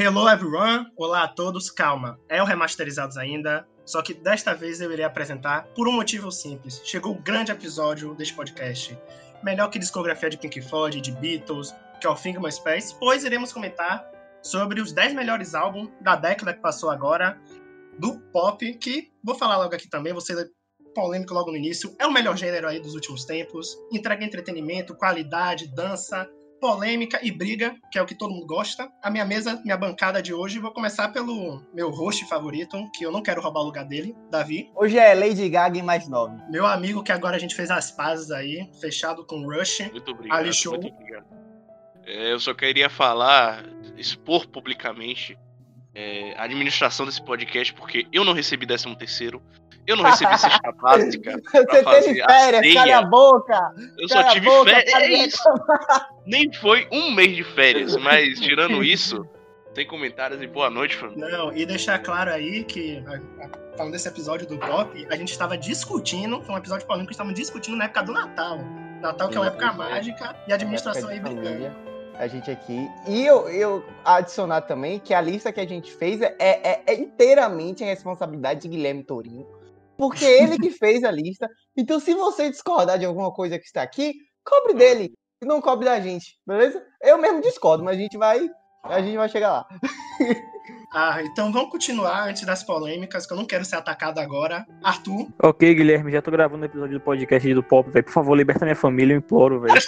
Hello everyone, olá a todos, calma, é o Remasterizados ainda, só que desta vez eu irei apresentar por um motivo simples. Chegou o grande episódio deste podcast. Melhor que discografia de Pink Floyd, de Beatles, que é o Finger My Space, pois iremos comentar sobre os 10 melhores álbuns da década que passou agora, do pop, que vou falar logo aqui também, você polêmico logo no início, é o melhor gênero aí dos últimos tempos, entrega entretenimento, qualidade, dança, polêmica e briga, que é o que todo mundo gosta. A minha mesa, minha bancada de hoje, vou começar pelo meu host favorito, que eu não quero roubar o lugar dele, Davi. Hoje é Lady Gaga em mais nove. Meu amigo, que agora a gente fez as pazes aí, fechado com Rush. Muito obrigado. Ali Show. Muito obrigado. É, eu só queria falar, expor publicamente é, a administração desse podcast, porque eu não recebi 13 terceiro, eu não recebi cesta básica. Você teve férias, cala a boca! Eu só tive férias. É isso. Nem foi um mês de férias, mas tirando isso, tem comentários e boa noite, família. Não, e deixar claro aí que, falando desse episódio do Pop, a gente estava discutindo, foi um episódio polêmico que estávamos discutindo na época do Natal. Natal, que é uma época mágica, e a administração aí brigando a gente aqui. E eu, eu adicionar também que a lista que a gente fez é, é, é inteiramente a responsabilidade de Guilherme Torino. Porque é ele que fez a lista. Então, se você discordar de alguma coisa que está aqui, cobre dele. E não cobre da gente, beleza? Eu mesmo discordo, mas a gente vai. A gente vai chegar lá. Ah, então vamos continuar antes das polêmicas, que eu não quero ser atacado agora. Arthur. Ok, Guilherme, já tô gravando o um episódio do podcast do Pop, velho. Por favor, liberta minha família, eu imploro, velho.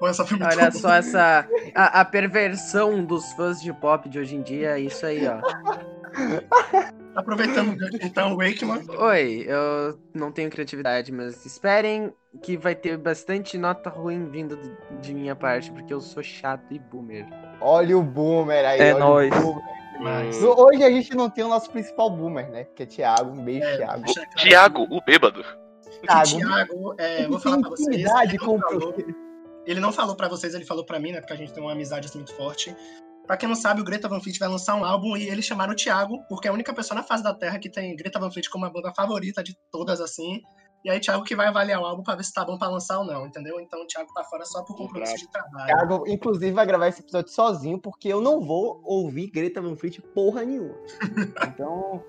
Olha só essa. A, a, perversão dos fãs de pop de hoje em dia, é isso aí, ó. Aproveitando então, Wakeman. Oi, eu não tenho criatividade, mas esperem que vai ter bastante nota ruim vindo de minha parte, porque eu sou chato e boomer. Olha o boomer aí. É nóis. Mas... Hoje a gente não tem o nosso principal boomer, né? Que é Thiago. Um beijo, é, Thiago. Thiago, o bêbado. Thiago, Thiago é, vou falar pra vocês. Ele não, falou, ele não falou pra vocês, ele falou pra mim, né? Porque a gente tem uma amizade assim, muito forte. Pra quem não sabe, o Greta Van Fleet vai lançar um álbum e eles chamaram o Thiago, porque é a única pessoa na face da Terra que tem Greta Van Fleet como a banda favorita de todas, assim. E aí, Thiago que vai avaliar o álbum pra ver se tá bom pra lançar ou não, entendeu? Então o Thiago tá fora só por compromisso de trabalho. Thiago, inclusive, vai gravar esse episódio sozinho, porque eu não vou ouvir Greta Van Fleet porra nenhuma. então.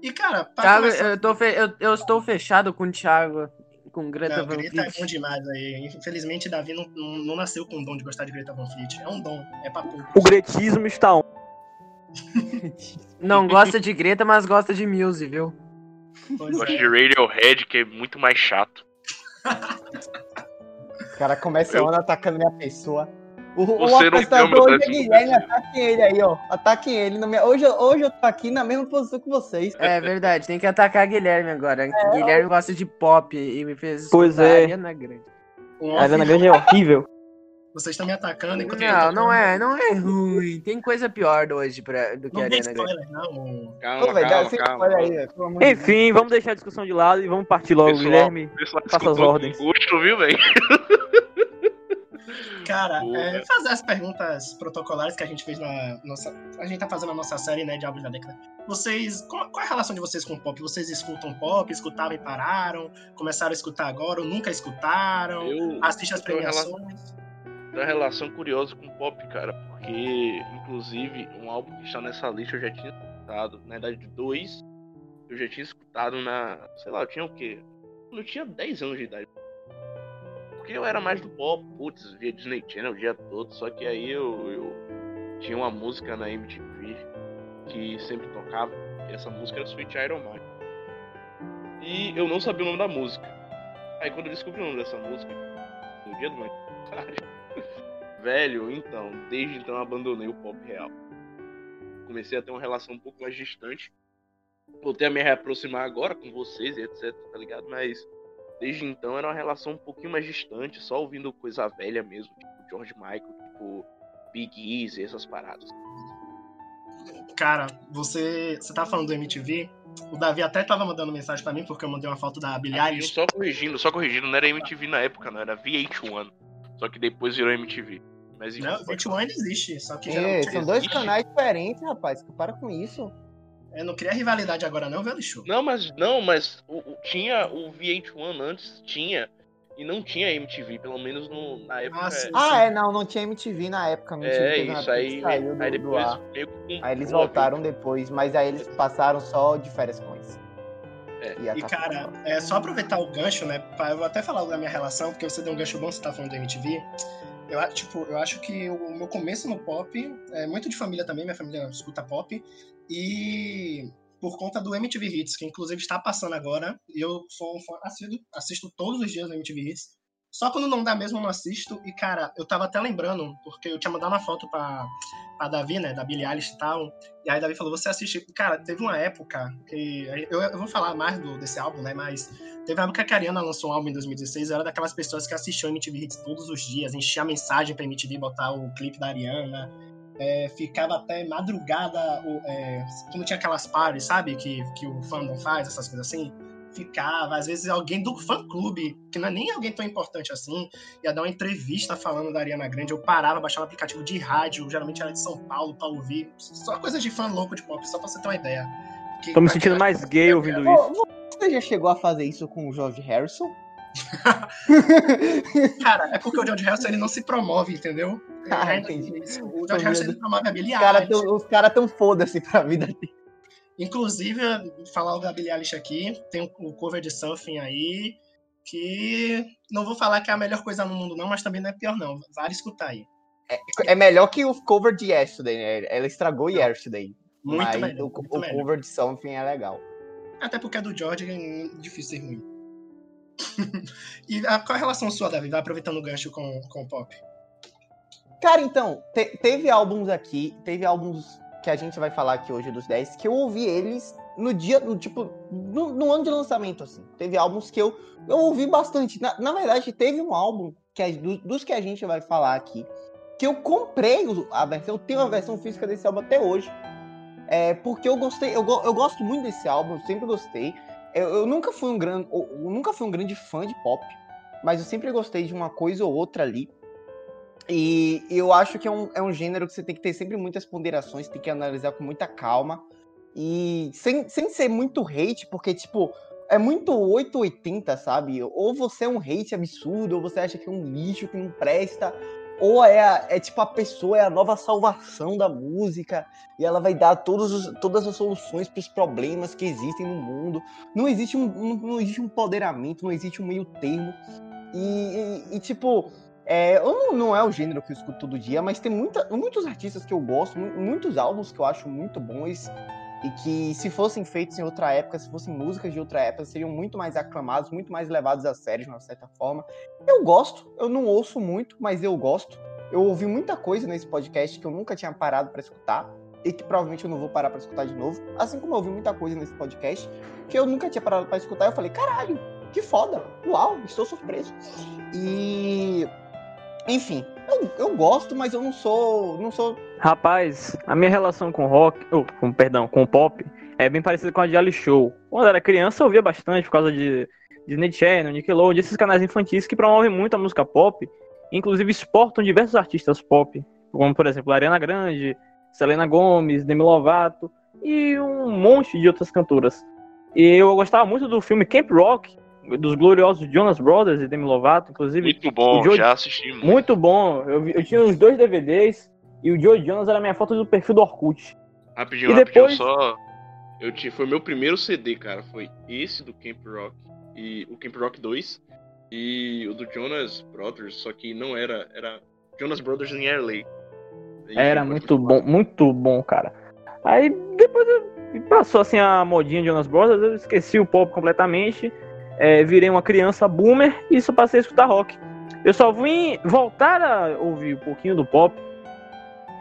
E, cara, Thiago, começar... eu, tô fe... eu, eu, estou fechado com o Thiago com Greta não, Van Greta Fleet. é bom demais aí. Infelizmente, Davi não, não, nasceu com o dom de gostar de Greta Van Fleet. É um dom, é pra pouco. O gretismo está on. não gosta de Greta, mas gosta de Muse, viu? Gosta é. de Radiohead, que é muito mais chato. o cara começa Eu... atacando minha pessoa. O, Você o hoje é Guilherme, ataquem ele aí, ó. Ataquem ele. Minha... Hoje, hoje eu tô aqui na mesma posição que vocês. É verdade, tem que atacar Guilherme agora. É, Guilherme gosta de pop e me fez pois é. a Ariana Grande. Um a Ariana Grande é horrível. Vocês estão me atacando enquanto Não, não é, não é ruim. Tem coisa pior hoje pra, do que não a Ariana Grande. Não, calma, Pô, calma, calma. Aí, Enfim, vamos deixar a discussão de lado e vamos partir logo, pessoal, Guilherme. Pessoal, faça as ordens. Gosto, viu, velho? Cara, é, fazer as perguntas protocolares que a gente fez na nossa. A gente tá fazendo a nossa série, né, de álbuns da década. Vocês. Qual, qual, é a relação de vocês com o pop? Vocês escutam pop, escutavam e pararam? Começaram a escutar agora ou nunca escutaram? Eu, Assistem as premiações? Uma relação curiosa com o pop, cara, porque, inclusive, um álbum que está nessa lista eu já tinha escutado, na verdade, dois, eu já tinha escutado na. Sei lá, eu tinha o quê? Eu tinha 10 anos de idade porque eu era mais do pop, putz, via Disney Channel o dia todo, só que aí eu, eu tinha uma música na MTV que sempre tocava, e essa música era Sweet Iron Man. E eu não sabia o nome da música. Aí quando eu descobri o nome dessa música, no dia do meu aniversário, velho, então, desde então eu abandonei o pop real. Comecei a ter uma relação um pouco mais distante. Voltei a me reaproximar agora com vocês e etc, tá ligado? Mas Desde então era uma relação um pouquinho mais distante, só ouvindo coisa velha mesmo, tipo George Michael, tipo Big Easy, essas paradas. Cara, você, você tá falando do MTV? O Davi até tava mandando mensagem para mim porque eu mandei uma foto da Billie Eilish. Só corrigindo, só corrigindo, não era MTV na época, não era VH1. Só que depois virou MTV. Mas, não, VH1 ainda existe, só que é, São dois canais diferentes, rapaz. Para com isso. É, não cria rivalidade agora não, velho show. Não, mas não, mas o, o, tinha o VH1 antes, tinha. e não tinha MTV, pelo menos no, na época. Ah, sim. Ah, é, não, não tinha MTV na época. MTV é isso, época aí, que saiu do, aí do depois ar. meio que Aí eles voltaram depois, mas aí eles passaram só de férias com isso. É. E, cara, é só aproveitar o gancho, né? pra- Eu vou até falar da minha relação, porque você deu um gancho bom, você tá falando da MTV. Eu, tipo, eu acho que o meu começo no pop é muito de família também, minha família escuta pop. E por conta do MTV Hits, que inclusive está passando agora, eu sou um fã assíduo, assisto todos os dias o MTV Hits. Só quando não dá mesmo eu não assisto. E, cara, eu tava até lembrando, porque eu tinha mandado uma foto pra, pra Davi, né? Da Billie Eilish e tal. E aí Davi falou, você assiste. Cara, teve uma época que. Eu, eu vou falar mais do, desse álbum, né? Mas teve uma época que a Ariana lançou um álbum em 2016. Eu era daquelas pessoas que assistiam MTV Hits todos os dias, enchia a mensagem pra MTV botar o clipe da Ariana. É, ficava até madrugada, é, quando tinha aquelas parties, sabe? Que, que o fandom faz, essas coisas assim. Ficava, às vezes alguém do fã-clube, que não é nem alguém tão importante assim, ia dar uma entrevista falando da Ariana Grande. Eu parava, baixava um aplicativo de rádio, geralmente era de São Paulo, pra ouvir. Só coisa de fã louco de pop, só pra você ter uma ideia. Que- Tô me sentindo mais gay ouvindo isso. Você já chegou a fazer isso com o George Harrison? Cara, é porque o George Harrison ele não se promove, entendeu? Ah, É, entendi. O George Harrison ele promove a Billie Os caras tão, os cara tão foda-se pra vida dele. Inclusive, falar o da Billie Eilish aqui, tem o cover de Something aí, que não vou falar que é a melhor coisa no mundo não, mas também não é pior não. Vale escutar aí. É melhor que o cover de Yesterday, né? Ela estragou Yesterday. Muito mas melhor. o, muito o melhor. cover de Something é legal. Até porque é do George, é difícil ser ruim. E a, qual a relação sua, Davi? Vai aproveitando o gancho com, com o pop. Cara, então, te- teve álbuns aqui, teve álbuns que a gente vai falar aqui hoje dos 10, que eu ouvi eles no dia, no, tipo, no, no ano de lançamento, assim. Teve álbuns que eu, eu ouvi bastante. Na, na verdade, teve um álbum, que do- dos que a gente vai falar aqui, que eu comprei a versão, eu tenho a versão física desse álbum até hoje. É, porque eu gostei, eu, eu gosto muito desse álbum, eu sempre gostei. Eu, eu nunca fui um grande, nunca fui um grande fã de pop, mas eu sempre gostei de uma coisa ou outra ali. E eu acho que é um, é um gênero que você tem que ter sempre muitas ponderações, tem que analisar com muita calma. E sem, sem ser muito hate, porque, tipo, é muito 880, sabe? Ou você é um hate absurdo, ou você acha que é um lixo que não presta, ou é, a- é tipo a pessoa é a nova salvação da música e ela vai dar todos os- todas as soluções para os problemas que existem no mundo. Não existe um, não, não existe um empoderamento, não existe um meio termo. E, e- e, tipo, é, eu não, não é o gênero que eu escuto todo dia, mas tem muita, muitos artistas que eu gosto, mu- muitos álbuns que eu acho muito bons e que se fossem feitos em outra época, se fossem músicas de outra época, seriam muito mais aclamados, muito mais levados a sério de uma certa forma. Eu gosto, eu não ouço muito, mas eu gosto. Eu ouvi muita coisa nesse podcast que eu nunca tinha parado pra escutar e que provavelmente eu não vou parar pra escutar de novo. Assim como eu ouvi muita coisa nesse podcast que eu nunca tinha parado pra escutar, eu falei, caralho, que foda! Uau, estou surpreso. E enfim, eu, eu gosto, mas eu não sou, não sou Rapaz, a minha relação com rock, ou, com, perdão, com pop, é bem parecida com a de Ali Show. Quando era criança, eu ouvia bastante por causa de Disney Channel, Nickelodeon, esses canais infantis que promovem muito a música pop, inclusive exportam diversos artistas pop, como por exemplo Ariana Grande, Selena Gomez, Demi Lovato e um monte de outras cantoras. E eu gostava muito do filme Camp Rock, dos gloriosos Jonas Brothers e Demi Lovato, inclusive. Muito bom, o Joe- já assisti muito. Muito bom. Eu, eu tinha os dois DVDs e o Joe Jonas era a minha foto do perfil do Orkut. Rapidinho, E rapidinho, depois- só. Eu tive, foi meu primeiro CD, cara. Foi esse do Camp Rock. E o Camp Rock 2. E o do Jonas Brothers, só que não era. Era Jonas Brothers em. Enfim, Era muito bom, muito bom, cara. Aí depois eu, passou assim a modinha de Jonas Brothers, eu esqueci o pop completamente. É, virei uma criança boomer e só passei a escutar rock. Eu só vim voltar a ouvir um pouquinho do pop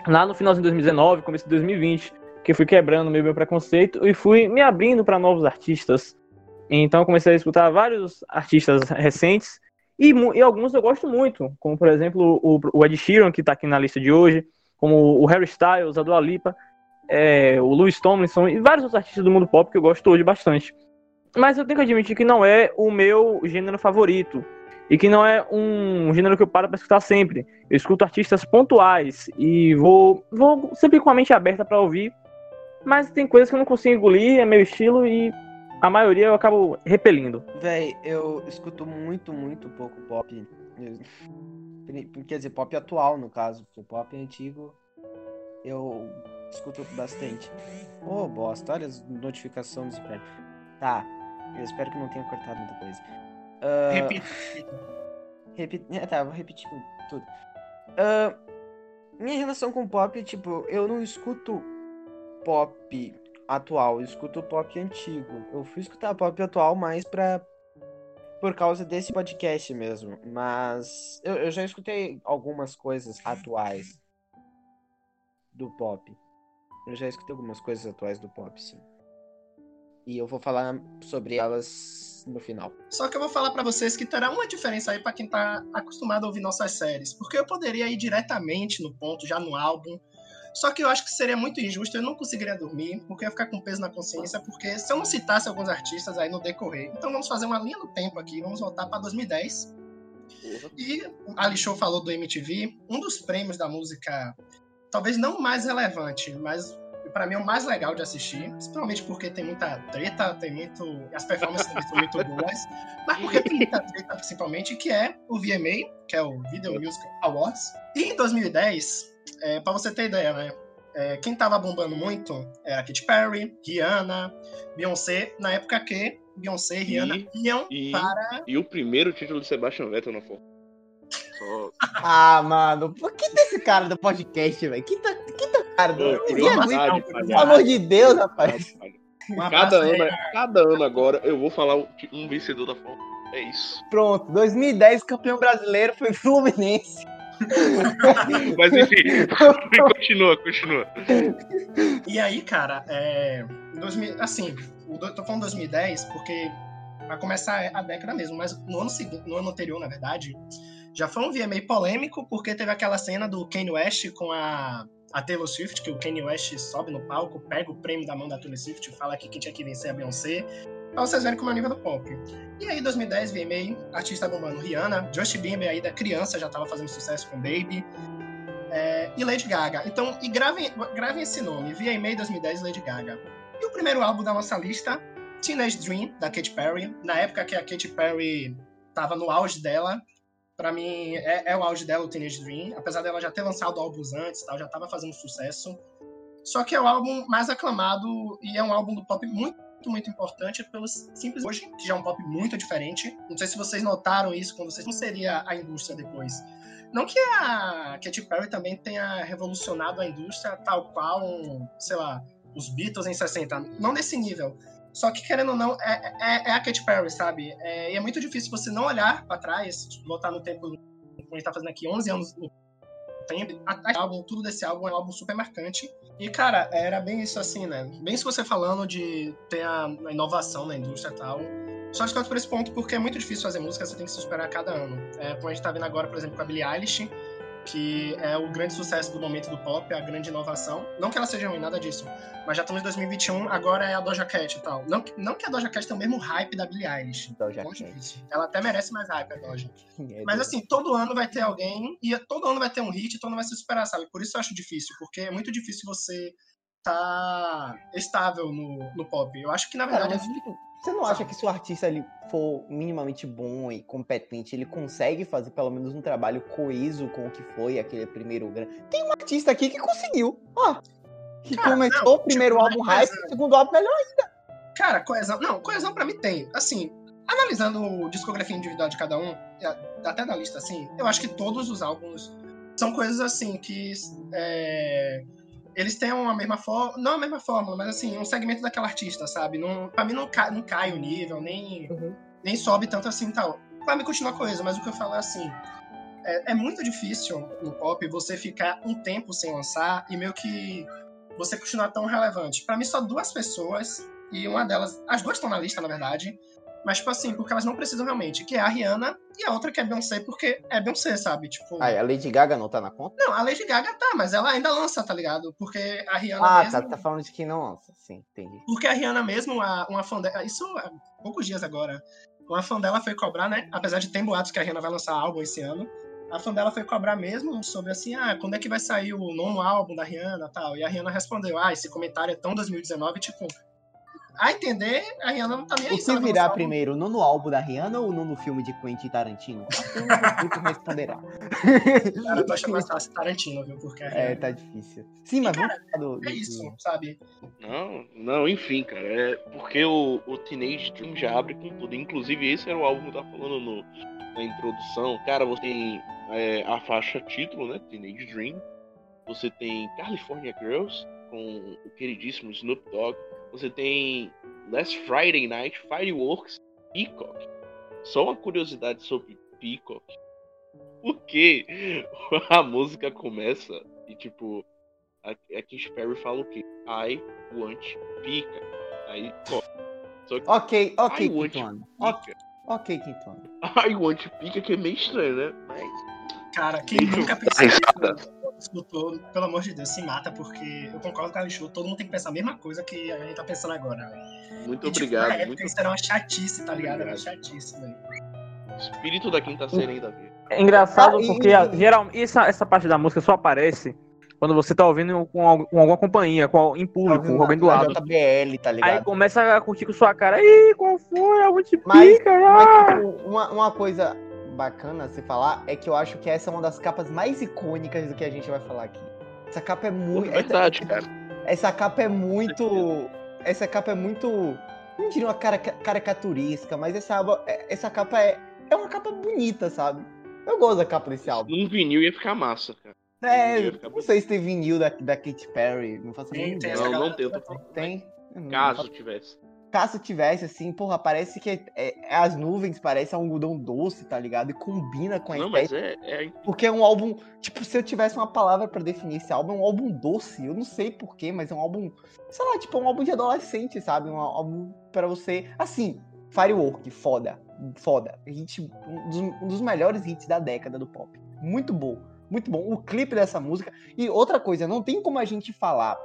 lá no finalzinho de 2019, começo de 2020, que fui quebrando meio meu preconceito e fui me abrindo para novos artistas. Então comecei a escutar vários artistas recentes e, e alguns eu gosto muito, como por exemplo o, o Ed Sheeran, que tá aqui na lista de hoje, como o Harry Styles, a Dua Lipa, é, o Louis Tomlinson e vários outros artistas do mundo pop que eu gosto hoje bastante. Mas eu tenho que admitir que não é o meu gênero favorito. E que não é um gênero que eu paro pra escutar sempre. Eu escuto artistas pontuais e vou, vou sempre com a mente aberta pra ouvir. Mas tem coisas que eu não consigo engolir, é meu estilo e a maioria eu acabo repelindo. Véi, eu escuto muito, muito pouco pop. Quer dizer, pop atual, no caso, porque pop antigo eu escuto bastante. Ô, bosta, olha as notificações do. Tá, eu espero que não tenha cortado muita coisa. Repita. Repi... É, tá, vou repetir tudo. Ah, minha relação com pop, tipo, eu não escuto pop atual, eu escuto pop antigo. Eu fui escutar pop atual mais pra. Por causa desse podcast mesmo. Mas eu, eu já escutei algumas coisas atuais do pop. Eu já escutei algumas coisas atuais do pop, sim. E eu vou falar sobre elas no final. Só que eu vou falar pra vocês que terá uma diferença aí pra quem tá acostumado a ouvir nossas séries. Porque eu poderia ir diretamente no ponto, já no álbum. Só que eu acho que seria muito injusto, eu não conseguiria dormir, porque eu ia ficar com peso na consciência, porque se eu não citasse alguns artistas aí no decorrer. Então vamos fazer uma linha no tempo aqui, vamos voltar pra 2010. E a Ali Show falou do MTV, um dos prêmios da música, talvez não mais relevante, mas pra mim é o mais legal de assistir, principalmente porque tem muita treta, tem muito. As performances também são muito boas, mas porque tem muita treta, principalmente, que é o VMA, que é o Video Music Awards. E em 2010, é, pra você ter ideia, né? é, quem tava bombando muito era a Katy Perry, Rihanna, Beyoncé, na época que Beyoncé e Rihanna iam e- para. E o primeiro título de Sebastian Vettel não foi. Só. Ah, mano, por que desse cara do podcast, velho? Quinta cara. Pô, curiosidade, Pelo amor de Deus, rapaz. Cada ano, cada ano agora eu vou falar um um vencedor da Fórmula 1. É isso. Pronto, 2010, campeão brasileiro foi Fluminense. Mas enfim, continua, continua. E aí, cara, é, em 2000, assim, tô falando 2010 porque vai começar a década mesmo, mas no ano seguinte, no ano anterior, na verdade, já foi um VMA polêmico porque teve aquela cena do Kanye West com a, a Taylor Swift, que o Kanye West sobe no palco, pega o prêmio da mão da Taylor Swift fala que quem tinha que vencer é a Beyoncé. Pra vocês verem como é o nível do pop. E aí, 2010, VMA, artista bombando Rihanna, Justin Bieber aí da criança já tava fazendo sucesso com Baby. é, e Lady Gaga. Então, e gravem, gravem esse nome, VMA 2010 Lady Gaga. E o primeiro álbum da nossa lista, Teenage Dream, da Katy Perry. Na época que a Katy Perry tava no auge dela. Pra mim, é, é o auge dela, o Teenage Dream. Apesar dela já ter lançado álbuns antes, tal, já tava fazendo sucesso. Só que é o álbum mais aclamado e é um álbum do pop muito, muito importante pelo simples hoje, que já é um pop muito diferente. Não sei se vocês notaram isso quando vocês não seria a indústria depois. Não que a Katy Perry também tenha revolucionado a indústria tal qual, sei lá, os Beatles em 60. Não nesse nível. Só que, querendo ou não, é, é, é a Katy Perry, sabe? É, e é muito difícil você não olhar pra trás, voltar no tempo, como a gente tá fazendo aqui, 11 anos no tempo, do álbum, tudo desse álbum é um álbum super marcante. E, cara, era bem isso assim, né? Bem isso você falando de ter a, a inovação na indústria e tal. Só discordo por esse ponto, porque é muito difícil fazer música, você tem que se superar a cada ano. É, como a gente tá vendo agora, por exemplo, com a Billie Eilish, que é o grande sucesso do momento do pop, a grande inovação. Não que ela seja ruim, nada disso. Mas já estamos em 2021, agora é a Doja Cat e tal. Não, que- não que a Doja Cat tenha o mesmo hype da Billie Eilish. Doja Cat. disso. Ela até merece mais hype, a Doja. É, Mas assim, todo ano vai ter alguém, e todo ano vai ter um hit, todo ano vai se superar, sabe? Por isso eu acho difícil, porque é muito difícil você tá estável no, no pop. Eu acho que, na Cara, verdade, mas, tipo, você não acha que se o artista ele for minimamente bom e competente, ele consegue fazer pelo menos um trabalho coeso com o que foi aquele primeiro grande. Tem um artista aqui que conseguiu. Ó. Que Cara, começou não, o primeiro tipo, álbum hype, o segundo álbum melhor. Cara, coesão. Não, coesão pra mim tem. Assim, analisando discografia individual de cada um, a- até da lista, assim, eu acho que todos os álbuns são coisas assim que. é, eles têm uma mesma forma. Não a mesma fórmula, mas assim, um segmento daquela artista, sabe? Não, pra mim não cai, não cai o nível, nem, Uhum. nem sobe tanto assim e tal. Pra mim continua coisa, mas o que eu falo é assim. É, é muito difícil no pop você ficar um tempo sem lançar e meio que você continuar tão relevante. Pra mim, só duas pessoas, e uma delas, as duas estão na lista, na verdade, mas, tipo assim, porque elas não precisam realmente, que é a Rihanna e a outra que é Beyoncé, porque é Beyoncé, sabe? Tipo, Ah, a Lady Gaga não tá na conta? não, a Lady Gaga tá, mas ela ainda lança, tá ligado? Porque a Rihanna Ah, mesmo. tá, tá falando de que não lança. Sim, entendi. Porque a Rihanna mesmo, a- uma fã dela. Isso há poucos dias agora. Uma fã dela foi cobrar, né? Apesar de ter boatos que a Rihanna vai lançar álbum esse ano. A fã dela foi cobrar mesmo sobre assim, ah, quando é que vai sair o nono álbum da Rihanna e tal. E a Rihanna respondeu, ah, esse comentário é tão 2019, tipo. A entender, a Rihanna não tá nem aí. Lançar um- primeiro, no, no álbum da Rihanna ou no, no filme de Quentin Tarantino? Apenas o público responderá. Cara, eu tô achando mais fácil Tarantino, viu? Porque a É, Rihanna tá difícil. Sim, mas vamos falar do. é isso, sabe? Não, não, enfim, cara. É porque o, o Teenage Dream já abre com tudo. Inclusive, esse era o álbum que eu tava falando no, na introdução. Cara, você tem é, a faixa título, né? Teenage Dream. Você tem California Girls, com o queridíssimo Snoop Dogg. Você tem Last Friday Night, Fireworks, Peacock. Só uma curiosidade sobre Peacock. Por que a música começa e, tipo, a, a Katy Perry fala o quê? I want pica. Aí, ó. Só que Ok, ok, I want quinto ano. Ok, ok, quinto ano. I want pica, que é meio estranho, né? Mas. Cara, quem nunca pensou. Escutou, pelo amor de Deus, se mata, porque eu concordo com a show, todo mundo tem que pensar a mesma coisa que a gente tá pensando agora, velho. Muito E, tipo, obrigado. na época muito isso era uma chatice, tá ligado? Era uma chatice, velho. espírito da quinta série ainda vive. É engraçado Ah, e- porque a- geral, essa, essa parte da música só aparece quando você tá ouvindo com, com alguma companhia, com, em público, com alguém do lado. JBL, tá Aí ligado? começa a curtir com sua cara. Ih, qual foi? A Mas- pica, Mas, ah! tipo, uma, uma coisa bacana se falar é que eu acho que essa é uma das capas mais icônicas do que a gente vai falar aqui. Essa capa é muito. É verdade, cara. Essa capa é muito. Essa capa é muito. Não diria uma cara, caricaturística, mas essa, aba- essa capa é, é uma capa bonita, sabe? Eu gosto da capa desse álbum. Num vinil ia ficar massa, cara. É, ia ficar não sei se tem vinil da, da Katy Perry, não faço nem ideia. essa Não, não tem, falando. Tem? Eu não Caso faço- tivesse. Caso tivesse, assim, porra, parece que é- é- as nuvens parecem algodão doce, tá ligado? E combina com a Não, mas é, é. Porque é um álbum. Tipo, se eu tivesse uma palavra pra definir esse álbum, é um álbum doce. Eu não sei porquê, mas é um álbum. Sei lá, tipo, é um álbum de adolescente, sabe? Um álbum pra você. Assim, Firework, foda. Foda. Hit, um, dos, um dos melhores hits da década do pop. Muito bom. Muito bom. O clipe dessa música. E outra coisa, não tem como a gente falar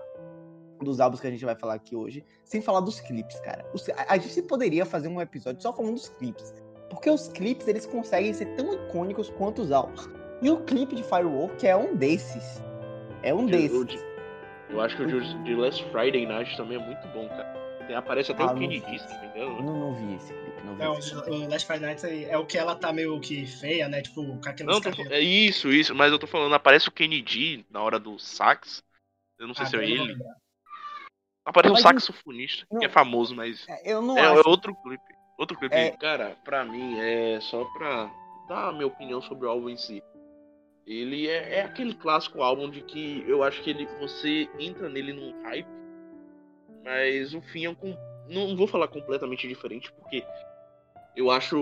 dos álbuns que a gente vai falar aqui hoje, sem falar dos clipes, cara. Os- a, a gente poderia fazer um episódio só falando dos clipes. Porque os clipes, eles conseguem ser tão icônicos quanto os álbuns. E o clipe de Firework é um desses. É um desses. de- Eu acho que o de, de Last Friday Night também é muito bom, cara. Tem- aparece até Ah, o Kennedy, vi. se não me engano. Eu não, não vi esse clipe, não vi Não, esse o o Last Friday Night é é o que ela tá meio que feia, né? Tipo, com aqueles Não, é isso, isso. Mas eu tô falando, aparece o Kennedy na hora do sax. Eu não sei Ah, se é eu ele. lembrar. Aparece um Mas saxofonista, não- que é famoso, mas É, Eu não é, é acho. outro clipe. Outro clipe. É. Cara, pra mim, é só pra dar a minha opinião sobre o álbum em si. Ele é, é aquele clássico álbum de que eu acho que ele, você entra nele num hype, mas o fim é um. com- Não vou falar completamente diferente, porque eu acho.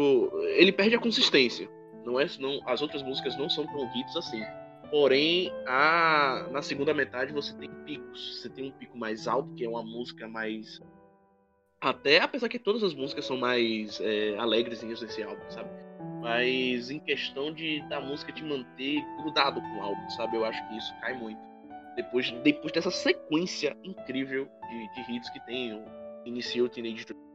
Ele perde a consistência. Não é, não, as outras músicas não são tão hits assim. Porém, a, na segunda metade você tem picos. Você tem um pico mais alto, que é uma música mais. Até apesar que todas as músicas são mais é, alegrezinhas nesse álbum, sabe? Mas em questão de da música te manter grudado com o álbum, sabe? Eu acho que isso cai muito. Depois, depois dessa sequência incrível de, de hits que tem, inicia o Teenage Dream.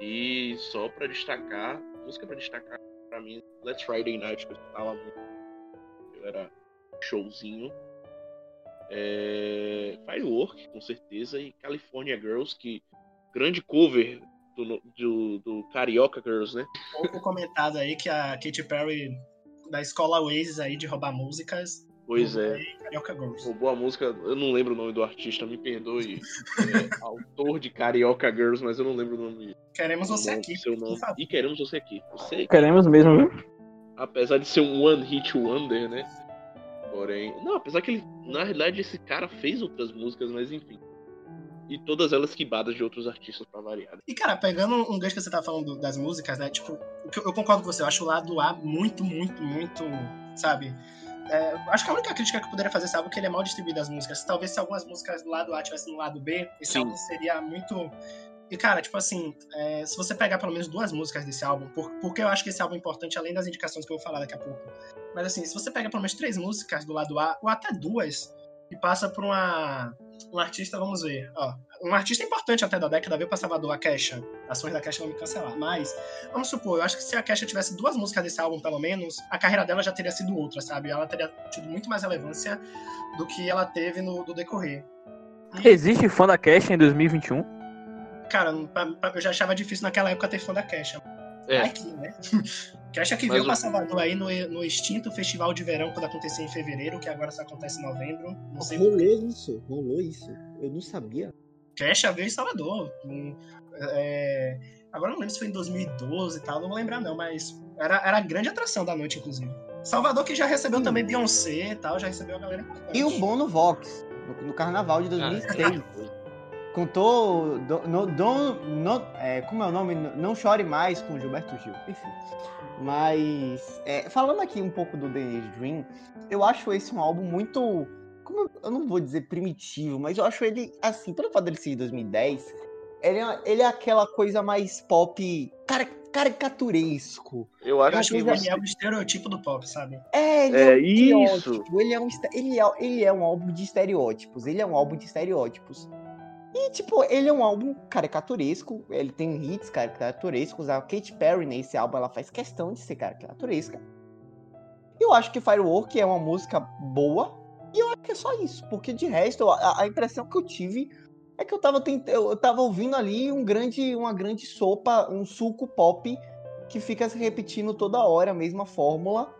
E só pra destacar, música pra destacar pra mim, Let's Friday Night, que eu escutava muito. Eu era showzinho. É... Firework, com certeza, e California Girls, que grande cover do, do, do Carioca Girls, né? Pouco comentado aí que a Katy Perry da escola Oasis aí de roubar músicas. Pois é. Carioca Girls. Roubou a música, eu não lembro o nome do artista, me perdoe. É, autor de Carioca Girls, mas eu não lembro o nome. Queremos você do aqui, seu nome. E queremos você aqui. Você, Queremos mesmo, viu? apesar de ser um One Hit Wonder, né? Porém. Não, apesar que ele. Na realidade, esse cara fez outras músicas, mas enfim. E todas elas quibadas de outros artistas pra variar. E, cara, pegando um gancho que você tá falando das músicas, né? Tipo, eu eu concordo com você, eu acho o lado A muito, muito, muito, sabe? É, acho que a única crítica que eu poderia fazer, sabe, é que ele é mal distribuído as músicas. Talvez se algumas músicas do lado A tivessem no lado B, esse Sim. álbum seria muito. E, cara, tipo assim, é, se você pegar pelo menos duas músicas desse álbum, por, porque eu acho que esse álbum é importante, além das indicações que eu vou falar daqui a pouco. Mas assim, se você pega pelo menos três músicas do lado A, ou até duas, e passa por uma. Um artista, vamos ver, ó. Um artista importante até da década veio pra Salvador, a Kesha. Ações da Kesha vão me cancelar. Mas, vamos supor, eu acho que se a Kesha tivesse duas músicas desse álbum, pelo menos, a carreira dela já teria sido outra, sabe? Ela teria tido muito mais relevância do que ela teve no do decorrer. E Existe fã da Cash em 2021? cara, pra- pra- eu já achava difícil naquela época ter fã da Kesha. É. Aqui, né? Kesha que Mas veio o- pra Salvador aí no, no extinto Festival de Verão, quando acontecia em fevereiro, que agora só acontece em novembro. Não sei Rolou isso, rolou isso. Eu não sabia. Kesha veio em Salvador. Hum, é, Agora eu não lembro se foi em 2012 e tal, não vou lembrar não, mas era, era a grande atração da noite, inclusive. Salvador que já recebeu também Beyoncé e tal, já recebeu a galera importante. E o Bono Vox, no, no carnaval de 2006. Contou. Do, no, Don- no- é, como é o nome? Não Chore Mais com Gilberto Gil. Enfim. Mas. é, falando aqui um pouco do The Age Dream, eu acho esse um álbum muito. Como eu, não vou dizer primitivo, mas eu acho ele, assim, pelo fato dele ser de 2010, ele é, ele é aquela coisa mais pop cara, caricaturesco. Eu Eu acho acho que que ele é o estereotipo do pop, sabe? É, ele É, um isso. Ele é, um, ele, é, ele é um álbum de estereótipos. Ele é um álbum de estereótipos. E, tipo, ele é um álbum caricaturesco. Ele tem hits caricaturescos. A Katy Perry, nesse álbum, ela faz questão de ser caricaturesca. Eu acho que Firework é uma música boa. E eu acho que é só isso. Porque, de resto, a, a impressão que eu tive é que eu tava, tent... eu tava ouvindo ali um grande, uma grande sopa, um suco pop que fica se repetindo toda hora a mesma fórmula.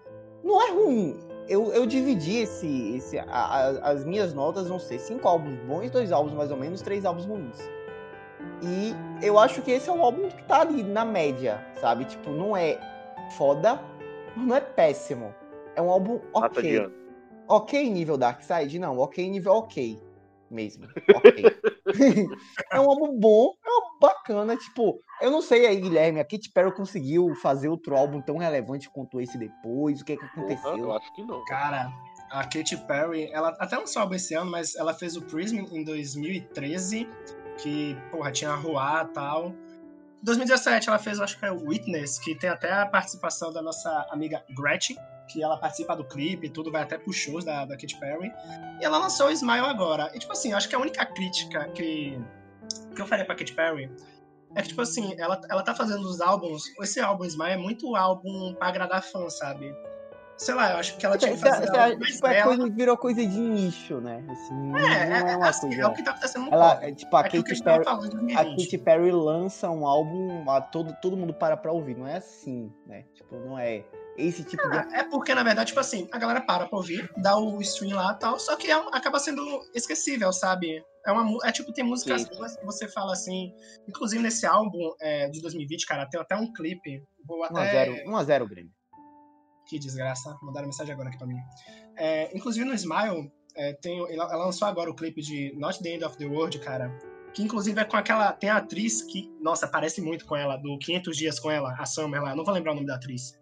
Não é ruim. Eu, eu dividi esse, esse a- a- as minhas notas vão ser cinco álbuns bons, dois álbuns mais ou menos, três álbuns ruins. E eu acho que esse é um álbum que tá ali na média, sabe? Tipo, não é foda, não é péssimo. É um álbum ok. Ok nível Dark Side? Não, ok nível ok mesmo. Ok. é um álbum bom, é um álbum bacana, tipo, eu não sei aí, Guilherme, a Katy Perry conseguiu fazer outro álbum tão relevante quanto esse depois, o que é que Porra, eu aconteceu? acho que não. Cara, a Katy Perry, ela até lançou álbum esse ano, mas ela fez o Prism em 2013, que, porra, tinha a Ruá e tal. Em 2017 ela fez, eu acho que é o Witness, que tem até a participação da nossa amiga Gretchen, que ela participa do clipe e tudo, vai até pros shows da, da Katy Perry. E ela lançou o Smile agora. E, tipo assim, eu acho que a única crítica que, que eu faria pra Katy Perry é que, tipo assim, ela, ela tá fazendo os álbuns. Esse álbum Smile é muito álbum pra agradar fã, sabe? Sei lá, eu acho que ela tinha que fazer mais tipo, é coisa, virou coisa de nicho, né? Assim, É, é, é uma assim, coisa. é o que tá acontecendo no Ela, pop. é, tipo, a É Katy Perry, a 2020. Katy Perry lança um álbum, a todo, todo mundo para pra ouvir. Não é assim, né? Tipo, não é esse tipo de. É porque, na verdade, tipo assim, a galera para pra ouvir, dá o stream lá e tal, só que é um- acaba sendo esquecível, sabe? É, uma, é tipo, tem músicas boas que você fala assim. Inclusive, nesse álbum é, de 2020, cara, tem até um clipe. Vou até. 1x0, 1x0 Grêmio. Que desgraça, mandaram mensagem agora aqui pra mim. É, inclusive no Smile, é, tem, ela, ela lançou agora o clipe de Not the End of the World, cara. Que inclusive é com aquela. Tem a atriz que, nossa, parece muito com ela, do 500 Dias com ela, a Summer lá. Não vou lembrar o nome da atriz.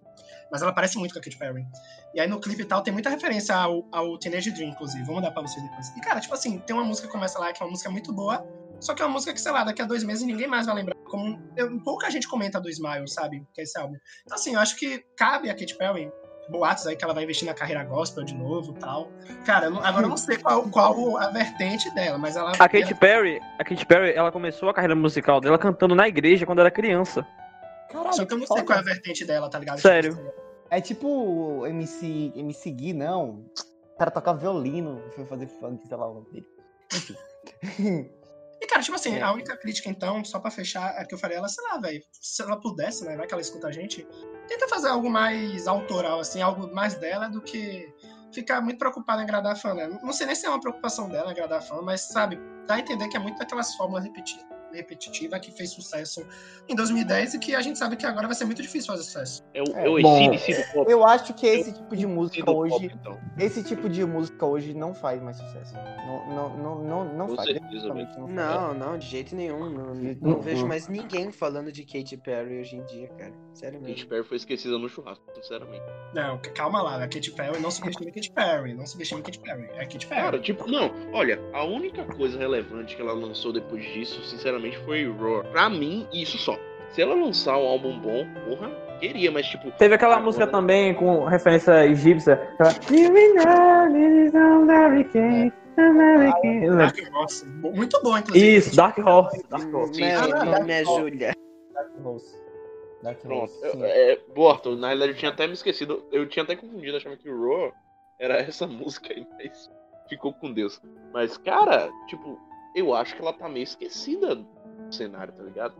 Mas ela parece muito com a Katy Perry. E aí no clipe e tal tem muita referência ao, ao Teenage Dream, inclusive. Vou mandar pra vocês depois. E cara, tipo assim, tem uma música que começa lá, que é uma música muito boa. Só que é uma música que, sei lá, daqui a dois meses ninguém mais vai lembrar. Como eu- pouca gente comenta do Smile, sabe? Que é esse álbum. Então, assim, eu acho que cabe a Katy Perry boatos aí que ela vai investir na carreira gospel de novo tal. Cara, agora eu não sei qual, qual a vertente dela, mas ela. A Katy Perry, a Katy Perry, ela começou a carreira musical dela cantando na igreja quando era criança. Caralho, Só que eu não sei qual é a vertente dela, tá ligado? Sério. É tipo MC, MC Gui, não. O cara toca violino, foi fazer funk, sei lá o nome dele. Enfim. E, cara, tipo assim, É. a única crítica, então, só pra fechar, é que eu faria ela, sei lá, velho, se ela pudesse, né, vai que ela escuta a gente, tenta fazer algo mais autoral, assim, algo mais dela do que ficar muito preocupada em agradar fã, né? Não sei nem se é uma preocupação dela agradar fã, mas, sabe, dá a entender que é muito daquelas fórmulas repeti repetitivas que fez sucesso em 2010 e que a gente sabe que agora vai ser muito difícil fazer sucesso. É É, bom, do pop. Eu acho que esse Eu- tipo de música do pop, hoje, então. esse tipo de música hoje não faz mais sucesso. Não, não, não, não, não Com faz. certeza, não faz. Não, não, de jeito nenhum. Não, não nenhum. vejo mais ninguém falando de Katy Perry hoje em dia, cara. Sério Katy mesmo. Perry foi esquecida no churrasco, sinceramente. Não, calma lá, a Katy Perry não subestime Katy Perry, não subestime Katy Perry, é Katy Perry. Cara, tipo, não, olha, a única coisa relevante que ela lançou depois disso, sinceramente, foi Roar. Pra mim, isso só. Se ela lançar um álbum bom, porra, queria, mas tipo. Teve aquela agora- música também com referência egípcia. aquela, "You will know it is American, American." Dark Horse, muito bom, inclusive. Isso, Dark Horse. Dark Horse. Sim, Meu sim. nome é Júlia. Dark Rose. Dark Pronto. Eu- sim. É, Borto, na realidade eu tinha até me esquecido, eu tinha até confundido, achando que Roar era essa música aí, mas ficou com Deus. Mas, cara, tipo, eu acho que ela tá meio esquecida, cenário, tá ligado?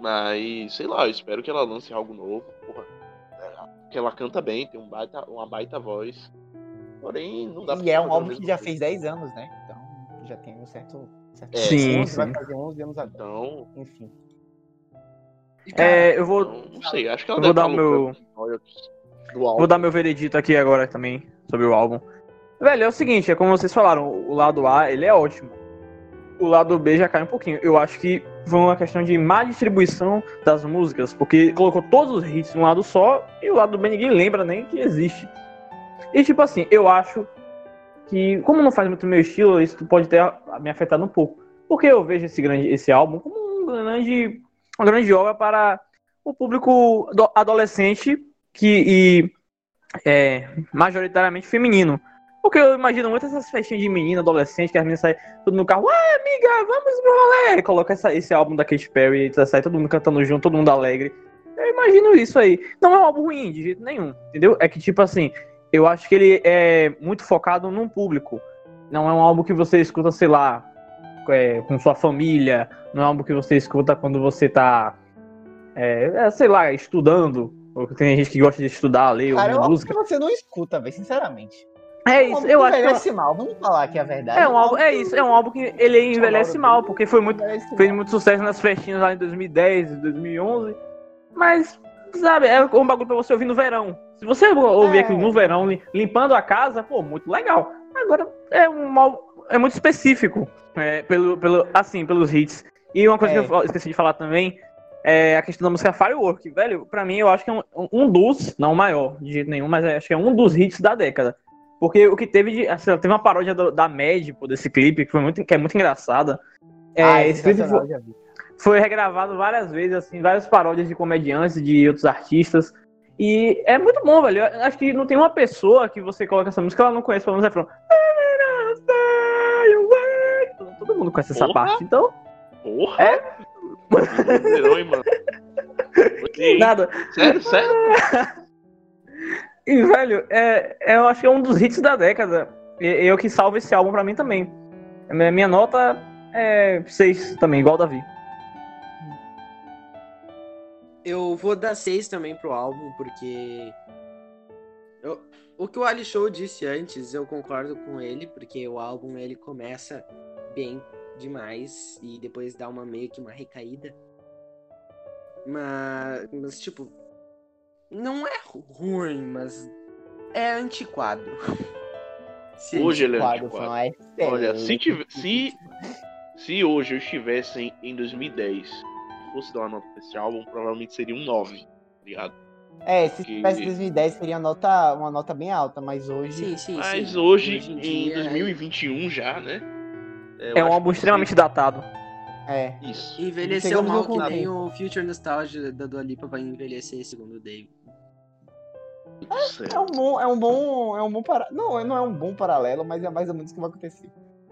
Mas, sei lá, eu espero que ela lance algo novo, porra. É, Porque ela canta bem, tem um baita, uma baita voz. Porém, não dá pra E é um a álbum que já fez 10 anos, né? Então já tem um certo. certo É, Sim, 11, vai sim. fazer 11 anos agora. Então, Enfim. Cara, É, eu vou, então, não sei, acho que ela Eu vou deve dar estar meu-. Vou dar meu veredito aqui agora também sobre o álbum. Velho, é o seguinte, é como vocês falaram, o lado A, ele é ótimo. O lado B já cai um pouquinho. Eu acho que foi uma questão de má distribuição das músicas, porque colocou todos os hits num lado só e o lado B ninguém lembra nem que existe. E tipo assim, eu acho que, como não faz muito meu estilo, isso pode ter me afetado um pouco. Porque eu vejo esse, grande, esse álbum como um grande, uma grande obra para o público do- adolescente que, e é, majoritariamente feminino. Porque eu imagino muito essas festinhas de menina, adolescente, que as meninas saem tudo no carro, ué, amiga, vamos pro rolê. Coloca essa- esse álbum da Katy Perry, e sai todo mundo cantando junto, todo mundo alegre. Eu imagino isso aí. Não é um álbum ruim, de jeito nenhum, entendeu? É que, tipo assim, eu acho que ele é muito focado num público. Não é um álbum que você escuta, sei lá, é, com sua família. Não é um álbum que você escuta quando você tá, é, é, sei lá, estudando. Ou tem gente que gosta de estudar, ler, Cara, ouvir acho música. que você não escuta, velho, sinceramente. É Um isso, álbum eu acho que envelhece mal, vamos falar que é a verdade. é um álbum, é isso, é um álbum que ele envelhece mal, porque foi muito, fez muito sucesso nas festinhas lá em 2010, 2011, mas, sabe, é um bagulho pra você ouvir no verão. Se você ouvir É. aquilo no verão, lim- limpando a casa, pô, muito legal. Agora, é um mal, é muito específico, é, pelo, pelo, assim, pelos hits. E uma coisa É. que eu esqueci de falar também, é a questão da música Firework, velho, pra mim eu acho que é um, um dos, não o maior, de jeito nenhum, mas acho que é um dos hits da década. Porque o que teve de. Assim, teve uma paródia do- da Mad, pô, desse clipe, que, foi muito, que é muito engraçada. É, Ah, esse clipe foi, foi regravado várias vezes, assim, várias paródias de comediantes, de outros artistas. E é muito bom, velho. Eu acho que não tem uma pessoa que você coloca essa música, ela não conhece, pelo menos é falando. Todo mundo conhece essa Porra! parte, então. Porra! É? Hein, mano? Nada. Sério, sério? E, velho, é, é- eu acho que é um dos hits da década. E eu que salvo esse álbum pra mim também. Minha nota é 6 também, igual o Davi. Eu vou dar 6 também pro álbum, porque. eu- o que o Ali Show disse antes, eu concordo com ele, porque o álbum ele começa bem demais e depois dá uma meio que uma recaída. Mas, mas tipo, não é ruim, mas é antiquado. Se Hoje ele é antiquado. é. Olha, se, tive- se, se hoje eu estivesse em, em 2010 e fosse dar uma nota pra esse álbum, provavelmente seria um 9, tá ligado? É, se que- tivesse 2010 seria uma nota, uma nota bem alta, mas hoje. Sim, sim, Mas sim. hoje, em em, dia, 2021 já, né? eu É um álbum que extremamente datado. É. Isso. Envelheceu mal que nem o Future Nostalgia da Dua Lipa vai envelhecer, segundo o Dave. É um bom, é um bom, é um bom para... não, não é um bom paralelo, mas é mais ou menos o que vai acontecer.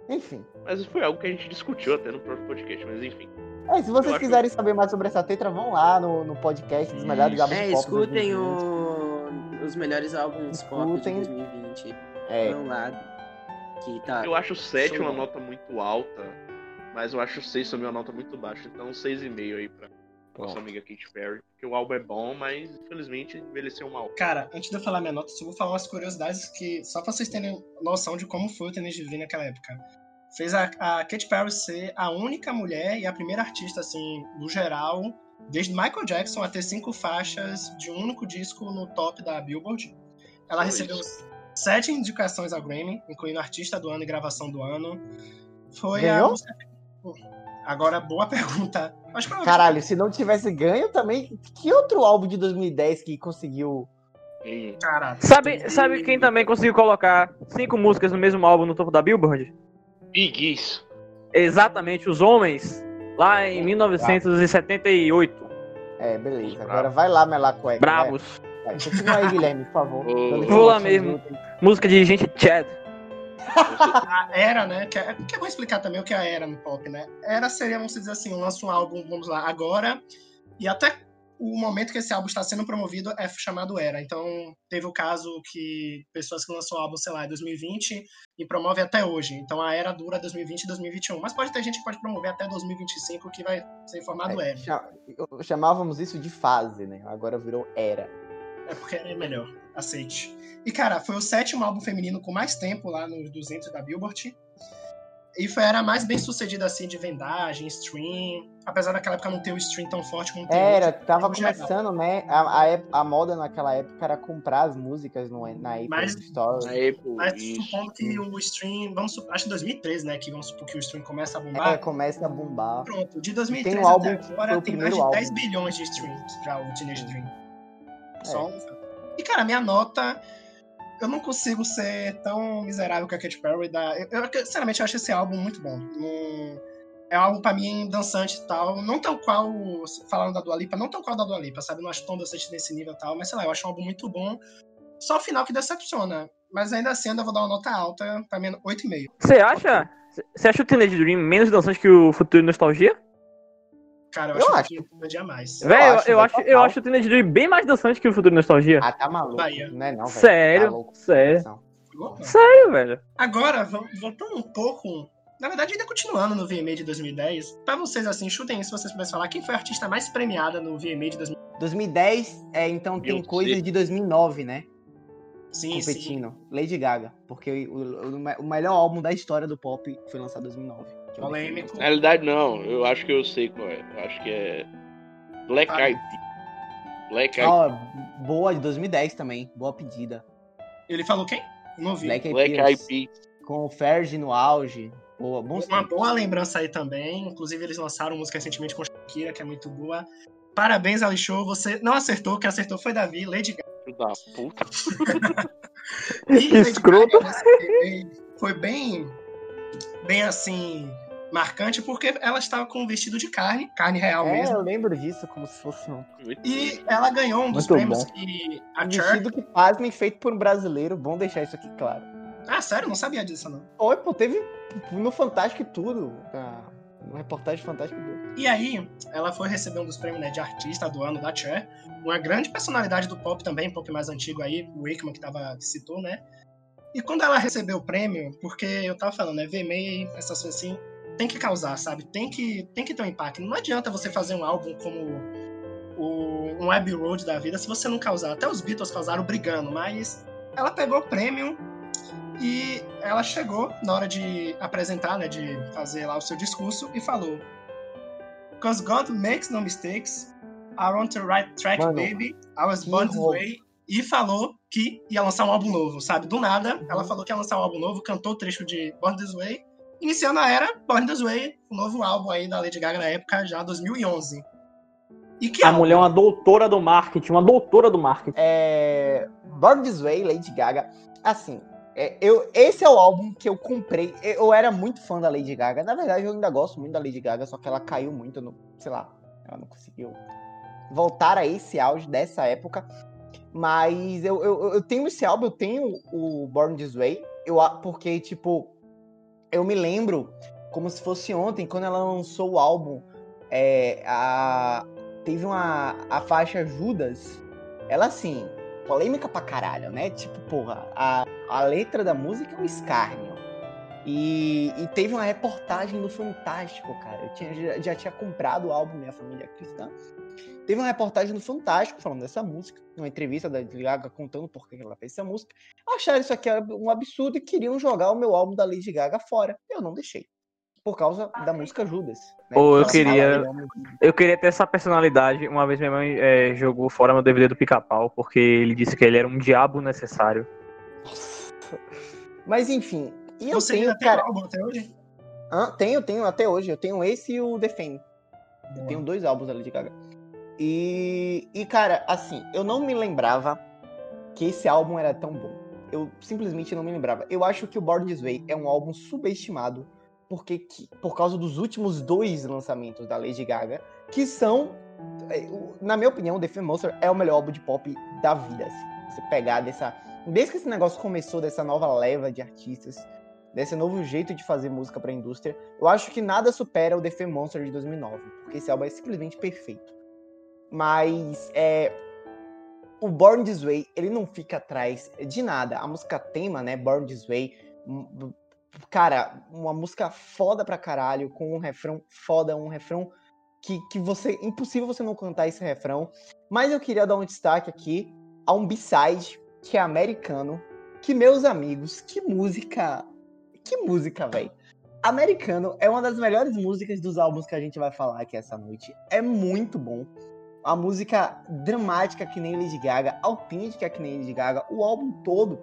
Enfim. Mas foi algo que a gente discutiu até no próprio podcast, mas enfim. É, se vocês Eu acho- quiserem saber mais sobre essa tetra, vão lá no, no podcast dos melhores álbuns É, pop de escutem 2020. o... os melhores álbuns pop de Escutem. 2020. É, Vão lá. Que tá. Eu acho 7 show uma bom. nota muito alta, mas eu acho 6 também uma nota muito baixa. Então 6,5 aí pra nossa Pronto. amiga Katy Perry. Porque o álbum é bom, mas infelizmente envelheceu mal. Cara, antes de eu falar minha nota, só vou falar umas curiosidades que só pra vocês terem noção de como foi o Tênis de Vini naquela época. Fez a, a Katy Perry ser a única mulher e a primeira artista, assim, no geral, desde Michael Jackson a ter cinco faixas de um único disco no top da Billboard. Ela Foi recebeu isso. sete indicações ao Grammy, incluindo Artista do Ano e Gravação do Ano. Foi Ganhou? a. Agora, boa pergunta. Acho que ela- Caralho, se não tivesse ganho também, que outro álbum de 2010 que conseguiu. Hum, Cara, Sabe, sabe quem também conseguiu colocar cinco músicas no mesmo álbum no topo da Billboard? Big Isso. Exatamente, os homens, lá em 1978. É, beleza. Agora vai lá, melar cueca. Bravos. Vai, vai. Continua aí, Guilherme, por favor. Vou lá mesmo. Música de gente Chad. A era, né? Que, é, que eu vou explicar também o que é a era no pop, né? Era seria, vamos dizer assim, lança um álbum, vamos lá, agora, e até o momento que esse álbum está sendo promovido é chamado Era. Então, teve o caso que pessoas que lançam o álbum, sei lá, em 2020 e promove até hoje. Então, a Era dura 2020 e 2021. Mas pode ter gente que pode promover até 2025 que vai ser formado É, Era. cha- chamávamos isso de fase, né? Agora virou era. É porque é melhor, aceite. E, cara, foi o sétimo álbum feminino com mais tempo lá nos 200 da Billboard. E foi, era a mais bem sucedida, assim, de vendagem, stream. Apesar daquela época não ter o stream tão forte como tem Era, hoje. tava geral. começando, né? A, a, a moda naquela época era comprar as músicas no, na Apple Mas- Store. Na Apple, Mas isso. supondo que o stream, vamos supor, acho que 2013, né, que vamos supor que o stream começa a bombar. É, começa a bombar. Pronto, de 2013 Tem um álbum até que foi agora tem mais de 10 álbum. bilhões de streams já o Teenage Dream. Só É. um... E cara, minha nota eu não consigo ser tão miserável que a Katy Perry dá. Eu, eu, sinceramente, eu acho esse álbum muito bom. Não- É um álbum pra mim dançante e tal. Não tão qual, falando da Dua Lipa, não tão qual da Dua Lipa, sabe? Não acho tão dançante nesse nível e tal, mas sei lá, eu acho um álbum muito bom. Só o final que decepciona. Mas ainda assim, ainda vou dar uma nota alta, pra mim, 8,5. Você acha? Você acha o Teenage Dream menos dançante que o Futuro Nostalgia? Cara, eu, Eu acho, acho. que eu dia mais. Velho, eu, acho, eu acho, eu acho o Teenage Dream bem mais dançante que o Futuro Nostalgia. Ah, tá maluco. Bahia. Não é não, velho. Sério, Tá louco. sério. Opa. Sério, velho. Agora, vol- voltando um pouco. Na verdade, ainda continuando no VMA de 2010. Pra vocês, assim, chutem se vocês puderem falar quem foi a artista mais premiada no VMA de 2010. 2010, é, então tem Beyoncé. coisa de 2009, né? Sim, sim. competindo. Lady Gaga. Porque o, o- o melhor álbum da história do pop foi lançado em 2009. Que Polêmico. Na realidade, não. Eu acho que eu sei qual é. Eu acho que é. Black Ah. Eyed Peas. Black Eyed Ó, boa, de 2010 também. Boa pedida. Ele falou quem? Não vi. Black Eyed Black Peas, Eyed Peas. Com o Fergie no auge. Boa, Uma tempos. boa lembrança aí também. Inclusive, eles lançaram música recentemente com Shakira, que é muito boa. Parabéns, Ali Show. Você não acertou, quem acertou foi Davi, Lady Gaga. Filho da puta. E Lady Escroto. Gaga foi bem, bem assim, marcante, porque ela estava com um vestido de carne, carne real É, mesmo. eu lembro disso como se fosse um, E ela ganhou um dos Muito prêmios bom. que a um Cher. vestido que, pasmem, feito por um brasileiro. Bom deixar isso aqui claro. Ah, sério? Não sabia disso, não. Oi, pô, teve no Fantástico e tudo. Na, no reportagem Fantástico do. E aí, ela foi receber um dos prêmios né, de artista do ano da Cher. Uma grande personalidade do pop também, pop mais antigo aí, o Wakeman que, tava, que citou, né? E quando ela recebeu o prêmio, porque eu tava falando, né? VMA, essas coisas assim, tem que causar, sabe? Tem que, tem que ter um impacto. Não adianta você fazer um álbum como o, um Abbey Road da vida se você não causar. Até os Beatles causaram brigando, mas ela pegou o prêmio e ela chegou na hora de apresentar, né? De fazer lá o seu discurso e falou: Because God makes no mistakes. I on the right track, Mano, baby. I was born this way. E falou que ia lançar um álbum novo, sabe? Do nada, ela falou que ia lançar um álbum novo, cantou o trecho de Born This Way, iniciando a era Born This Way, o novo álbum aí da Lady Gaga na época, já 2011. E que A álbum? mulher é uma doutora do marketing, uma doutora do marketing. É, Born This Way, Lady Gaga. Assim, é, eu, esse é o álbum que eu comprei. Eu era muito fã da Lady Gaga. Na verdade, eu ainda gosto muito da Lady Gaga, só que ela caiu muito no. Sei lá, ela não conseguiu voltar a esse auge dessa época. Mas eu, eu, eu tenho esse álbum, eu tenho o Born This Way, eu, a- porque, tipo, eu me lembro como se fosse ontem, quando ela lançou o álbum. é, a, teve uma a faixa Judas. Ela assim, polêmica pra caralho, né? Tipo, porra, a, a letra da música é um escárnio. E, e teve uma reportagem no Fantástico, cara. Eu tinha, já, já tinha comprado o álbum Minha Família é Cristã. Teve uma reportagem no Fantástico falando dessa música, uma entrevista da Lady Gaga contando por que ela fez essa música. Acharam isso aqui um absurdo e queriam jogar o meu álbum da Lady Gaga fora. Eu não deixei. Por causa da música Judas. né? Pô, eu queria- de- Eu queria ter essa personalidade. Uma vez minha mãe é, jogou fora meu DVD do pica-pau, porque ele disse que ele era um diabo necessário. Mas enfim. E eu Você tenho, ainda tem cara. o álbum até hoje? Tenho, tenho até hoje. Eu tenho esse e o The Fame. Eu tenho dois álbuns da Lady Gaga. E, e, cara, assim, eu não me lembrava que esse álbum era tão bom. Eu simplesmente não me lembrava. Eu acho que o Born This Way é um álbum subestimado porque que- por causa dos últimos dois lançamentos da Lady Gaga, que são, é, na minha opinião, The Fame Monster é o melhor álbum de pop da vida. Assim. Você pegar dessa. Desde que esse negócio começou, dessa nova leva de artistas, desse novo jeito de fazer música pra indústria, eu acho que nada supera o The Fame Monster de 2009, porque esse álbum é simplesmente perfeito. Mas é, o Born This Way, ele não fica atrás de nada. A música tema, né, Born This Way, m- cara, uma música foda pra caralho, com um refrão foda, um refrão que, que você, impossível você não cantar esse refrão. Mas eu queria dar um destaque aqui a um B-side, que é americano, que meus amigos, que música, que música, velho. Americano é uma das melhores músicas dos álbuns que a gente vai falar aqui essa noite. É muito bom. A música dramática que nem Lady Gaga, autêntica que nem Lady Gaga, o álbum todo.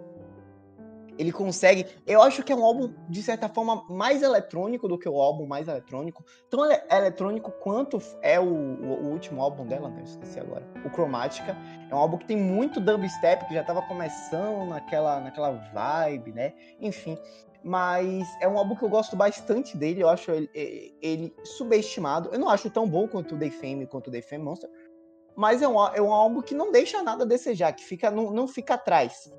Ele consegue. Eu acho que é um álbum, de certa forma, mais eletrônico do que o álbum mais eletrônico. Tão ele- eletrônico quanto é o, o- o último álbum dela, né? Eu esqueci agora. O Chromatica. É um álbum que tem muito dubstep, que já tava começando naquela, naquela vibe, né? Enfim. Mas é um álbum que eu gosto bastante dele. Eu acho ele, ele- ele subestimado. Eu não acho tão bom quanto o The Fame, quanto o The Fame Monster. Mas é um, é um álbum que não deixa nada a desejar, que fica, não, não fica atrás.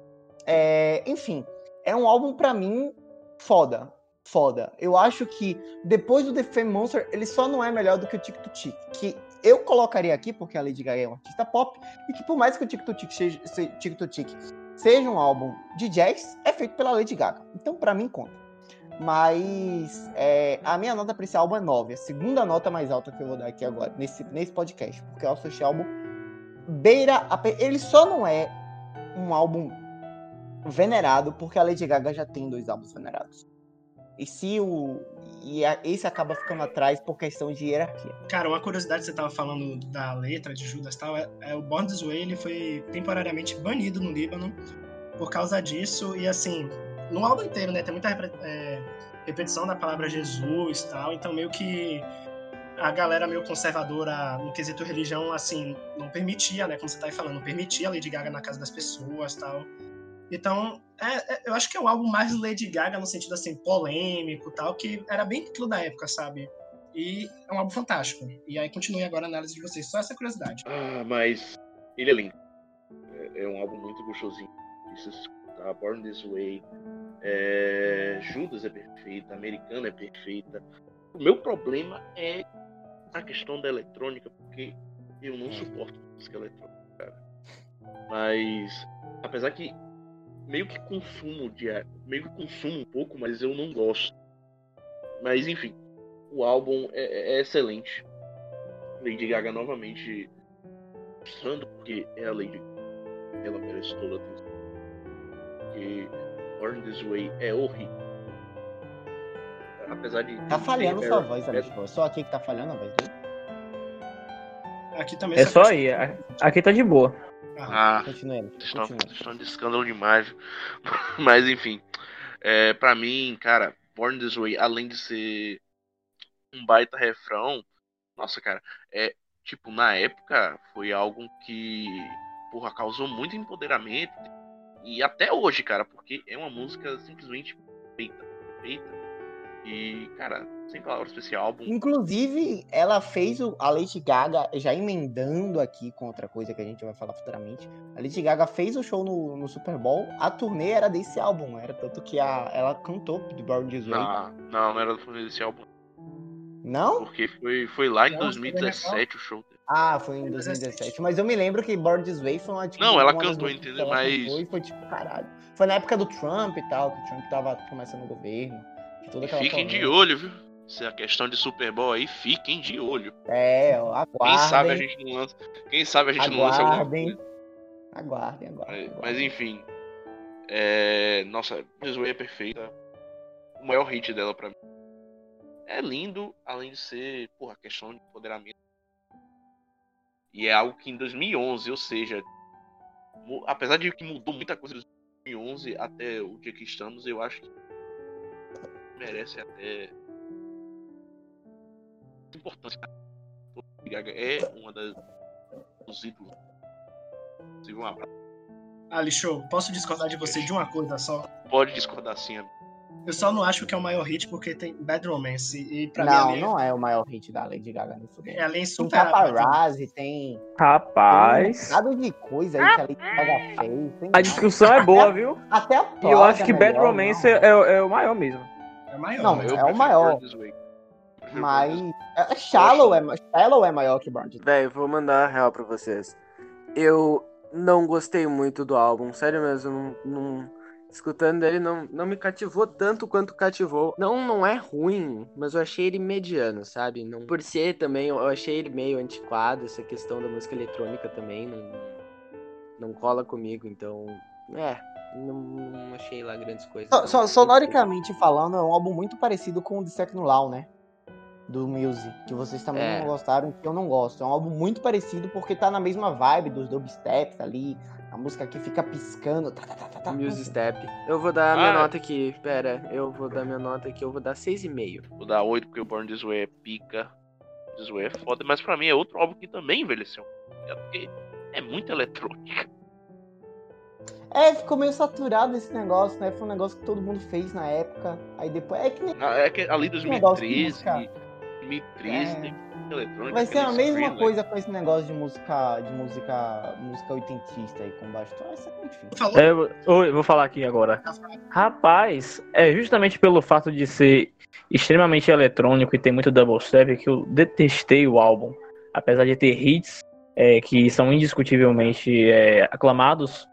É, enfim, é um álbum pra mim foda. Foda. Eu acho que depois do The Fame Monster, ele só não é melhor do que o Tic to Tic. Que eu colocaria aqui, porque a Lady Gaga é uma artista pop, e que por mais que o Tic to Tic seja, se- Tic to Tic seja um álbum de jazz, é feito pela Lady Gaga. Então, pra mim, conta. Mas é, a minha nota pra esse álbum é 9. A segunda nota mais alta que eu vou dar aqui agora, nesse, nesse podcast. Porque eu acho esse álbum beira. a Ele só não é um álbum venerado, porque a Lady Gaga já tem dois álbuns venerados. E se o. E a- esse acaba ficando atrás por questão de hierarquia. Cara, uma curiosidade, você tava falando da letra de Judas tal, é, é o Way, ele foi temporariamente banido no Líbano por causa disso, e assim, no álbum inteiro, né, tem muita é, repetição da palavra Jesus tal, então meio que a galera meio conservadora no quesito religião, assim, não permitia, né, como você tá aí falando, não permitia a Lady Gaga na casa das pessoas tal. Então, é- é- eu acho que é o álbum mais Lady Gaga no sentido, assim, polêmico e tal, que era bem aquilo da época, sabe? E é um álbum fantástico. E aí continue agora a análise de vocês. Só essa curiosidade. Ah, mas ele é lindo. É, é um álbum muito gostosinho se escutar. Born This Way. é, Judas é perfeita, Americana é perfeita. O meu problema é a questão da eletrônica, porque eu não suporto música eletrônica, cara. Mas, apesar que meio que consumo diário, meio que consumo um pouco, mas eu não gosto. Mas enfim, o álbum é, é excelente. Lady Gaga novamente mostrando porque é a Lady Gaga. Ela merece toda a atenção. Porque Born This Way é horrível. Apesar de. Tá falhando sua voz, Alex. É só aqui que tá falhando a voz dele. Aqui também É só aí. Aqui tá de boa. Ah, Ah, Continue, Vocês estão, estão de escândalo demais. Mas enfim. É, pra mim, cara, Born This Way, além de ser um baita refrão, nossa, cara, é tipo, na época foi algo que, porra, causou muito empoderamento. E até hoje, cara, porque é uma música simplesmente feita, feita. E, cara, sem palavras pra esse álbum. Inclusive, ela fez o, a Lady Gaga, já emendando aqui com outra coisa que a gente vai falar futuramente. A Lady Gaga fez o show no, no Super Bowl, a turnê era desse álbum, era tanto que a, ela cantou do Born This Way. Não, não, não era desse álbum. Não? Porque foi, foi lá em Não, 2017 o show dele. Ah, foi em 2017. Mas eu me lembro que Born This Way foi uma tipo, Não, ela cantou, entendeu? ela Mas- cantou E foi tipo, caralho. Foi na época do Trump e tal, que o Trump tava começando o governo. fiquem de olho, viu? Se a questão de Super Bowl aí, fiquem de olho. É, ó, aguardem. Quem sabe a gente não lança. Quem sabe a gente não lança alguma Aguardem. coisa. Aguardem, aguardem. Mas, aguardem. mas enfim. É... Nossa, Way é perfeita. O maior hit dela pra mim. É lindo, além de ser, porra, questão de empoderamento. E é algo que em 2011, ou seja, apesar de que mudou muita coisa de 2011 até o dia que estamos, eu acho que merece até importância. Lady Gaga é uma das dos ídolos. Inclusive, um abraço. Ali, show. Posso discordar de você de uma coisa só? Pode discordar sim, amigo. Eu só não acho que é o maior hit porque tem Bad Romance. E pra Não, mim, ali, não é o maior hit da Lady Gaga no é futebol. além Tem insuperável. paparazzi, tem, tem um Rapaz. bocado de coisa aí que a Lady Gaga fez. tem- A discussão é boa, viu? Até a E eu acho que é Bad melhor, Romance não. é, é o maior mesmo. É maior. Não, né? é o maior. Mas. é- Shallow é, Shallow é maior que Born. Véi, vou mandar a real pra vocês. Eu não gostei muito do álbum, sério mesmo. Não, não- escutando ele não, não me cativou tanto quanto cativou. Não, não é ruim, mas eu achei ele mediano, sabe? Não, por ser também, eu achei ele meio antiquado. Essa questão da música eletrônica também não, não cola comigo, então. É, não, não achei lá grandes coisas. So- so- sonoricamente falando, é um álbum muito parecido com o de Second Law, né? Do Muse, que vocês também É. não gostaram, que eu não gosto. É um álbum muito parecido porque tá na mesma vibe dos dubsteps ali, a música que fica piscando. Tá, tá, tá, tá, tá. Music Step. Eu vou dar a minha Ah. nota aqui. Pera, eu vou dar minha nota aqui. Eu vou dar 6,5. Vou dar 8 porque o Born This Way é pica. This Way é foda, mas pra mim é outro álbum que também envelheceu. É porque é muito eletrônica. É, ficou meio saturado esse negócio, né? Foi um negócio que todo mundo fez na época. Aí depois. É que nem. Ah, É que ali negócio de 2013, música. 2013 É. Vai ser a mesma thriller. coisa com esse negócio de música. De música. música oitentista aí com baixo. Então, isso é muito difícil. Falou? É, eu- oi, vou falar aqui agora. Rapaz, é justamente pelo fato de ser extremamente eletrônico e ter muito dubstep que eu detestei o álbum. Apesar de ter hits é, que são indiscutivelmente é, aclamados,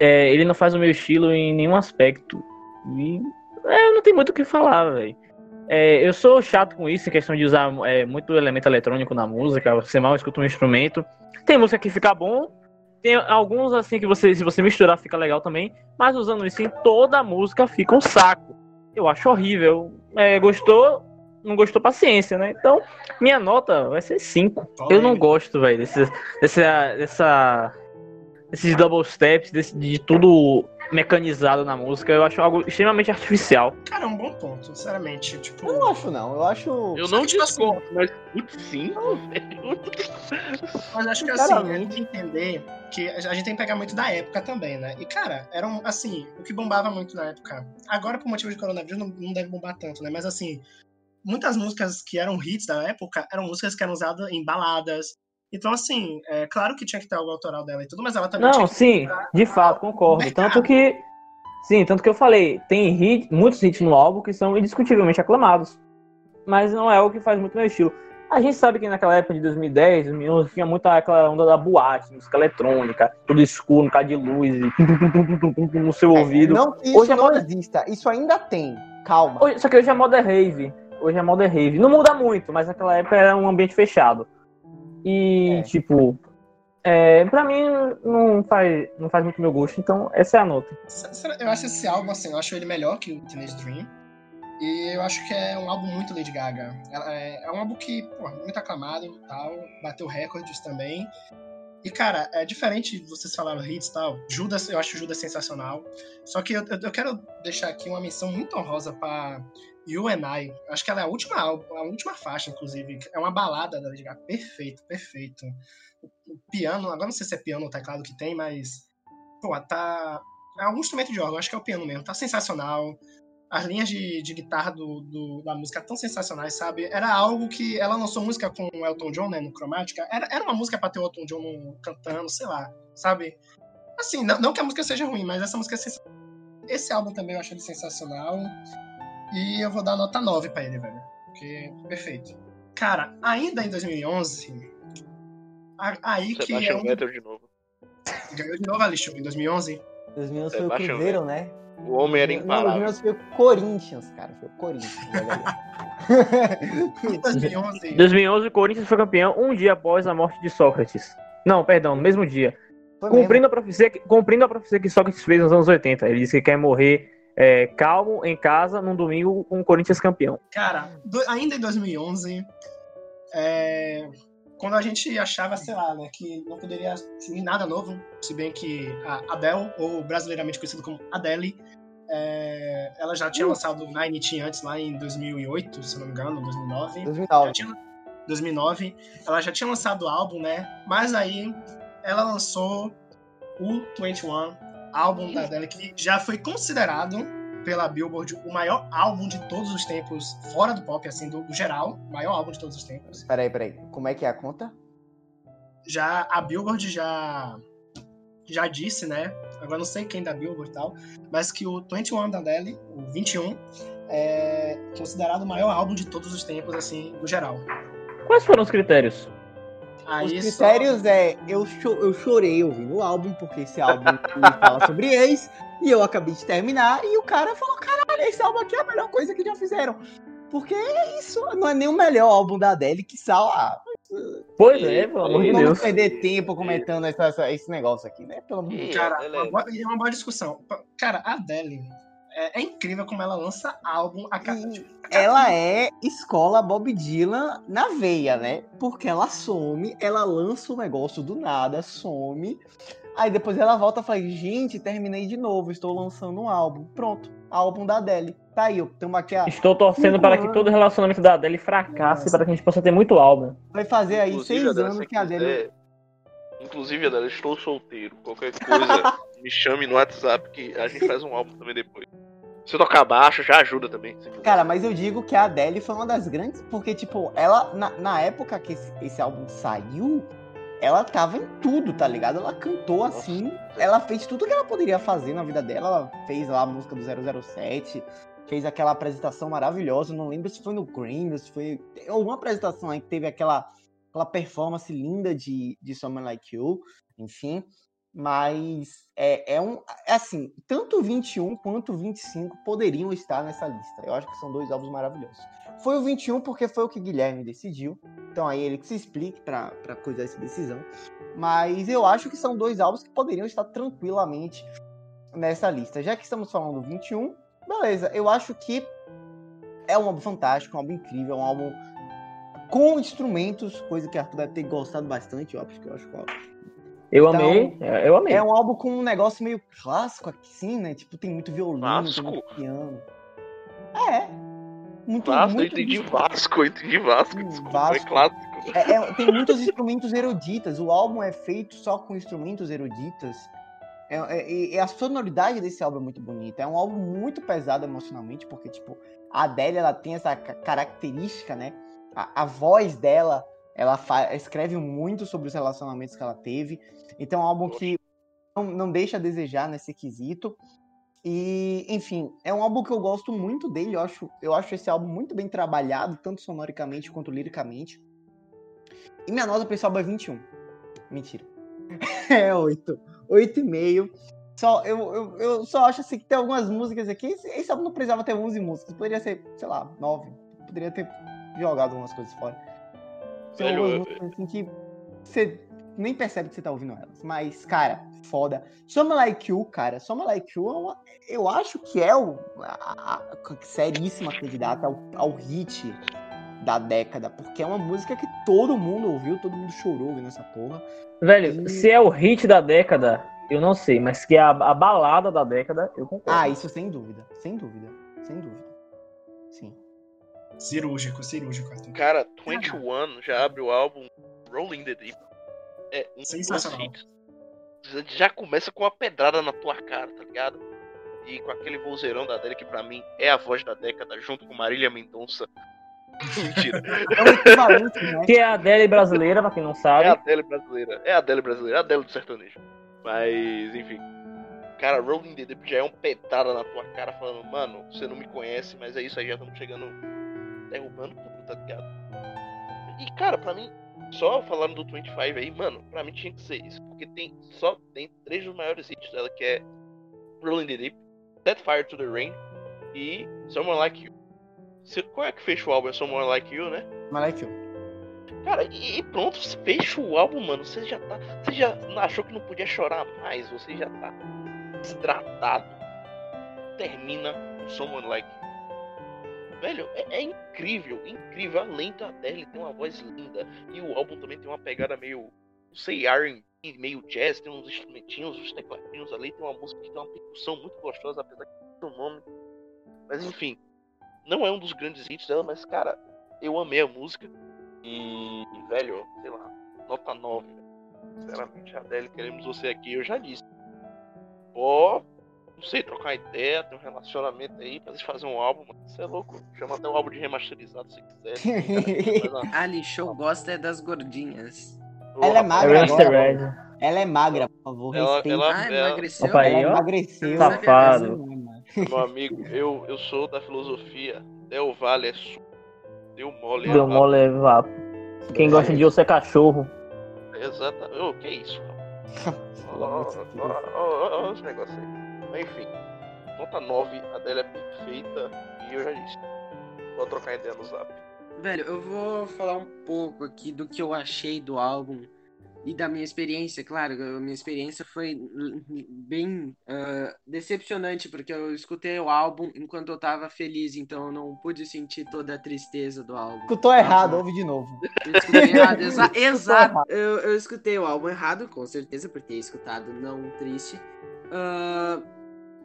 é, ele não faz o meu estilo em nenhum aspecto. E é, não tem muito o que falar, velho. É, eu sou chato com isso, em questão de usar é, muito elemento eletrônico na música. Você mal escuta um instrumento. Tem música que fica bom, tem alguns assim que você, se você misturar, fica legal também. Mas usando isso em toda a música fica um saco. Eu acho horrível. É, gostou? Não gostou, paciência, né? Então, minha nota vai ser 5. Eu não gosto, velho, desses, dessa, dessa, desses double steps, desse, de tudo mecanizado na música. Eu acho algo extremamente artificial. Cara, é um bom ponto, sinceramente. Tipo, Eu não acho, não. Eu acho. Eu não tipo discordo, mas putz, 5, velho. Mas acho que assim, a gente tem que entender que a gente tem que pegar muito da época também, né? E, cara, eram, assim, o que bombava muito na época. Agora, por motivo de coronavírus, não, não deve bombar tanto, né? Mas, assim, muitas músicas que eram hits da época eram músicas que eram usadas em baladas. Então, assim, é claro que tinha que ter algo autoral dela e tudo, mas ela também Não, tinha que sim, de fato, concordo. Tanto que. Sim, tanto que eu falei, tem hit, muitos hits no álbum que são indiscutivelmente aclamados. Mas não é o que faz muito meu estilo. A gente sabe que naquela época de 2010, 2011, tinha muita aquela onda da boate, música eletrônica, tudo escuro, um cara de luz, e no seu ouvido. Não que isso Hoje é não moda- exista. Isso ainda tem. Calma. Hoje- só que hoje é moda rave. Hoje é moda rave. Não muda muito, mas naquela época era um ambiente fechado. E, É. tipo, é, pra mim não faz, não faz muito meu gosto, então essa é a nota. Eu acho esse álbum, assim, eu acho ele melhor que o Teenage Dream. E eu acho que é um álbum muito Lady Gaga. É, é um álbum que, pô, muito aclamado e tal, bateu recordes também. E, cara, é diferente de vocês falaram hits e tal. Judas, eu acho Judas sensacional. Só que eu, eu- eu quero deixar aqui uma menção muito honrosa pra You and I. Acho que ela é a última a última faixa, inclusive. É uma balada da Lady Gaga. Perfeito, perfeito. O, piano, agora não sei se é piano ou teclado que tem, mas. Pô, tá. É algum instrumento de órgão, acho que é o piano mesmo. Tá sensacional. As linhas de, de guitarra do, do- da música tão sensacionais, sabe? Era algo que ela lançou música com o Elton John, né, no Chromatica. Era, era uma música pra ter o Elton John cantando, sei lá, sabe? Assim, não, não que a música seja ruim, mas essa música é sensacional. Esse álbum também eu acho ele sensacional. E eu vou dar nota 9 pra ele, velho. Porque, perfeito. Cara, ainda em 2011, a- aí que é Sebastian um, Vettel de novo. ganhou de novo a Alice em 2011. 2011 foi o Cruzeiro, né? O homem era Não, imparável. 2011 foi o Corinthians, cara. Foi o Corinthians. olha aí. Em 2011, 2011, o Corinthians foi campeão um dia após a morte de Sócrates. Não, perdão, no mesmo dia. Foi mesmo. Cumprindo a, profecia, cumprindo a profecia que Sócrates fez nos anos 80. Ele disse que quer morrer é, calmo em casa num domingo com o Corinthians campeão. Cara, do- ainda em 2011, é, quando a gente achava, sei lá, né, que não poderia vir nada novo, se bem que a Adele, ou brasileiramente conhecido como Adele, é, ela já tinha lançado Nine Teen antes, lá em 2008, se não me engano, 2009. Já 2009. tinha, 2009, ela já tinha lançado o álbum, né? Mas aí ela lançou o 21, álbum da Adele, que já foi considerado pela Billboard o maior álbum de todos os tempos, fora do pop, assim, do, do geral, o maior álbum de todos os tempos. Peraí, peraí. Como é que é a conta? Já a Billboard já já disse, né? Agora não sei quem da Billboard e tal, mas que o 21 da Adele, o 21, é considerado o maior álbum de todos os tempos, assim, no geral. Quais foram os critérios? Aí Os só- critérios é, eu, cho- eu chorei ouvindo o álbum, porque esse álbum fala sobre ex, e eu acabei de terminar, e o cara falou, caralho, esse álbum aqui é a melhor coisa que já fizeram. Porque é isso não é nem o melhor álbum da Adele, que sal, ah, Pois é, pelo amor de vamos Deus. perder tempo comentando essa- essa- esse negócio aqui, né? Pelo amor de Deus. E Cara, é- é uma boa discussão. Cara, a Adele é, é incrível como ela lança álbum a cada. Tipo, cada- ela é escola Bob Dylan na veia, né? Porque ela some, ela lança o negócio do nada, some. Aí depois ela volta e fala: Gente, terminei de novo, estou lançando um álbum. Pronto, álbum da Adele. Tá aí, estamos aqui. A... Estou torcendo para que todo relacionamento da Adele fracasse para que a gente possa ter muito álbum. Vai fazer aí Inclusive, seis Adele, anos que a Adele. quiser- Inclusive, Adele, eu estou solteiro. Qualquer coisa, me chame no WhatsApp que a gente faz um álbum também depois. Se eu tocar baixo, já ajuda também. Cara, mas eu digo que a Adele foi uma das grandes. Porque, tipo, ela, na, na época que esse, esse álbum saiu, ela tava em tudo, tá ligado? Ela cantou assim, ela fez tudo que ela poderia fazer na vida dela. Ela fez lá a música do 007, fez aquela apresentação maravilhosa. Não lembro se foi no Grammy, ou se foi. Tem alguma apresentação aí que teve aquela, aquela performance linda de, de Someone Like You, enfim. Mas é, é um. É assim, tanto o 21 quanto o 25 poderiam estar nessa lista. Eu acho que são dois álbuns maravilhosos. Foi o 21 porque foi o que Guilherme decidiu. Então aí ele que se explique pra coisar essa decisão. Mas eu acho que são dois álbuns que poderiam estar tranquilamente nessa lista. Já que estamos falando do 21, beleza. Eu acho que é um álbum fantástico, um álbum incrível, um álbum com instrumentos, coisa que Arthur deve ter gostado bastante, eu acho que eu acho que é Eu Então, amei, é, eu amei. é um álbum com um negócio meio clássico aqui, sim, né? Tipo, tem muito violino, Clássico? tem muito piano. É. Muito, Vasco, eu muito entendi Vasco, eu entendi Vasco. Hum, Desculpa, Vasco. é clássico. É, é- tem muitos instrumentos eruditas. O álbum é feito só com instrumentos eruditas. É, é- a sonoridade desse álbum é muito bonita. É um álbum muito pesado emocionalmente, porque, tipo, a Adele, ela tem essa ca- característica, né? A, a voz dela, ela escreve muito sobre os relacionamentos que ela teve. Então é um álbum que não, não deixa a desejar nesse quesito. E, enfim, é um álbum que eu gosto muito dele. Eu acho, eu acho esse álbum muito bem trabalhado, tanto sonoricamente quanto liricamente. E minha nota pessoal é 21. Mentira. É 8. 8,5. Só, eu, eu, eu só acho assim que tem algumas músicas aqui. Esse, esse álbum não precisava ter 11 músicas. Poderia ser, sei lá, 9. Poderia ter jogado algumas coisas fora. Tem Velho, algumas músicas assim que você nem percebe que você tá ouvindo elas. Mas, cara, foda. Soma Like You, cara. Soma Like You é uma, eu acho que é o, a, a- a seríssima candidata ao, ao hit da década. Porque é uma música que todo mundo ouviu, todo mundo chorou ouvindo essa porra. Velho, E- se é o hit da década, eu não sei, mas que é a, a balada da década, eu concordo. Ah, isso sem dúvida. Sem dúvida. Sem dúvida. Sim. Cirúrgico, cirúrgico, Arthur. Cara, 21 já abre o álbum Rolling the Deep. É um Sensacional. Já começa com uma pedrada na tua cara, tá ligado? E com aquele vozeirão da Adele que pra mim é a voz da década, junto com Marília Mendonça. Mentira. É um equivalente, né? Que é a Adele brasileira, pra quem não É a sabe. Adele brasileira. É a Adele brasileira, é a Adele do sertanejo. Mas, enfim. Cara, Rolling the Deep já é um pedrada na tua cara falando, mano, você não me conhece, mas é isso aí, já estamos chegando derrubando tudo, tá ligado? E, cara, pra mim, só falando do 25 aí, mano, pra mim tinha que ser isso. Porque tem só tem três dos maiores hits dela, que é Rolling the Deep, Set Fire to the Rain e Someone Like You. Qual é que fecha o álbum? É Someone Like You, né? Mas Like You. Cara, e, pronto, fecha o álbum, mano. Você já tá. Você já achou que não podia chorar mais, você já tá desidratado. Termina com Someone Like You. Velho, é, é incrível, incrível. Além da Adele tem uma voz linda. E o álbum também tem uma pegada meio. Não sei, RB, meio jazz, tem uns instrumentinhos, uns tecladinhos ali. Tem uma música que tem uma percussão muito gostosa, apesar de não ter o nome. Mas enfim, não é um dos grandes hits dela, mas cara, eu amei a música. E, velho, sei lá, nota 9. velho. Sinceramente, Adele, queremos você aqui, eu já disse. Ó, não sei, trocar ideia, ter um relacionamento aí, pra gente fazer um álbum, mano. Você é louco. Chama até o álbum de remasterizado se quiser. Ali, show gosta é das gordinhas. Ela é rapaz, magra agora. Ela é magra, por favor. Ela- respeite. ela- Ah, ela- emagreceu? Opa, Ela emagreceu. Safado. É. Meu amigo, eu, eu sou da filosofia. Del Vale é su. Deu mole é Deu vapo. mole é vapo. Quem gosta de osso é cachorro. Exatamente. Ô, que isso? Deus. Olha esse negócio aí. Enfim, nota 9, a dela é perfeita e eu já disse. Vou trocar ideia no zap. Velho, eu vou falar um pouco aqui do que eu achei do álbum e da minha experiência, claro, a minha experiência foi bem ah, decepcionante, porque eu escutei o álbum enquanto eu tava feliz, então eu não pude sentir toda a tristeza do álbum. Escutou errado, ouve de novo. Eu escutei errado, exa- exato. Eu, eu escutei o álbum errado, com certeza, por ter escutado não triste. Ah,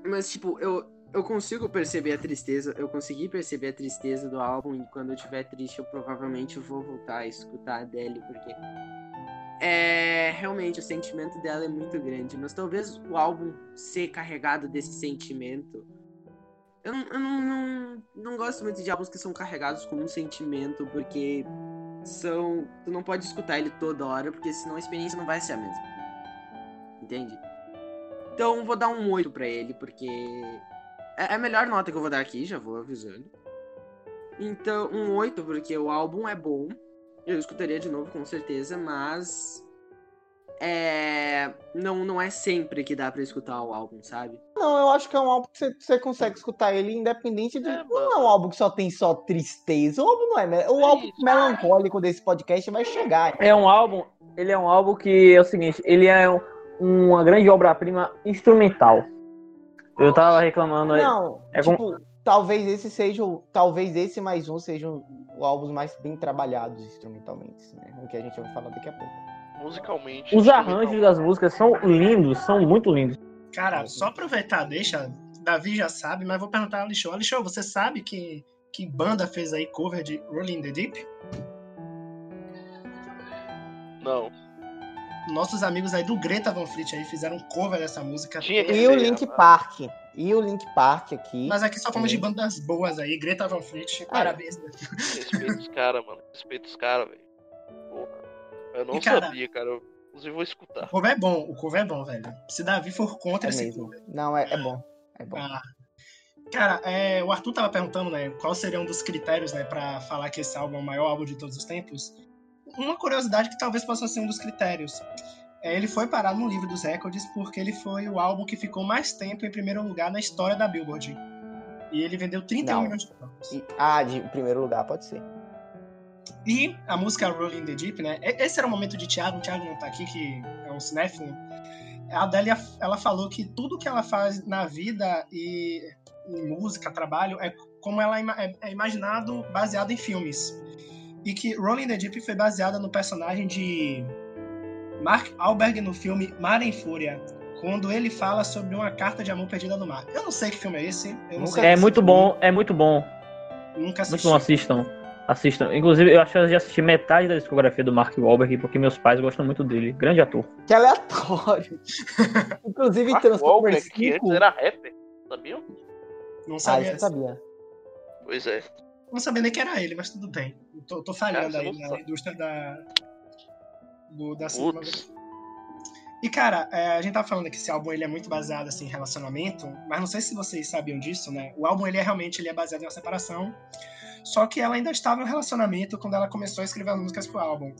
mas, tipo, eu, eu consigo perceber a tristeza, eu consegui perceber a tristeza do álbum, e quando eu estiver triste, eu provavelmente vou voltar a escutar a Adele, porque. É, realmente, o sentimento dela é muito grande, mas talvez o álbum ser carregado desse sentimento. Eu, eu não, não, não gosto muito de álbuns que são carregados com um sentimento, porque são. Tu não pode escutar ele toda hora, porque senão a experiência não vai ser a mesma. Entende? Então vou dar um 8 pra ele, porque. É é a melhor nota que eu vou dar aqui, já vou avisando. Então, um 8, porque o álbum é bom. Eu escutaria de novo, com certeza, mas. É. Não, não é sempre que dá pra escutar o álbum, sabe? Não, eu acho que é um álbum que você, você consegue escutar ele independente de. É, não é um álbum que só tem só tristeza. O álbum não é. me- O É álbum melancólico desse podcast vai chegar. É um álbum, ele é um álbum que é o seguinte, ele é um- uma grande obra-prima instrumental. Eu tava reclamando aí. Não, É tipo, talvez esse seja o. Talvez esse mais um sejam os álbuns mais bem trabalhados instrumentalmente, né? O que a gente vai falar daqui a pouco. Musicalmente. Os arranjos das músicas são lindos, são muito lindos. Cara, só aproveitar, deixa. Davi já sabe, mas vou perguntar a Alixô. Alixô, você sabe que, que banda fez aí cover de Rolling in the Deep? Não. Nossos amigos aí do Greta Van Fleet aí fizeram cover dessa música. Tinha que E o Link rapaz. Park. E o Link Park aqui. Mas aqui só falamos de bandas boas aí. Greta Van Fleet, parabéns. Respeita os caras, mano. Respeita os caras, velho. Eu não E, cara- sabia, cara. Eu, inclusive, vou O escutar. cover é bom, o cover é bom, velho. Se Davi for contra É esse mesmo. cover. Não, é, é bom. É bom. Ah. Cara, é, o Arthur tava perguntando, né, qual seria um dos critérios, né, pra falar que esse álbum é o maior álbum de todos os tempos. Uma curiosidade que talvez possa ser um dos critérios. É, ele foi parar no livro dos recordes porque ele foi o álbum que ficou mais tempo em primeiro lugar na história da Billboard. E ele vendeu 31 Não. milhões de. E- ah, de primeiro lugar, pode ser. E a música Rolling in the Deep, né? Esse era o momento de Thiago, o Thiago não tá aqui, que é um cinéfilo. A Adélia, ela falou que tudo que ela faz na vida e em música, trabalho, é como ela é, é imaginado baseado em filmes. E que Rolling in the Deep foi baseada no personagem de Mark Alberg no filme Mar em Fúria, quando ele fala sobre uma carta de amor perdida no mar. Eu não sei que filme é esse. Eu não Nunca sei É muito filme, bom, é muito bom. Nunca Muito assisti. bom, assistam. Assistam. Inclusive, eu acho que eu já assisti metade da discografia do Mark Wahlberg, porque meus pais gostam muito dele. Grande ator. Que aleatório. Inclusive, Mark Transformers Wahlberg, que 5. antes era rapper. Sabiam? Não Ah, sabia. eu sabia. Pois é. Não sabia nem que era ele, mas tudo bem. Eu tô, tô falhando Cara, aí na indústria da. Do, da. E, cara, é, a gente tá falando que esse álbum ele é muito baseado assim, em relacionamento, mas não sei se vocês sabiam disso, né? O álbum ele é realmente ele é baseado em uma separação, só que ela ainda estava em um relacionamento quando ela começou a escrever as músicas pro álbum.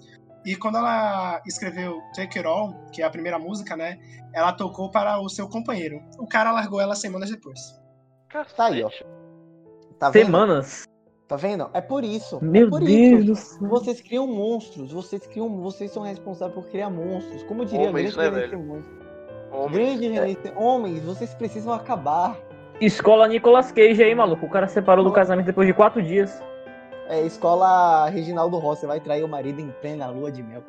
E quando ela escreveu Take It All, que é a primeira música, né? Ela tocou para o seu companheiro. O cara largou ela semanas depois. Tá aí, ó. Tá vendo? Semanas. Tá vendo? É por isso. Meu é por Deus isso. do céu. Vocês criam monstros. Vocês criam. Vocês são responsáveis por criar monstros. Como diria Homens, grande né, gerente monstro. Homem. Grande gerente. Homens, vocês precisam acabar. Escola Nicolas Cage aí, maluco. O cara separou do casamento depois de quatro dias. É, escola Reginaldo Rossi vai trair o marido em plena lua de mel.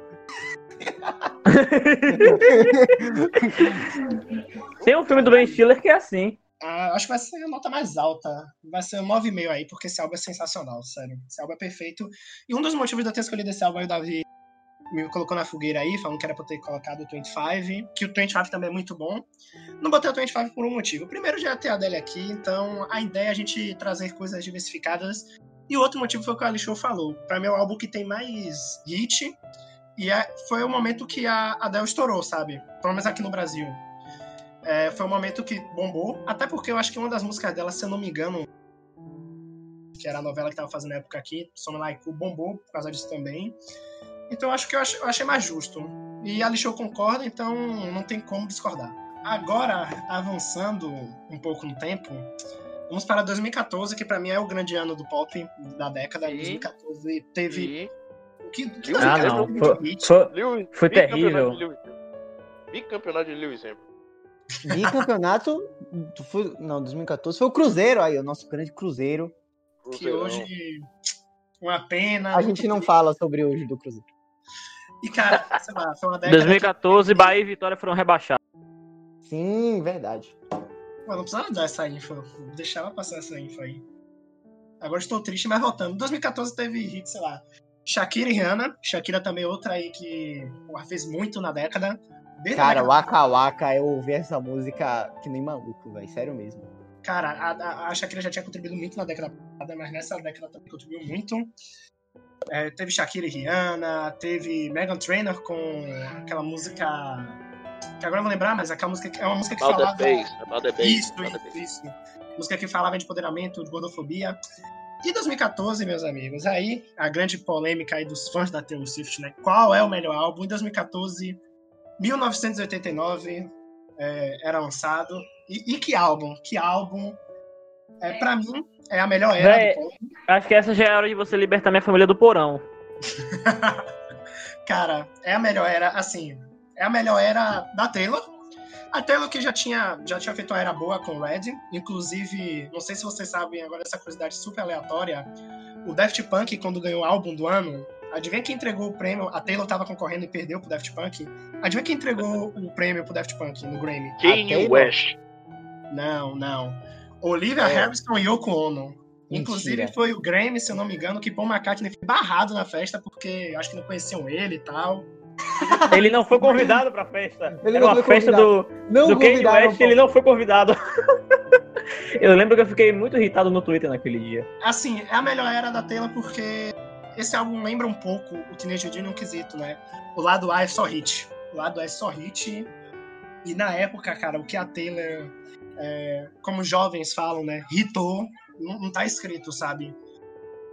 Tem um filme do Ben Stiller que é assim. Ah, acho que vai ser a nota mais alta. Vai ser um 9,5 aí, porque esse álbum é sensacional, sério. Esse álbum é perfeito. E um dos motivos de eu ter escolhido esse álbum aí, o Davi me colocou na fogueira aí, falando que era pra eu ter colocado o 25, que o 25 também é muito bom. Não botei o 25 por um motivo. Primeiro, já ter a Adele aqui, então a ideia é a gente trazer coisas diversificadas. E o outro motivo foi o que o Alixô falou. Pra mim é o álbum que tem mais hit. E é- foi o momento que a Adele estourou, sabe? Pelo menos aqui no Brasil. É, foi um momento que bombou, até porque eu acho que uma das músicas dela, se eu não me engano, que era a novela que tava fazendo na época aqui, Some Like bombou por causa disso também. Então eu acho que eu, ach- eu achei mais justo. E a Lixou concorda, então não tem como discordar. Agora, avançando um pouco no tempo, vamos para 2014, que pra mim é o grande ano do pop da década. Sim. 2014 teve. E O que, que Ah, Hamilton não. Foi, foi, Foi terrível. Bicampeonato de Lewis Hamilton. Bicampeonato. Foi, não, 2014 foi o Cruzeiro aí, o nosso grande Cruzeiro. que hoje uma pena. A gente não fala sobre hoje do Cruzeiro. E cara, sei lá, foi uma década. 2014, Bahia e Vitória foram rebaixados. Sim, verdade. Que... Pô, não precisava dar essa info. Deixava passar essa info aí. Agora estou triste, mas voltando. 2014 teve hit, sei lá. Shakira e Rihanna. Shakira também outra aí que porra, fez muito na década. Desde Cara, década- Waka Waka, eu ouvi essa música que nem maluco, velho. Sério mesmo. Cara, a, a- a Shakira já tinha contribuído muito na década passada, mas nessa década também contribuiu muito. É, teve Shakira e Rihanna, teve Megan Trainor com aquela música. Que agora eu vou lembrar, mas aquela música que- é uma música que About falava. the bass. About the bass. Isso, about the isso, bass. isso. Música que falava de empoderamento, de gordofobia. E 2014, meus amigos, aí a grande polêmica aí dos fãs da Taylor Swift, né? Qual é o melhor álbum? Em 2014, 1989 é, era lançado. E, e que álbum? Que álbum? É, pra mim, é a melhor era Véi. Acho que essa já é a hora de você libertar minha família do porão. Cara, é a melhor era, assim, é a melhor era da Taylor. A Taylor que já tinha, já tinha feito uma era boa com Red. Inclusive, não sei se vocês sabem agora essa curiosidade super aleatória. O Daft Punk, quando ganhou o álbum do ano, adivinha quem entregou o prêmio? A Taylor tava concorrendo e perdeu pro Daft Punk. Adivinha quem entregou o prêmio pro Daft Punk no Grammy? Kanye? West. Não, não. Olivia É. Harrison e Yoko Ono. Inclusive Mentira. foi o Grammy, se eu não me engano, que Paul McCartney foi barrado na festa porque acho que não conheciam ele e tal. Ele não foi convidado pra festa. Ele Era não uma foi festa convidado. do, Não do Kanye West, ele não foi convidado. eu lembro que eu fiquei muito irritado no Twitter naquele dia. Assim, é a melhor era da Taylor porque esse álbum lembra um pouco o Teenage Dream num quesito, né? O lado A é só hit. O lado A é só hit. E na época, cara, o que a Taylor, é, como os jovens falam, né? Hitou, não, não tá escrito, sabe?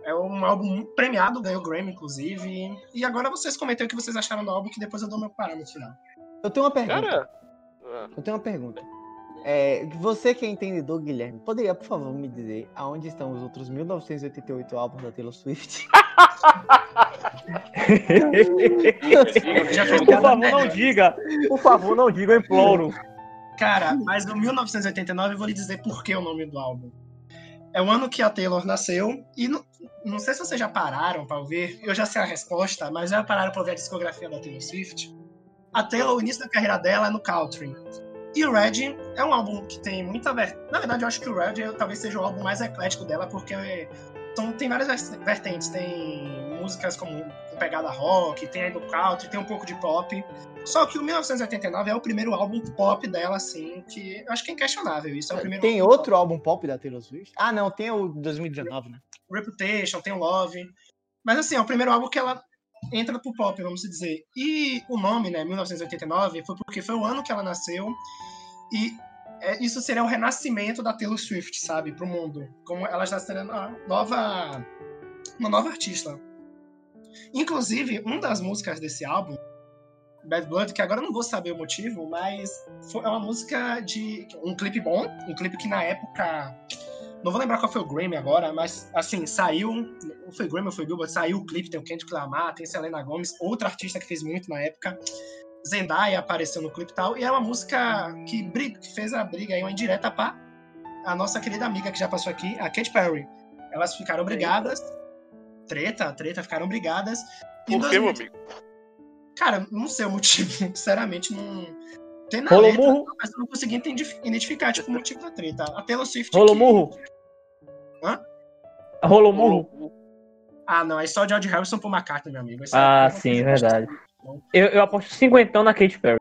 É um álbum premiado, ganhou Grammy, inclusive. E agora vocês comentem o que vocês acharam do álbum, que depois eu dou meu parâmetro final. Eu tenho uma pergunta. Cara. Eu tenho uma pergunta. É, você que é entendedor, Guilherme, poderia, por favor, me dizer aonde estão os outros 1988 álbuns da Taylor Swift? Por favor, não diga. Por favor, não diga, eu imploro. Cara, mas no 1989 eu vou lhe dizer por que o nome do álbum. É o ano que a Taylor nasceu e não, não sei se vocês já pararam pra ouvir, eu já sei a resposta, mas já pararam pra ouvir a discografia da Taylor Swift. A Taylor, o início da carreira dela é no country. E o Red é um álbum que tem muita ver... Na verdade, eu acho que o Red é- talvez seja o álbum mais eclético dela, porque são, tem várias vertentes. Tem músicas como com pegada rock, tem aí do country, tem um pouco de pop. Só que o 1989 é o primeiro álbum pop dela, assim, que eu acho que é inquestionável. Isso é o primeiro Tem álbum outro álbum pop da Taylor Swift? Ah, não, tem o 2019, né? pop. Reputation, tem o Love. Mas assim, é o primeiro álbum que ela entra pro pop, vamos dizer. E o nome, né, 1989, foi porque foi o ano que ela nasceu. E é, isso seria o renascimento da Taylor Swift, sabe, pro mundo. Como ela já seria uma nova, uma nova artista. Inclusive, uma das músicas desse álbum, Bad Blood, que agora eu não vou saber o motivo, mas foi- é uma música de um clipe bom, um clipe que na época não vou lembrar qual foi o Grammy agora, mas assim, saiu. Ou foi Grammy ou foi Billboard? Saiu o clipe, tem o Kendrick Lamar, tem Selena Gomez, outra artista que fez muito na época. Zendaya apareceu no clipe e tal. E é uma música que, briga, que fez a briga aí, uma indireta pra a nossa querida amiga que já passou aqui, a Katy Perry. Elas ficaram brigadas. Treta, treta, ficaram brigadas. Por que, 2000 meu amigo? Cara, não sei o motivo, sinceramente, não. Tem na Rolou letra, murro? mas eu não consegui identif- identificar, tipo, o motivo da treta. A Taylor Swift. Rolou murro? Hã? Rolou murro? Ah, não, é só George Harrison pro McCartney, meu amigo. Isso Ah, é- sim, verdade. Eu, eu aposto cinquentão na Katy Perry.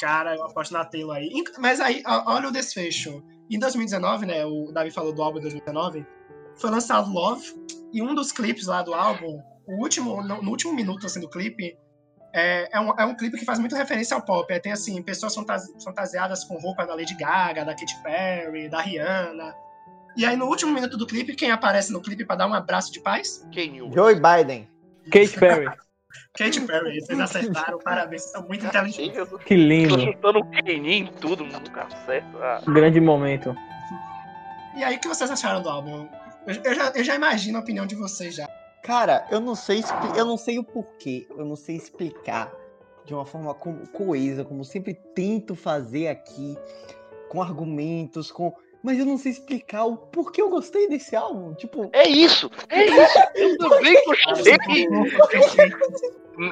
Cara, eu aposto na Taylor aí. Mas aí, olha o desfecho. Em 2019, né, o Davi falou do álbum em 2019, foi lançado Love, e um dos clipes lá do álbum, o último, no último minuto, assim, do clipe, é, é, um, é um clipe que faz muita referência ao pop. É, tem, assim, pessoas fantasi fantasiadas com roupa da Lady Gaga, da Katy Perry, da Rihanna. E aí, no último minuto do clipe, quem aparece no clipe pra dar um abraço de paz? Quem Joe Biden. Katy Perry. Katy Perry. Vocês acertaram, parabéns, vocês são muito inteligentes. Que lindo. tô chutando o Kenin em tudo, nunca acerto. Ah, Grande momento. E aí, o que vocês acharam do álbum? Eu, eu já, eu já imagino a opinião de vocês já. Cara, eu não sei eu não sei o porquê, eu não sei explicar de uma forma co- coesa, como sempre tento fazer aqui, com argumentos, com. Mas eu não sei explicar o porquê eu gostei desse álbum. Tipo, É isso, é isso. Eu também gostei.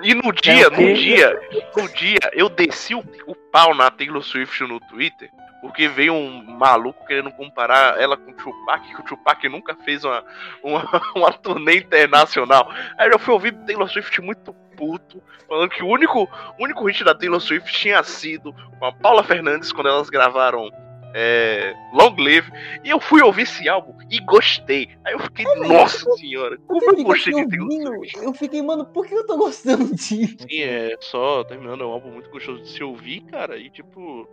E no dia, no quê? dia, no dia, eu desci o, o pau na Taylor Swift no Twitter, porque veio um maluco querendo comparar ela com o Tupac, que o Tupac nunca fez uma, uma, uma turnê internacional. Aí eu fui ouvir Taylor Swift muito puto, falando que o único, o único hit da Taylor Swift tinha sido com a Paula Fernandes quando elas gravaram é, Long Live. E eu fui ouvir esse álbum e gostei. Aí eu fiquei, nossa senhora, como eu gostei de Taylor ouvindo, eu fiquei, mano, por que eu tô gostando disso? Sim, é só terminando, é um álbum muito gostoso de se ouvir, cara. E tipo,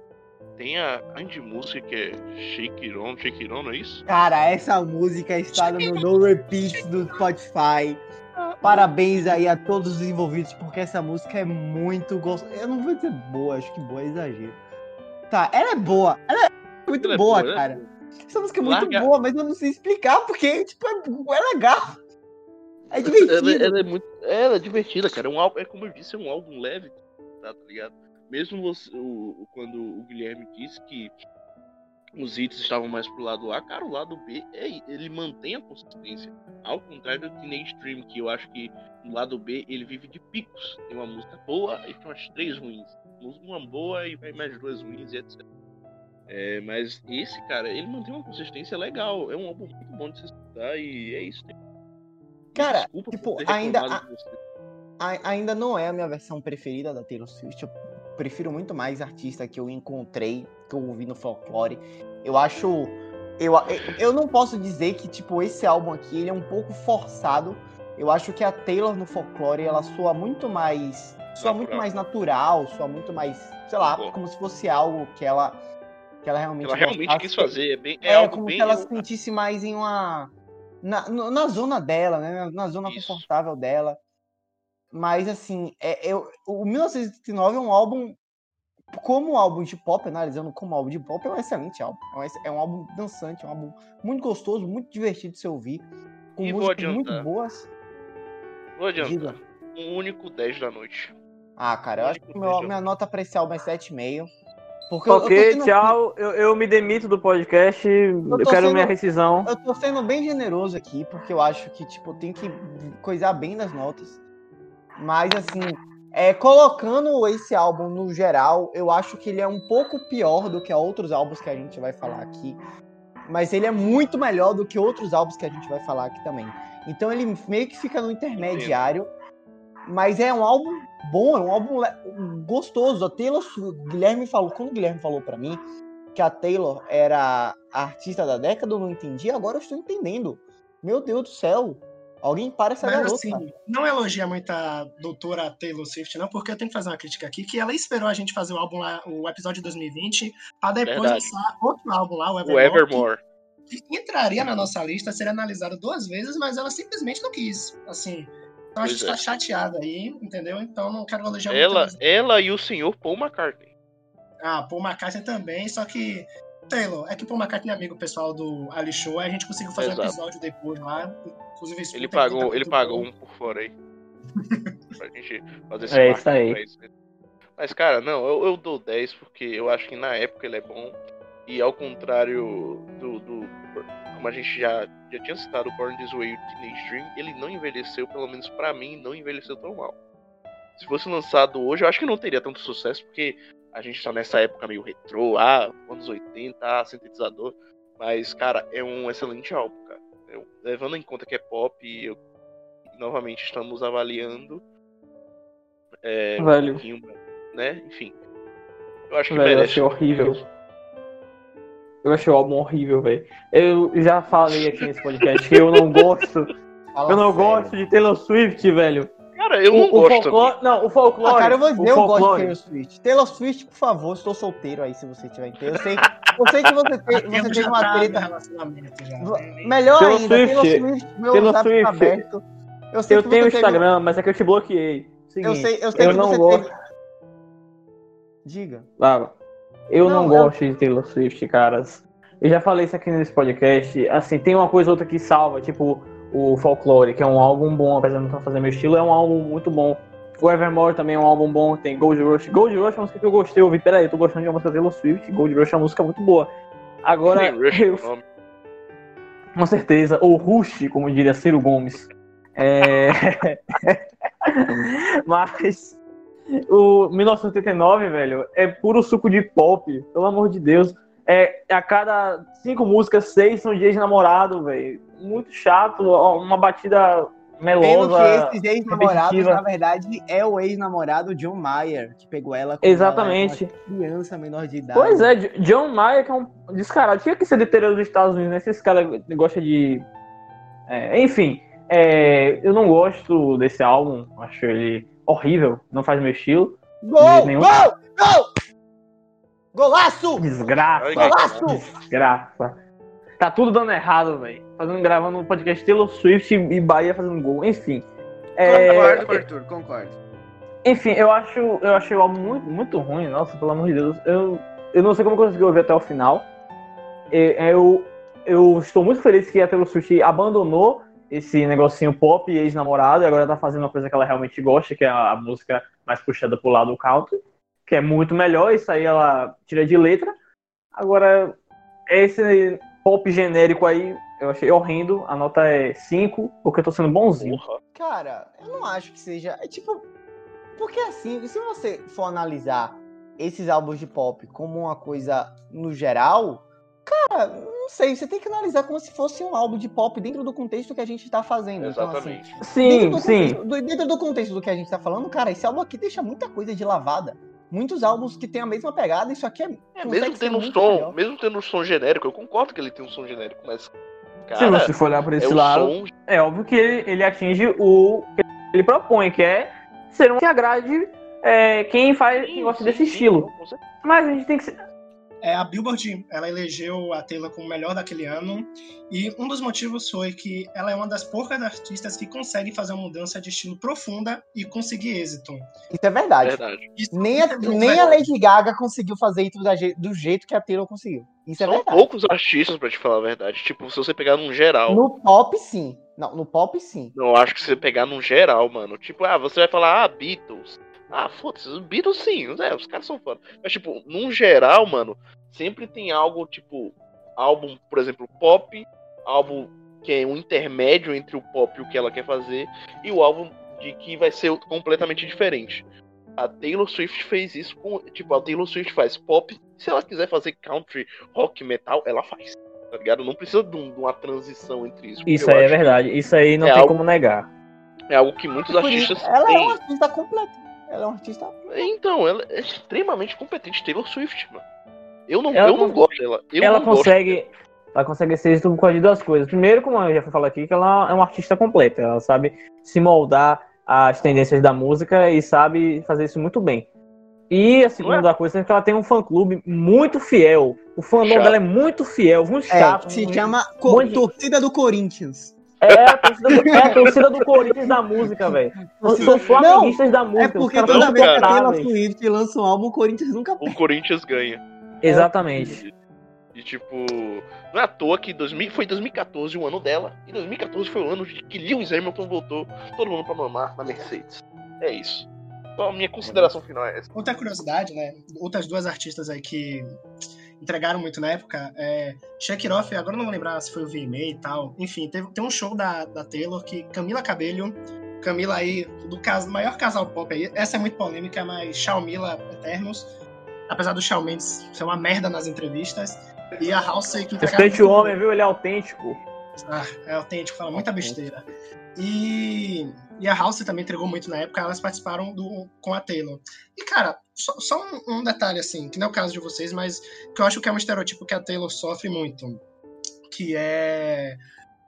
tem a grande música que é Shake It On, Shake It On, não é isso? Cara, essa música está no No Repeat do Spotify. Parabéns aí a todos os envolvidos, porque essa música é muito gostosa. Eu não vou dizer boa, acho que boa é exagero. Tá, ela é boa. Ela é muito Ela é boa, boa, ela é cara. Essa música é muito Larga- boa, mas eu não sei explicar, porque, tipo, é, é legal. É Ela, divertido. ela é muito. Ela é divertida, cara. É, um álbum, é como eu disse, é um álbum leve, tá, tá ligado? Mesmo você, o, quando o Guilherme disse que os hits estavam mais pro lado A, cara, o lado B é, ele mantém a consistência. Ao contrário do Teenage Dream, que eu acho que no lado B ele vive de picos. Tem uma música boa e tem umas três ruins. Uma boa e vai mais duas ruins e etc. É, mas esse, cara, ele mantém uma consistência legal. É um álbum muito bom de se escutar e é isso. Cara, Desculpa tipo, ainda você. A- ainda não é a minha versão preferida da Taylor Swift. Eu prefiro muito mais artista que eu encontrei, que eu ouvi no folclore. Eu acho. Eu, eu não posso dizer que, tipo, esse álbum aqui ele é um pouco forçado. Eu acho que a Taylor no folclore ela soa muito mais. Soa Natural. muito mais natural, soa muito mais. Sei lá, como se fosse algo que ela. Que ela realmente. Ela realmente gostasse. quis fazer. É, bem, é, É, algo como bem. se ela se sentisse mais em uma. Na, na zona dela, né? Na, na zona Isso. confortável dela. Mas, assim, é, eu, o 1989 é um álbum. Como álbum de pop, analisando como álbum de pop, é um excelente álbum. É um, é um álbum dançante, é um álbum muito gostoso, muito divertido de se ouvir. Com E músicas muito boas. Vou adiantar. Diga. Um único 10 da noite. Ah, cara, eu acho que meu- minha nota pra esse álbum é 7,5. Porque eu- eu Ok, sendo- tchau. Eu, eu me demito do podcast. Eu, tô quero sendo- minha rescisão. Eu tô sendo bem generoso aqui, porque eu acho que, tipo, tem que coisar bem das notas. Mas, assim, é, colocando esse álbum no geral, eu acho que ele é um pouco pior do que outros álbuns que a gente vai falar aqui. Mas ele é muito melhor do que outros álbuns que a gente vai falar aqui também. Então ele meio que fica no intermediário. Mas é um álbum bom, é um álbum gostoso. A Taylor, Guilherme falou, quando o Guilherme falou pra mim que a Taylor era a artista da década, eu não entendi, agora eu estou entendendo. Meu Deus do céu. Alguém para essa Mas garota. assim, não elogia muito a doutora Taylor Swift, não, porque eu tenho que fazer uma crítica aqui, que ela esperou a gente fazer o álbum lá, o episódio de 2020, pra depois Verdade. lançar outro álbum lá, o O Evermore, Evermore. que, que entraria na nossa lista, seria analisado duas vezes, mas ela simplesmente não quis, assim. Então a Pois gente é. tá chateada aí, entendeu? Então não quero elogiar Ela, muito. ela e o senhor Paul McCartney. Ah, Paul McCartney também, só que Taylor, é que Paul McCartney é amigo pessoal do Ali Show, aí a gente conseguiu fazer um Exato. episódio depois lá, inclusive isso Ele pagou, ele coisa pagou um por fora aí. pra gente fazer esse É isso aí. Mas, cara, não, eu, eu dou 10 porque eu acho que na época ele é bom. E ao contrário do. do- como a gente já, já tinha citado o Born This Way e o Teenage Dream, ele não envelheceu, pelo menos pra mim, não envelheceu tão mal. Se fosse lançado hoje, eu acho que não teria tanto sucesso, porque a gente tá nessa época meio retrô, ah, anos 80, ah, sintetizador. Mas, cara, é um excelente álbum, cara. Eu- levando em conta que é pop, eu, novamente estamos avaliando. É, um Velho. pouquinho, né? Enfim. Eu acho que Velho, eu merece. achei horrível. Eu achei o álbum horrível, velho. Eu já falei aqui nesse podcast que eu não gosto. Fala eu não sério. gosto de Taylor Swift, velho. Cara, eu não o, o gosto folclore, não, o folclore. Ah, cara, eu vou dizer, o eu gosto de folclore- Taylor Swift. Taylor Swift, por favor, estou solteiro aí, se você tiver inteiro. Eu sei, eu sei que você, tem, você tem uma tá treta. relacionamento já. V- Melhor Taylor ainda, Taylor Swift, Swift, meu Taylor zap Swift. tá aberto. Eu sei Eu que tenho o você teve- Instagram, mas é que eu te bloqueei. Seguinte, Eu sei, eu sei que não você gosto. teve. Diga. Claro. Eu não, Não, eu- gosto de Taylor Swift, caras. Eu já falei isso aqui nesse podcast. Assim, tem uma coisa ou outra que salva, tipo o Folklore, que é um álbum bom, apesar de não fazer meu estilo, é um álbum muito bom. O Evermore também é um álbum bom, tem Gold Rush. Gold Rush é uma música que eu gostei, eu ouvi, peraí, eu tô gostando de uma música Taylor Swift, Gold Rush é uma música muito boa. Agora, eu, é nome. com certeza, ou Rush, como diria Ciro Gomes. É... Mas o 1989, velho, é puro suco de pop, pelo amor de Deus. É, a cada cinco músicas, seis são dias de namorado, velho. Muito chato, uma batida Pelo melosa. que esse ex-namorado, repetitiva. na verdade, é o ex-namorado John Mayer, que pegou ela com Exatamente. uma criança menor de idade. Pois é, John Mayer, que é um descarado. Tinha que ser interior dos Estados Unidos, né? Esse cara gosta de. é, enfim, é, eu não gosto desse álbum, acho ele horrível, não faz meu estilo. Gol! nenhum. Gol! Gol! Golaço! Desgraça, Golaço! desgraça. Tá tudo dando errado, velho. Fazendo, gravando um podcast Taylor Swift e Bahia fazendo gol, enfim. É, Concordo, Arthur, concordo. Enfim, eu acho, eu achei o álbum muito, muito ruim, nossa, pelo amor de Deus. Eu, eu não sei como eu consegui ouvir até o final. E- Eu, eu estou muito feliz que a Taylor Swift abandonou esse negocinho pop e ex-namorado e agora tá fazendo uma coisa que ela realmente gosta, que é a, música mais puxada pro lado country, que é muito melhor, isso aí ela tira de letra. Agora, esse pop genérico aí, eu achei horrendo, a nota é 5, porque eu tô sendo bonzinho. Cara, eu não acho que seja. É tipo. Porque assim, se você for analisar esses álbuns de pop como uma coisa no geral, cara, não sei, você tem que analisar como se fosse um álbum de pop dentro do contexto que a gente tá fazendo. Então, assim, Exatamente. dentro Sim, do sim. Contexto, do- dentro do contexto do que a gente tá falando, cara, esse álbum aqui deixa muita coisa de lavada. Muitos álbuns que tem a mesma pegada, isso aqui é. É, mesmo tendo um som, melhor. mesmo tendo um som genérico, eu concordo que ele tem um som genérico, mas. Se Cara, você for olhar por é esse o lado, som. é óbvio que ele, ele atinge o que ele propõe, que é ser um que agrade é, quem faz quem gosta desse Sim, estilo. Mas a gente tem que ser. É, a Billboard, ela elegeu a Taylor como o melhor daquele ano, e um dos motivos foi que ela é uma das poucas artistas que consegue fazer uma mudança de estilo profunda e conseguir êxito. Isso é verdade. Verdade. Isso Nem a, é nem a. Lady Gaga conseguiu fazer isso do jeito que a Taylor conseguiu. Isso é São verdade. poucos artistas, pra te falar a verdade. Tipo, se você pegar num geral. No pop, sim. Não, no pop, sim. Não, eu acho que se você pegar num geral, mano. Tipo, ah, você vai falar, ah, Beatles. Ah, foda-se, os Beatles sim, é, os caras são foda. Mas, tipo, num geral, mano, sempre tem algo, tipo, álbum, por exemplo, pop, álbum que é um intermédio entre o pop e o que ela quer fazer, e o álbum de que vai ser completamente diferente. A Taylor Swift fez isso com. Tipo, a Taylor Swift faz pop. Se ela quiser fazer country, rock, metal, ela faz. Tá ligado? Não precisa de, um- de uma transição entre isso. Isso aí é verdade. Isso aí não é tem algo- como negar. É algo que muitos isso, artistas ela é têm. uma artista completa. Ela é uma artista. Então, ela é extremamente competente. Taylor Swift, mano. Eu não, Ela eu não gosto dela. Eu ela não gosto consegue. Ela consegue ser isso causa de duas coisas. Primeiro, como eu já fui falar aqui, que ela é uma artista completa. Ela sabe se moldar às tendências da música e sabe fazer isso muito bem. E a segunda coisa é que ela tem um fã-clube muito fiel. O fandom Chato. dela é muito fiel, muito É, chato. se muito- chama muito- Torcida do Corinthians. É a torcida do, é a torcida do Corinthians da música, velho. São flamenguistas da É música. os porque toda vez que a Taylor. Swift lança um álbum, o Corinthians nunca O Corinthians ganha. Exatamente. E tipo, não é à toa que 2000, foi 2014 o ano dela. E 2014 foi o ano de que Lewis Hamilton voltou todo mundo pra mamar na Mercedes. É isso. Só a minha consideração final é essa. Outra curiosidade, né? Outras duas artistas aí que entregaram muito na época é agora não vou lembrar se foi o VMA e tal. Enfim, teve, tem um show da, da Taylor que Camila Cabello, Camila aí, do caso, maior casal pop aí, essa é muito polêmica, mas Shawn-Mila Eternos, apesar do Shawn Mendes ser uma merda nas entrevistas, e a Halsey que entregaram Respeite o homem, viu? Ele é autêntico. ah, é autêntico, fala muita besteira. E, e a House também entregou muito na época, elas participaram do, com a Taylor. E, cara, só, só um, um detalhe, assim, que não é o caso de vocês, mas que eu acho que é um estereotipo que a Taylor sofre muito, que é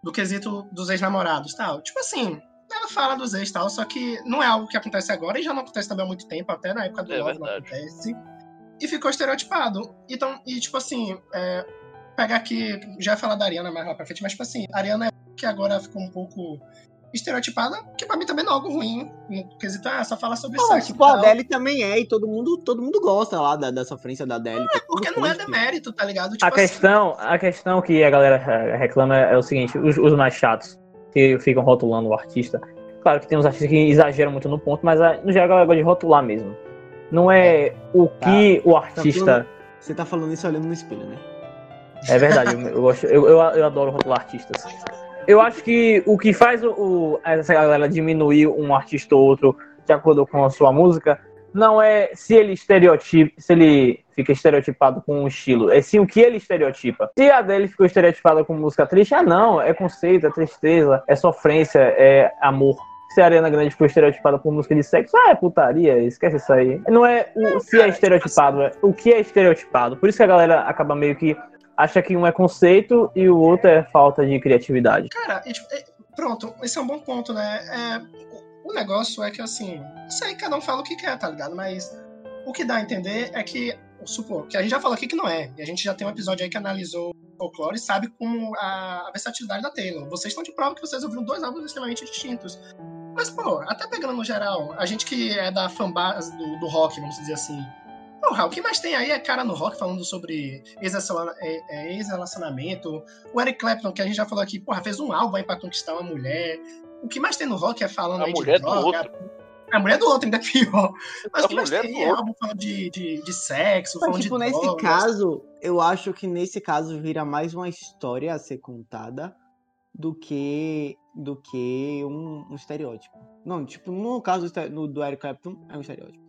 do quesito dos ex-namorados tal. Tipo assim, ela fala dos ex tal, só que não é algo que acontece agora e já não acontece também há muito tempo, até na época do É Love não verdade. acontece. E ficou estereotipado. Então, e tipo assim, é, pegar aqui, já ia falar da Ariana mais lá pra frente, mas tipo assim, a Ariana é que agora ficou um pouco estereotipada, que pra mim também não é algo ruim, no quesito, ah, só fala sobre Não, sexo. tipo, a. Adele também é, e todo mundo, todo mundo gosta lá da, da sofrência da Adele. todo Porque não é demérito, tá ligado? Tipo A assim, questão, a questão que a galera eh, reclama é o seguinte: os, os mais chatos, que ficam rotulando o artista. Claro que tem uns artistas que exageram muito no ponto, mas ah, no geral a galera gosta de rotular mesmo. Não é o que o artista. Você tá falando isso olhando no espelho, né? É verdade, eu, eu gosto, eu, eu, eu adoro rotular artistas. Eu acho que o que faz o, o- essa galera diminuir um artista ou outro de acordo com a sua música não é se ele estereotipa, se ele fica estereotipado com um estilo, é sim o que ele estereotipa. Se a dele ficou estereotipada com música triste, ah não, é conceito, é tristeza, é sofrência, é amor. Se a Ariana Grande ficou estereotipada por música de sexo, ah, é putaria, esquece isso aí. Não é o se é cara, estereotipado, é o que é estereotipado. Por isso que a galera acaba meio que acha que um é conceito e o outro é falta de criatividade. Cara, e, tipo, pronto, esse é um bom ponto, né? É, o, negócio é que, assim, aí cada um fala o que quer, tá ligado? Mas o que dá a entender é que, supor, que a gente já falou aqui que não é, e a gente já tem um episódio aí que analisou o folclore e sabe como a, a versatilidade da Taylor. Vocês estão de prova que vocês ouviram dois álbuns extremamente distintos. Mas, pô, até pegando no geral, a gente que é da fanbase do, do rock, vamos dizer assim. Porra, o que mais tem aí é cara no rock falando sobre é- é ex-relacionamento. O Eric Clapton, que a gente já falou aqui, porra, fez um álbum aí pra conquistar uma mulher. O que mais tem no rock é falando A aí mulher de do droga. outro. A mulher do outro ainda é pior. Mas A o que mais mulher tem do é outro. álbum falando de, de, de sexo, Mas, falando tipo, de nesse drogas. caso, eu acho que nesse caso vira mais uma história a ser contada do que do que um, um estereótipo. Não, tipo, no caso do no- do Eric Clapton, é um estereótipo.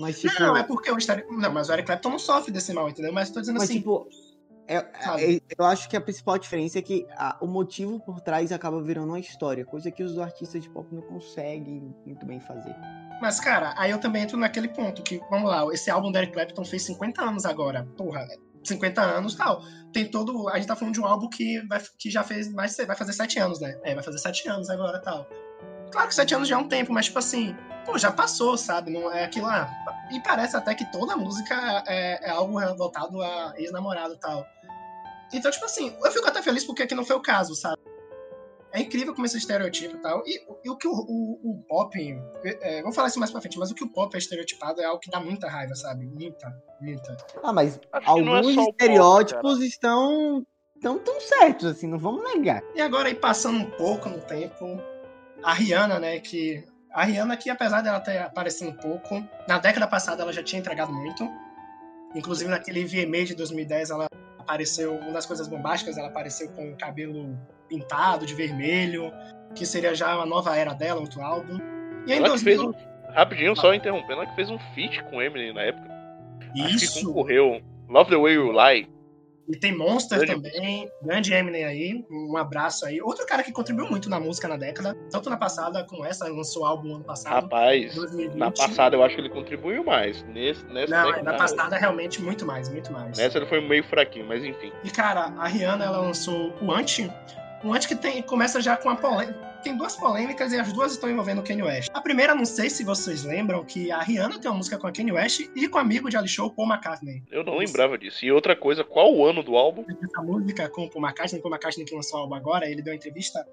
Mas, tipo, Não, é porque o estere- Não, mas o Eric Clapton não sofre desse mal, entendeu? Mas tô dizendo mas, assim. tipo é- Sabe? é- eu acho que a principal diferença é que a- o motivo por trás acaba virando uma história, coisa que os artistas de pop não conseguem muito bem fazer. Mas, cara, aí eu também entro naquele ponto que, vamos lá, esse álbum do Eric Clapton fez 50 anos agora. Porra, 50 anos tal. Tem todo. A gente tá falando de um álbum que, vai, que já fez mais. Vai fazer 7 anos, né? É, vai fazer 7 anos agora tal. Claro que 7 anos já é um tempo, mas, tipo assim, pô, já passou, sabe? Não é aquilo lá. E parece até que toda música é, é algo voltado a ex-namorado e tal. Então, tipo assim, eu fico até feliz porque aqui não foi o caso, sabe? É incrível como esse estereotipo e tal. E, e o que o, o- o pop. É, vou falar isso mais pra frente, mas o que o pop é estereotipado é algo que dá muita raiva, sabe? Muita, muita. Ah, mas Acho é alguns só o pop, estereótipos estão tão tão certos assim, não vamos negar. E agora aí passando um pouco no tempo, a Rihanna, né, que a Rihanna que apesar dela ter aparecido pouco, na década passada ela já tinha entregado muito. Inclusive naquele VMA de 2010 ela apareceu, uma das coisas bombásticas, ela apareceu com o cabelo pintado de vermelho, que seria já uma nova era dela, outro álbum. E aí Ela que fez 2000, um. Rapidinho, só interrompendo, ela que fez um feat com Eminem na época. Acho que isso. concorreu. Love the Way You Lie. E tem Monster Grande também, grande Eminem aí, um abraço aí. Outro cara que contribuiu muito na música na década, tanto na passada como essa, lançou álbum ano passado. Rapaz, 2020. na passada eu acho que ele contribuiu mais. Nesse, nessa Não, na passada realmente muito mais, muito mais. Nessa ele foi meio fraquinho, mas enfim. E cara, a Rihanna ela lançou o Anti, o Anti que tem, começa já com a polêmica. Tem duas polêmicas e as duas estão envolvendo o Kanye West. A primeira, não sei se vocês lembram, que a Rihanna tem uma música com a Kanye West e com o amigo de Ali Show, Paul McCartney. Eu não lembrava disso. E outra coisa, qual o ano do álbum? essa música com o Paul McCartney, Paul McCartney que lançou o álbum agora, ele deu uma entrevista,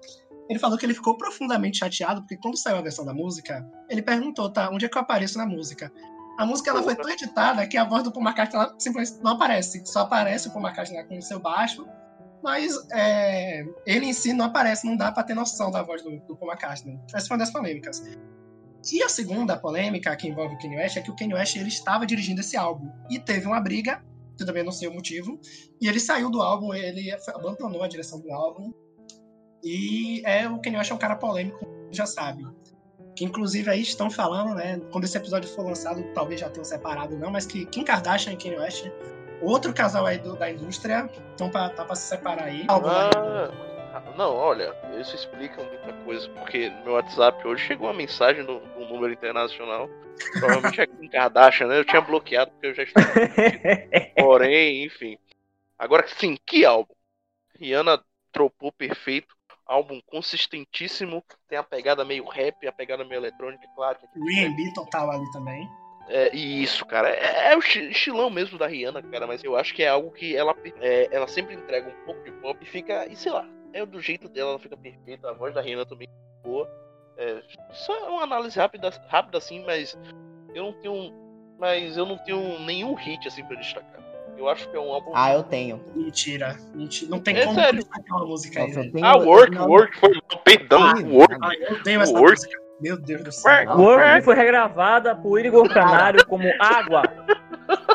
ele falou que ele ficou profundamente chateado, porque quando saiu a versão da música, ele perguntou, tá, onde é que eu apareço na música? A música ela foi tão editada que a voz do Paul McCartney ela simplesmente não aparece, só aparece o Paul McCartney com o seu baixo, mas é, ele em si não aparece, não dá pra ter noção da voz do, do Paul McCartney. Essa foi uma das polêmicas. E a segunda polêmica que envolve o Kanye West é que o Kanye West ele estava dirigindo esse álbum e teve uma briga, que também não sei o motivo, e ele saiu do álbum, ele abandonou a direção do álbum. E é o Kanye West é um cara polêmico, já sabe. Que inclusive aí estão falando, né? Quando esse episódio for lançado, talvez já tenham separado, não, mas que Kim Kardashian e Kanye West, outro casal aí do- da indústria, estão pra, tá pra se separar aí. Álbum aí. Ah, não, olha, isso explica muita coisa, porque no meu WhatsApp hoje chegou uma mensagem do, do número internacional. Provavelmente é Kim Kardashian, né? Eu tinha bloqueado porque eu já estava. Porém, enfim. Agora sim, que álbum? Rihanna tropou perfeito. álbum consistentíssimo, tem a pegada meio rap, a pegada meio eletrônica, claro. que- R&B total ali também. É, e isso, cara, é, é o esti- estilão mesmo da Rihanna, cara, mas eu acho que é algo que ela, é, ela sempre entrega um pouco de pop e fica, e sei lá, é do jeito dela, ela fica perfeita, a voz da Rihanna também é boa. É, só uma análise rápida, rápida assim, mas eu não tenho, mas eu não tenho nenhum hit assim pra destacar. Eu acho que é um álbum. Ah, eu tenho. Mentira. Mentira. Não tem É como sério? destacar uma música aí, Nossa, eu velho. tenho ah, Work, não, Work foi perdão, Ah, Work. Eu odeio essa Work. música. Meu Deus do céu. Work foi regravada por Igor Canário como Água.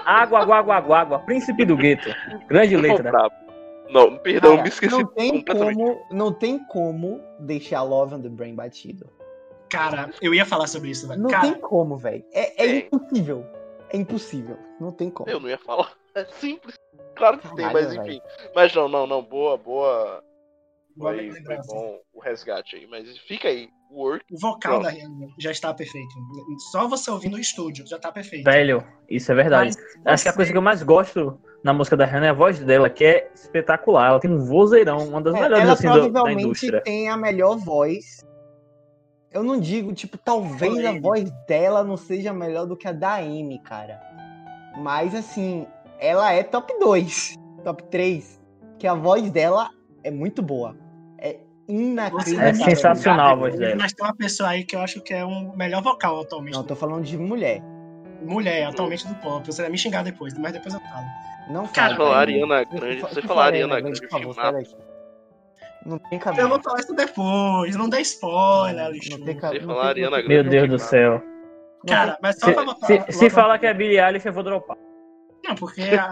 Água, água, água, água, água. Príncipe do gueto. Grande letra. Não, perdão, Cara, me esqueci não tem completamente. como, não tem como deixar Love on the Brain batido. Cara, eu ia falar sobre isso, velho. Não Cara, tem como, velho. É, é Tem. impossível. É impossível. Não tem como. Eu não ia falar. É simples. Claro que tem, Caralho, mas enfim. Mas não, não, não. Boa, boa. Foi, foi bom o resgate aí. Mas fica aí. Work. O vocal Pronto. da Rihanna já está perfeito. Só você ouvir no estúdio já tá perfeito. Velho, isso é verdade. Mas Acho que a você- coisa que eu mais gosto na música da Rihanna é a voz dela, que é espetacular. Ela tem um vozeirão, uma das É, melhores ela assim do- da provavelmente indústria. tem a melhor voz. Eu não digo, tipo, talvez a voz dela não seja melhor do que a da Amy, cara. Mas assim, ela é top 2, top 3. Que a voz dela é muito boa. É inacreditável. É sensacional a voz dela. Mas tem uma pessoa aí que eu acho que é um melhor vocal atualmente. Não, eu tô falando de mulher. Mulher, atualmente do pop. Você vai me xingar depois, mas depois eu falo. Não Cara, Você fala. eu- Ariana eu Grande, você eu falar Ariana Grande, Grande, por favor, sai filmado. daqui. Não tem Eu cabelo. vou falar isso depois. Não dê spoiler, Não Alexandre. tem cabelo. Não falar tem- Ariana não tem- Meu Grande. Deus do céu. Cara, mas só Se, pra botar. se, se falar que é Billie Eilish, eu vou dropar. Não, porque a-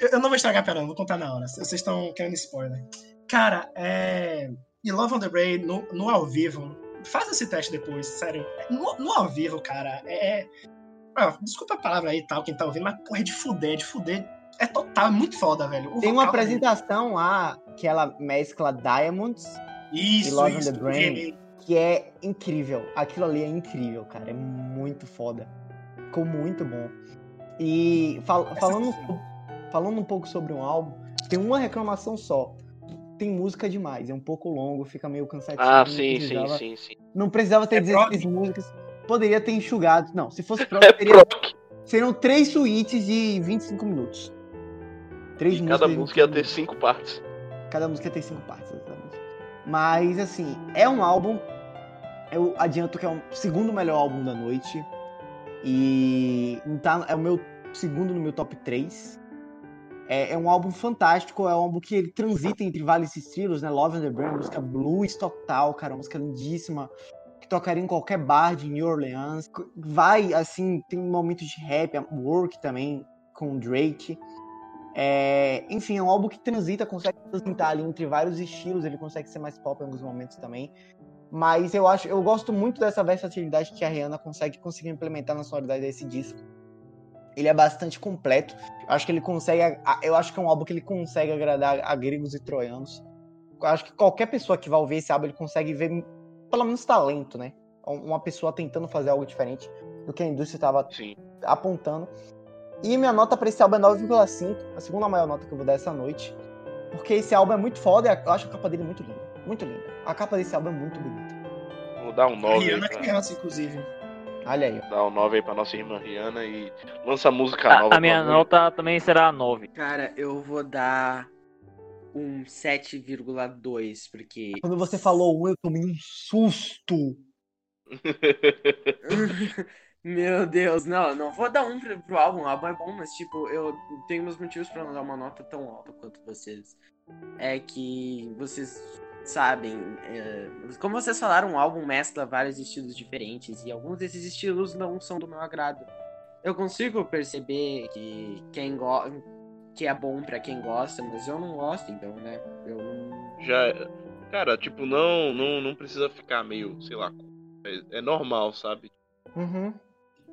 eu, eu não vou estragar, pera, não vou contar na hora. Vocês estão querendo spoiler. Cara, é. E Love on the Brain no, no ao vivo. Faz esse teste depois, sério. No, no ao vivo, cara, é. é- ah, desculpa a palavra aí e tal, quem tá ouvindo, mas porra, é de fuder, de fuder. É total, é muito foda, velho. O Tem uma apresentação lá que ela mescla Diamonds, Isso, e Love on isso. the Brain. que é incrível. Aquilo ali é incrível, cara. É muito foda. Ficou muito bom. E fal- falando, falando um pouco sobre um álbum, tem uma reclamação só. Tem música demais, é um pouco longo, fica meio cansativo. Ah, não sim, sim, precisava- sim, sim. Não precisava ter É 16 prog? músicas. Poderia ter enxugado. Não, se fosse prog, É teria, proc. seriam três suítes de 25 minutos. Três E músicas cada música ia 25 ter cinco partes. Cada música tem cinco partes, exatamente. Mas, assim, é um álbum. Eu adianto que é o segundo melhor álbum da noite. E tá, é o meu segundo no meu top 3. É, é um álbum fantástico, é um álbum que ele transita entre vários estilos, né? Love and the Brain, música blues total, cara, música lindíssima. Que tocaria em qualquer bar de New Orleans. Vai, assim, tem momentos de rap, work também, com Drake. É, enfim, é um álbum que transita, consegue transitar ali entre vários estilos, ele consegue ser mais pop em alguns momentos também. Mas eu acho, eu gosto muito dessa versatilidade que a Rihanna consegue conseguir implementar na sonoridade desse disco. Ele é bastante completo. Eu acho que ele consegue, eu acho que é um álbum que ele consegue agradar a gregos e troianos. Eu acho que qualquer pessoa que vai ouvir esse álbum, ele consegue ver pelo menos talento, né? Uma pessoa tentando fazer algo diferente do que a indústria estava apontando. E minha nota pra esse álbum é 9,5, a segunda maior nota que eu vou dar essa noite. Porque esse álbum é muito foda e eu acho a capa dele muito linda. Muito linda. A capa desse álbum é muito bonita. Vou dar um 9 aí Rihanna é pra, criança, inclusive. Olha aí, dar um 9 aí pra nossa irmã Rihanna e lança música A, nova. a minha nota também será 9. Cara, eu vou dar um 7,2, porque. Quando você falou um, eu tomei um susto. Meu Deus, não, não vou dar um pro, pro álbum, o álbum é bom, mas tipo, eu tenho meus motivos pra não dar uma nota tão alta quanto vocês. É que vocês sabem, é, como vocês falaram, o álbum mescla vários estilos diferentes e alguns desses estilos não são do meu agrado. Eu consigo perceber que quem que é bom pra quem gosta, mas eu não gosto, então, né? Eu não. Já. Cara, tipo, não, não, não precisa ficar meio, sei lá. É, é normal, sabe? Uhum.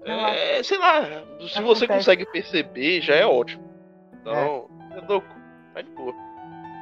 É, sei lá, se você Acontece. consegue perceber, já é ótimo. Então, é, louco, tá de boa.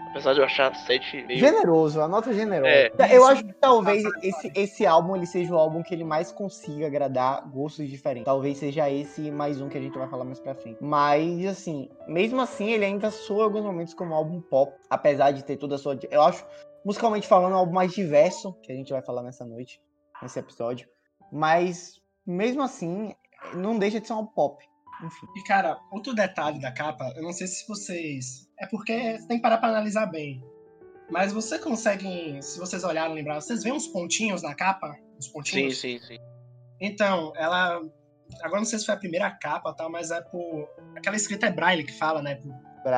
Apesar de eu achar 7 meio. Generoso, a nota é generosa. É. Eu acho que talvez esse, esse álbum ele seja o álbum que ele mais consiga agradar gostos diferentes. Talvez seja esse mais um que a gente vai falar mais pra frente. Mas, assim, mesmo assim, ele ainda soa em alguns momentos como um álbum pop. Apesar de ter toda a sua. Eu acho musicalmente falando, é um álbum mais diverso, que a gente vai falar nessa noite, nesse episódio. Mas, mesmo assim, não deixa de ser um pop. Enfim. E, cara, outro detalhe da capa, eu não sei se vocês. É porque você tem que parar pra analisar bem. Mas você consegue, se vocês olharem, lembrar, vocês veem uns pontinhos na capa? Os Sim, pontinhos? sim, sim. Então, ela. Agora não sei se foi a primeira capa tal, mas é por. Aquela escrita é braille que fala, né? Por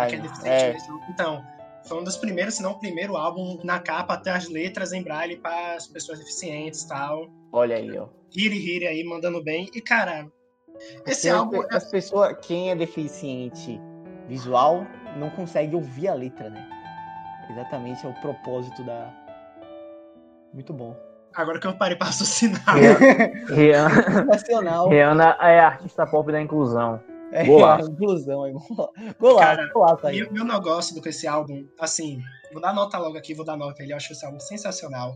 quem é é. Então, foi um dos primeiros, se não o primeiro álbum na capa até as letras em braille para as pessoas deficientes e tal. olha aí, ó. Hiri Hiri aí mandando bem. E, cara, esse Porque álbum. as pessoas, quem é deficiente visual, não consegue ouvir a letra, né? Exatamente, é o propósito da. Muito bom. Agora que eu parei pra raciocinar. Rihanna, Nacional. Rihanna é a artista pop da inclusão. É, Golaço. inclusão aí. Golaço, Cara, golaço aí. E o meu negócio do- com esse álbum, assim, vou dar nota logo aqui, vou dar nota. Ele eu acho esse álbum sensacional.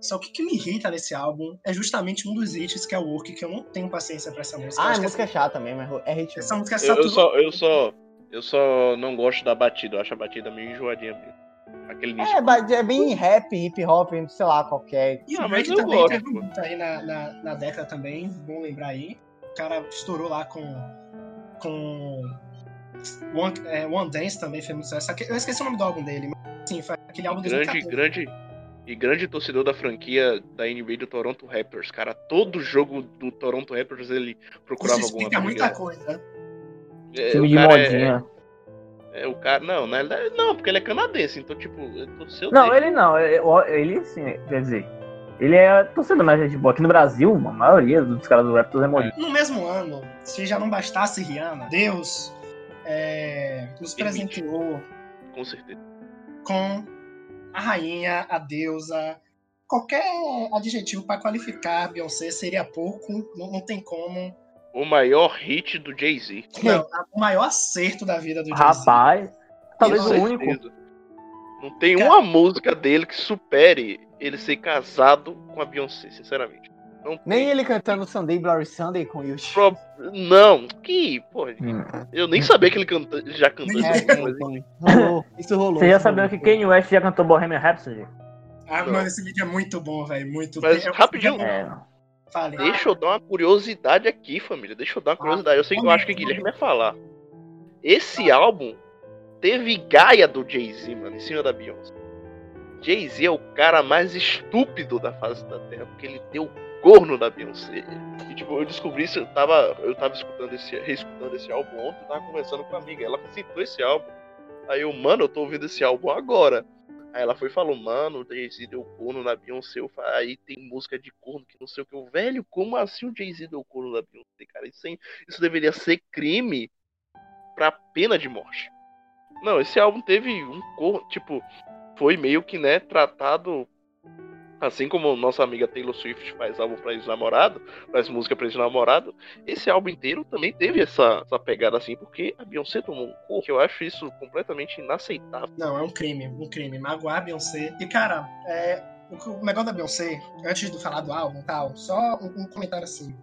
Só que o que me irrita nesse álbum é justamente um dos hits, que é o Work, que eu não tenho paciência pra essa música. Ah, a música é chata mesmo, é hit. essa, música é Eu, eu só, eu só. Eu só não gosto da batida, eu acho a batida meio enjoadinha mesmo. Aquele. É, é bem rap, hip hop, sei lá, qualquer. E Ah, o Drake eu também gosto, teve pô. muito aí na, na, na década também, bom lembrar aí. O cara estourou lá com. com. One, é, One Dance também fez muito sucesso. Eu esqueci o nome do álbum dele, mas sim, foi aquele álbum de grande, 2014. grande e grande torcedor da franquia da NBA do Toronto Raptors, cara. Todo jogo do Toronto Raptors ele procurava Isso alguma explica muita coisa. É, Time de cara é- modinha. É, o cara, não, né? Não, porque ele é canadense, então, tipo, torceu Não, dele. ele não. Ele, ele sim, quer dizer. Ele é torcedor, mas tipo, aqui no Brasil, a maioria dos caras do Raptors é modinha. No mesmo ano, se já não bastasse Rihanna, Deus é, nos presenteou Com certeza. com a rainha, a deusa. Qualquer adjetivo para qualificar a Beyoncé seria pouco, não, não tem como. O maior hit do Jay-Z. Não, o maior acerto da vida do Jay-Z. Rapaz, talvez Com o único. Não tem Cara- uma música dele que supere ele ser casado com a Beyoncé, sinceramente. Não tem. Nem ele cantando Sunday Bloody Sunday com Yushi. Pro- Não, que, pô, Hum. eu nem sabia que ele canta, já cantou isso. É, tem, tem. Rolou. Isso rolou. Você já isso sabia que Kanye West já cantou Bohemian Rhapsody? Ah, Não. mano, esse vídeo é muito bom, velho. Muito Mas, rapidinho. É. Fale. Deixa eu dar uma curiosidade aqui, família. Deixa eu dar uma curiosidade. Eu sei que eu acho que o Guilherme vai falar. Esse álbum teve Gaia do Jay-Z, mano, em cima da Beyoncé. Jay-Z é o cara mais estúpido da face da Terra, porque ele deu o corno da Beyoncé. E tipo, eu descobri isso, eu tava, eu tava escutando esse, reescutando esse álbum ontem, eu tava conversando com uma amiga, ela citou esse álbum. Aí eu, mano, eu tô ouvindo esse álbum agora. Aí ela foi e falou, mano, o Jay-Z deu corno na Beyoncé. Eu falei, aí tem música de corno que não sei o que. Eu, velho, como assim o Jay-Z deu corno na Beyoncé, cara? Isso, aí- isso deveria ser crime pra pena de morte. Não, esse álbum teve um corno, tipo, foi meio que, né, tratado assim como nossa amiga Taylor Swift faz álbum pra ex-namorado, faz música pra ex-namorado, esse álbum inteiro também teve essa, essa pegada assim, porque a Beyoncé tomou um corno, que eu acho isso completamente inaceitável. Não, é um crime, um crime. Magoar a Beyoncé. E, cara, é, o, negócio da Beyoncé, antes de falar do álbum e tal, só um, um comentário assim.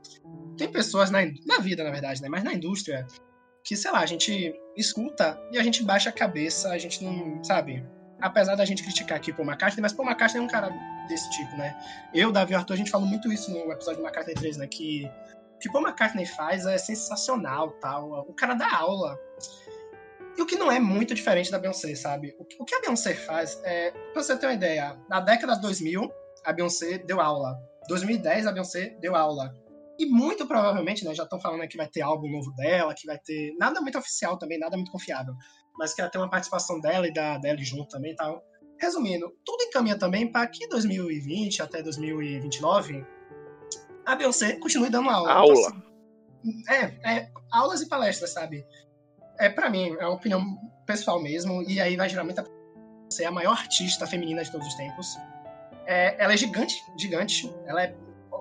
Tem pessoas na, na vida, na verdade, né? Mas na indústria, que, sei lá, a gente escuta e a gente baixa a cabeça, a gente não, sabe? Apesar da gente criticar aqui Paul McCartney, mas Paul McCartney é um cara desse tipo, né? Eu, Davi e Arthur, a gente falou muito isso no episódio do McCartney 3, né? Que o que Paul McCartney faz é sensacional, tal. O cara dá aula. E o que não é muito diferente da Beyoncé, sabe? O que, a Beyoncé faz é, pra você ter uma ideia, na década de 2000, a Beyoncé deu aula. 2010, a Beyoncé deu aula. E muito provavelmente, né, já estão falando que vai ter álbum novo dela, que vai ter nada muito oficial também, nada muito confiável, mas que vai ter uma participação dela e da dela junto também e tal. Resumindo, tudo encaminha também para que 2020 até 2029 a Beyoncé continue dando aula. Aula. Então, assim, é, é, aulas e palestras, sabe? É para mim, é uma opinião pessoal mesmo, e aí vai gerar muita você é a maior artista feminina de todos os tempos. É, ela é gigante, gigante. Ela é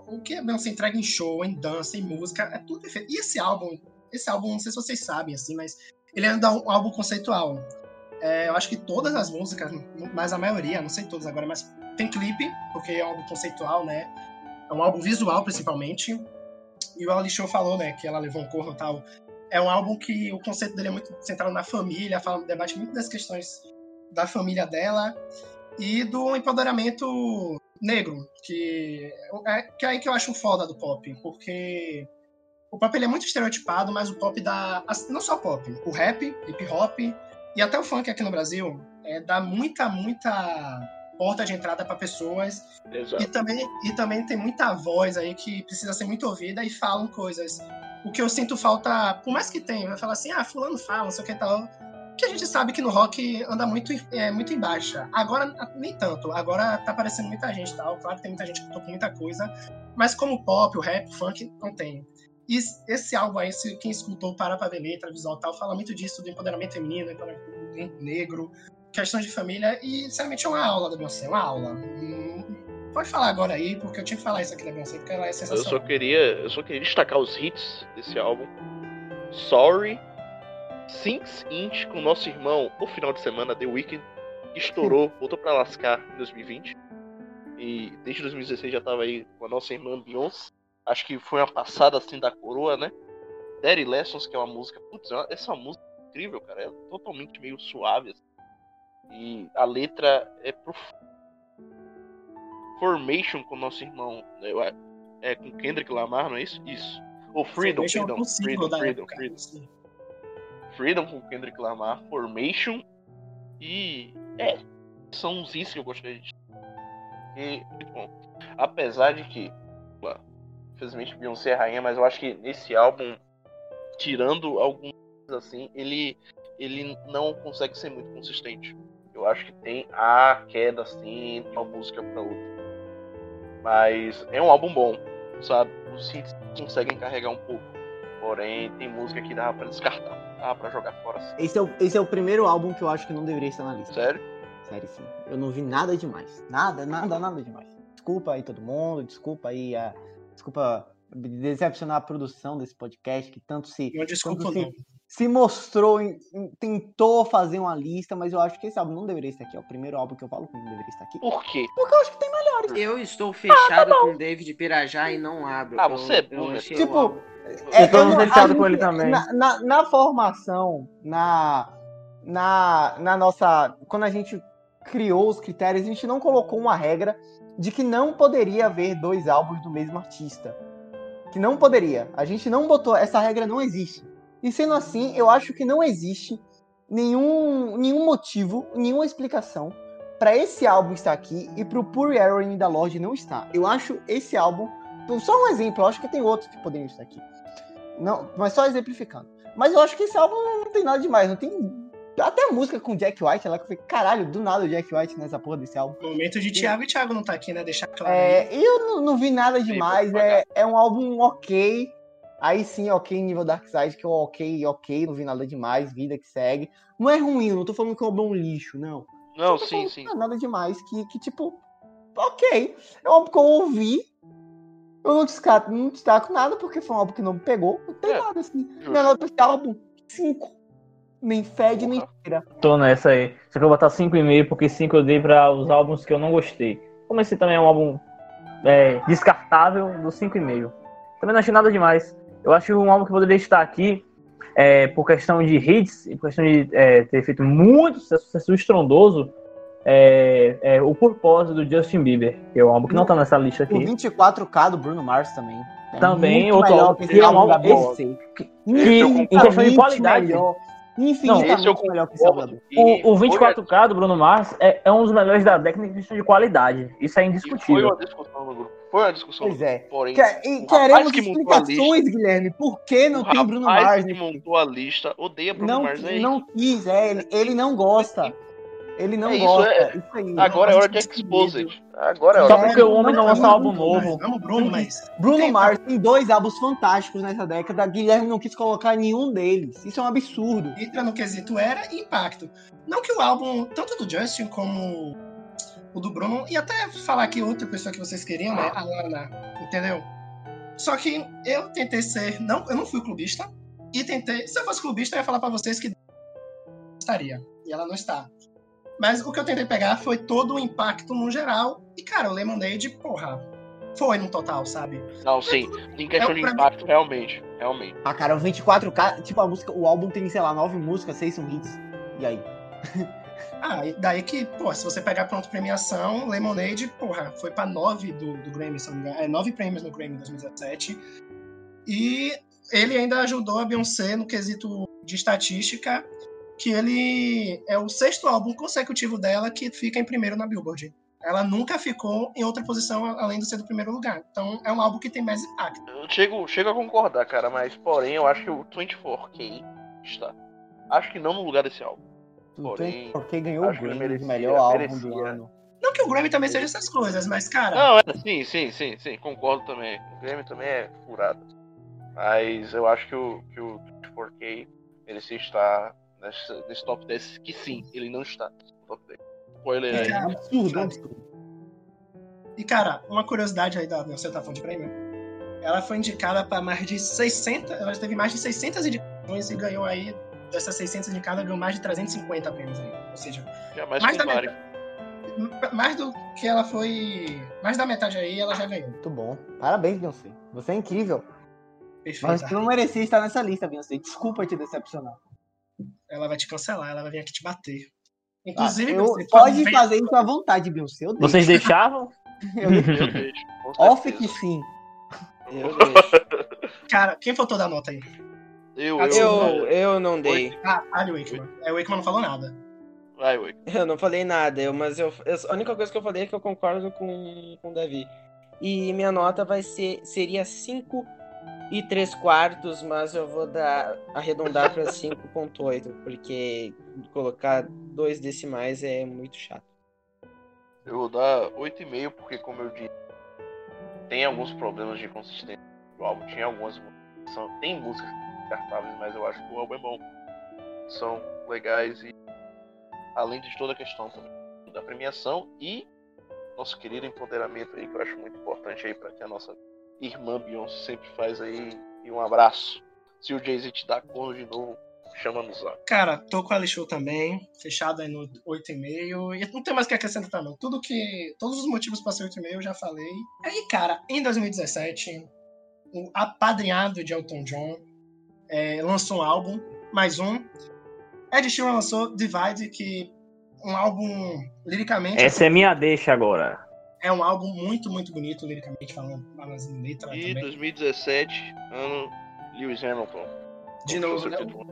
o que a Beyoncé entrega em show, em dança, em música, é tudo perfeito. E esse álbum, esse álbum, não sei se vocês sabem, assim, mas ele é um álbum conceitual. É, eu acho que todas as músicas, mas a maioria, não sei todas agora, mas tem clipe, porque é um álbum conceitual, né? É um álbum visual, principalmente. E o Ali Show falou, né, que ela levou um corno e tal. É um álbum que o conceito dele é muito centrado na família, fala, debate muito das questões da família dela. e do empoderamento negro, que é, que é aí que eu acho foda do pop, porque o pop ele é muito estereotipado, mas o pop dá. Não só pop, o rap, hip hop e até o funk aqui no Brasil é, dá muita, muita porta de entrada para pessoas. Exato. E também, e também tem muita voz aí que precisa ser muito ouvida e falam coisas. O que eu sinto falta, por mais que tenha, vai falar assim, ah, fulano fala, não sei o que tal. Que a gente sabe que no rock anda muito, é, muito em baixa. Agora, nem tanto. Agora tá aparecendo muita gente tal. Claro que tem muita gente que toca muita coisa. Mas como o pop, o rap, o funk, não tem. E esse álbum aí, se quem escutou Para Pra Ver Letra, Visual tal, fala muito disso, do empoderamento feminino, empoderamento negro, questões de família, e sinceramente é uma aula da Beyoncé, uma aula. Hum, Pode falar agora aí, porque eu tinha que falar isso aqui da Beyoncé, porque ela é Eu sensacional. só queria, eu só queria destacar os hits desse álbum. Sorry, Six Inch com nosso irmão, o final de semana, The Weeknd, que estourou, voltou pra lascar em 2020. E desde 2016 já tava aí com a nossa irmã Beyoncé. Acho que foi uma passada assim da coroa, né? Daddy Lessons, que é uma música. Putz, é essa é música incrível, cara. É totalmente meio suave. assim. E a letra é profunda. Formation com nosso irmão. né, acho- É com Kendrick Lamar, não é isso? Isso. Ou Freedom, eu Freedom, Freedom, época. Freedom. Sim. Freedom com Kendrick Lamar, Formation e. É, são uns hits que eu gostaria de. E, bom, apesar de que, infelizmente Beyoncé é rainha, mas eu acho que nesse álbum, tirando alguns assim, ele, ele não consegue ser muito consistente. Eu acho que tem a queda assim, de uma música pra outra. Mas é um álbum bom, sabe? Os hits conseguem carregar um pouco. Porém, tem música que dá pra descartar, dá pra jogar fora assim. Esse é, o, esse é o primeiro álbum que eu acho que não deveria estar na lista. Sério? Sério, sim. Eu não vi nada demais. Nada, nada, nada demais. Desculpa aí todo mundo, desculpa aí a. Desculpa decepcionar a produção desse podcast que tanto se, Não desculpa, Tanto não. se mostrou, em- em- tentou fazer uma lista, mas eu acho que esse álbum não deveria estar aqui. É o primeiro álbum que eu falo que não deveria estar aqui. Por quê? Porque eu acho que tem melhores. Eu estou fechado com o David Pirajá e não abro. Ah, você é eu achei Tipo, É, Eu tô eu não- fechado a com ele também. Na, na, na formação, na, na, na nossa. Quando a gente criou os critérios, a gente não colocou uma regra de que não poderia haver dois álbuns do mesmo artista. Que não poderia. A gente não botou. Essa regra não existe. E sendo assim, eu acho que não existe nenhum, nenhum motivo, nenhuma explicação para esse álbum estar aqui e pro Pure Heroine da Lorde não estar. Eu acho esse álbum. Só um exemplo, eu acho que tem outros que poderiam estar aqui. Não, mas só exemplificando. Mas eu acho que esse álbum não tem nada demais. Não tem. Até a música com Jack White lá, que eu falei, caralho, do nada o Jack White nessa porra desse álbum. Momento de Thiago e Thiago não tá aqui, né? Deixar claro. É, e eu não, não vi nada demais. É, é um álbum ok. Aí sim, ok, nível Dark Side, que eu ok, ok, não vi nada demais, vida que segue. Não é ruim, não tô falando que é um bom lixo, não. Não, sim, falando sim. não é nada demais, que, que tipo, ok. É um álbum que eu ouvi. Eu não destaco, não destaco nada, porque foi um álbum que não me pegou. Não tem É, nada assim. justo. Minha nota desse álbum, 5. Nem fede, nem cheira. Tô nessa aí. Só que eu vou botar 5,5 porque 5 eu dei pra os álbuns que eu não gostei. Como esse também é um álbum é, descartável, do 5,5. Também não achei nada demais. Eu acho um álbum que poderia estar aqui é, por questão de hits e por questão de é, ter feito muito sucesso, sucesso estrondoso. É, é o Purpose do Justin Bieber, que é um álbum que não tá nessa lista O aqui. 24K do Bruno Mars também. É Também, outro álbum que que esse é um álbum álbum- Beyoncé. Que, eu em questão de qualidade, Melhor, Infinitamente melhor que. E o, o foi- 24K do Bruno Mars é, é um dos melhores da década em questão de qualidade. Isso é e Foi indiscutível. uma discussão no grupo. Foi uma discussão. Pois é. Porém, Que- e queremos que explicações, Guilherme. Por que não o tem Bruno Mars? que nesse- montou a lista odeia Bruno Não, Mars. É não quis, é, ele, ele não gosta. Ele não É isso, gosta. é- Isso aí. Agora é hora de Exposed. Agora é hora. Só porque o homem não não, lança um álbum Bruno, novo. mas Amo o Bruno, mas. Bruno Tem- Mars tem dois álbuns fantásticos nessa década. Guilherme não quis colocar nenhum deles. Isso é um absurdo. entra no quesito era e impacto. Não que o álbum, tanto do Justin como o do Bruno, e até falar aqui outra pessoa que vocês queriam, né? A Lana, entendeu? Só que eu tentei ser. Não, eu não fui clubista. E tentei. Se eu fosse clubista, eu ia falar pra vocês que estaria. E ela não está. Mas o que eu tentei pegar foi todo o impacto no geral. E, cara, o Lemonade, porra, foi no total, sabe? Não, sim. Em questão É, de impacto, realmente. Realmente. Ah, cara, o 24K, tipo, a música, o álbum tem, sei lá, nove músicas, seis são hits. E aí? Ah, e daí que, pô, se você pegar pronto premiação, Lemonade, porra, foi pra nove do, do Grammy, se não me engano. É, nove prêmios no Grammy em 2017. E ele ainda ajudou a Beyoncé no quesito de estatística, que ele é o sexto álbum consecutivo dela que fica em primeiro na Billboard. Ela nunca ficou em outra posição além de ser do primeiro lugar. Então é um álbum que tem mais impacto. Eu chego, chego a concordar, cara, mas porém eu acho que o 24K está. Acho que não no lugar desse álbum. Porém, porque ganhou o acho que ele Grammy de melhor álbum do merecia. ano. Não que o Grammy também seja essas coisas, mas, cara, Não, é, sim, sim, sim, sim, concordo também. O Grêmio também é furado. Mas eu acho que o, que o 24K merecia estar nesse, nesse top 10, que sim, ele não está no top 10. Spoiler aí. É um absurdo, absurdo. E, cara, uma curiosidade aí da Beyoncé tá falando de prêmio. Ela foi indicada para mais de 600. Ela teve mais de 600 indicações e ganhou aí. Dessas 600 indicadas, ganhou mais de 350 prêmios aí. Ou seja, Jamais Mais da compare. m- mais do que ela foi. Mais da metade aí, ela já ganhou. Muito bom. Parabéns, Beyoncé. Você é incrível. Mas Perfeito. tu não merecia estar nessa lista, Beyoncé. Desculpa te decepcionar. Ela vai te cancelar, ela vai vir aqui te bater. Inclusive, Ah, eu- Beyoncé, pode fazer isso à vontade, Beyoncé. Eu deixo. Vocês deixavam? Eu deixo. Eu deixo. Off que sim. Eu deixo. Cara, quem faltou dar nota aí? Eu, Eu- Eu, eu não dei. Ah, Ali Wakeman. É, o Wakeman não falou nada. Vai, Wake. Eu não falei nada, eu, mas eu, eu- a única coisa que eu falei é que eu concordo com, com o Davi. E minha nota vai ser seria 5 e 3 quartos, mas eu vou dar arredondar para 5.8, porque colocar dois decimais é muito chato. Eu vou dar 8,5 porque, como eu disse, tem alguns problemas de consistência do álbum. Tinha algumas tem músicas descartáveis, mas eu acho que o álbum é bom. São legais e. Além de toda a questão da premiação e nosso querido empoderamento aí, que eu acho muito importante aí para que a nossa irmã Beyoncé sempre faz aí. E um abraço. Se o Jay-Z te dá corno de novo, chama no zap. Cara, tô com a Alixu também, fechado aí no 8,5. E não tem mais o que acrescentar, não. Tudo que. Todos os motivos pra ser 8,5 eu já falei. Aí, cara, em 2017, o apadrinhado de Elton John é, lançou um álbum, mais um. Ed Sheeran lançou Divide, que um álbum liricamente. Essa é minha deixa agora. É um álbum muito, muito bonito, liricamente falando, mas em letra E também. 2017, ano Lewis Hamilton. De novo, né? título.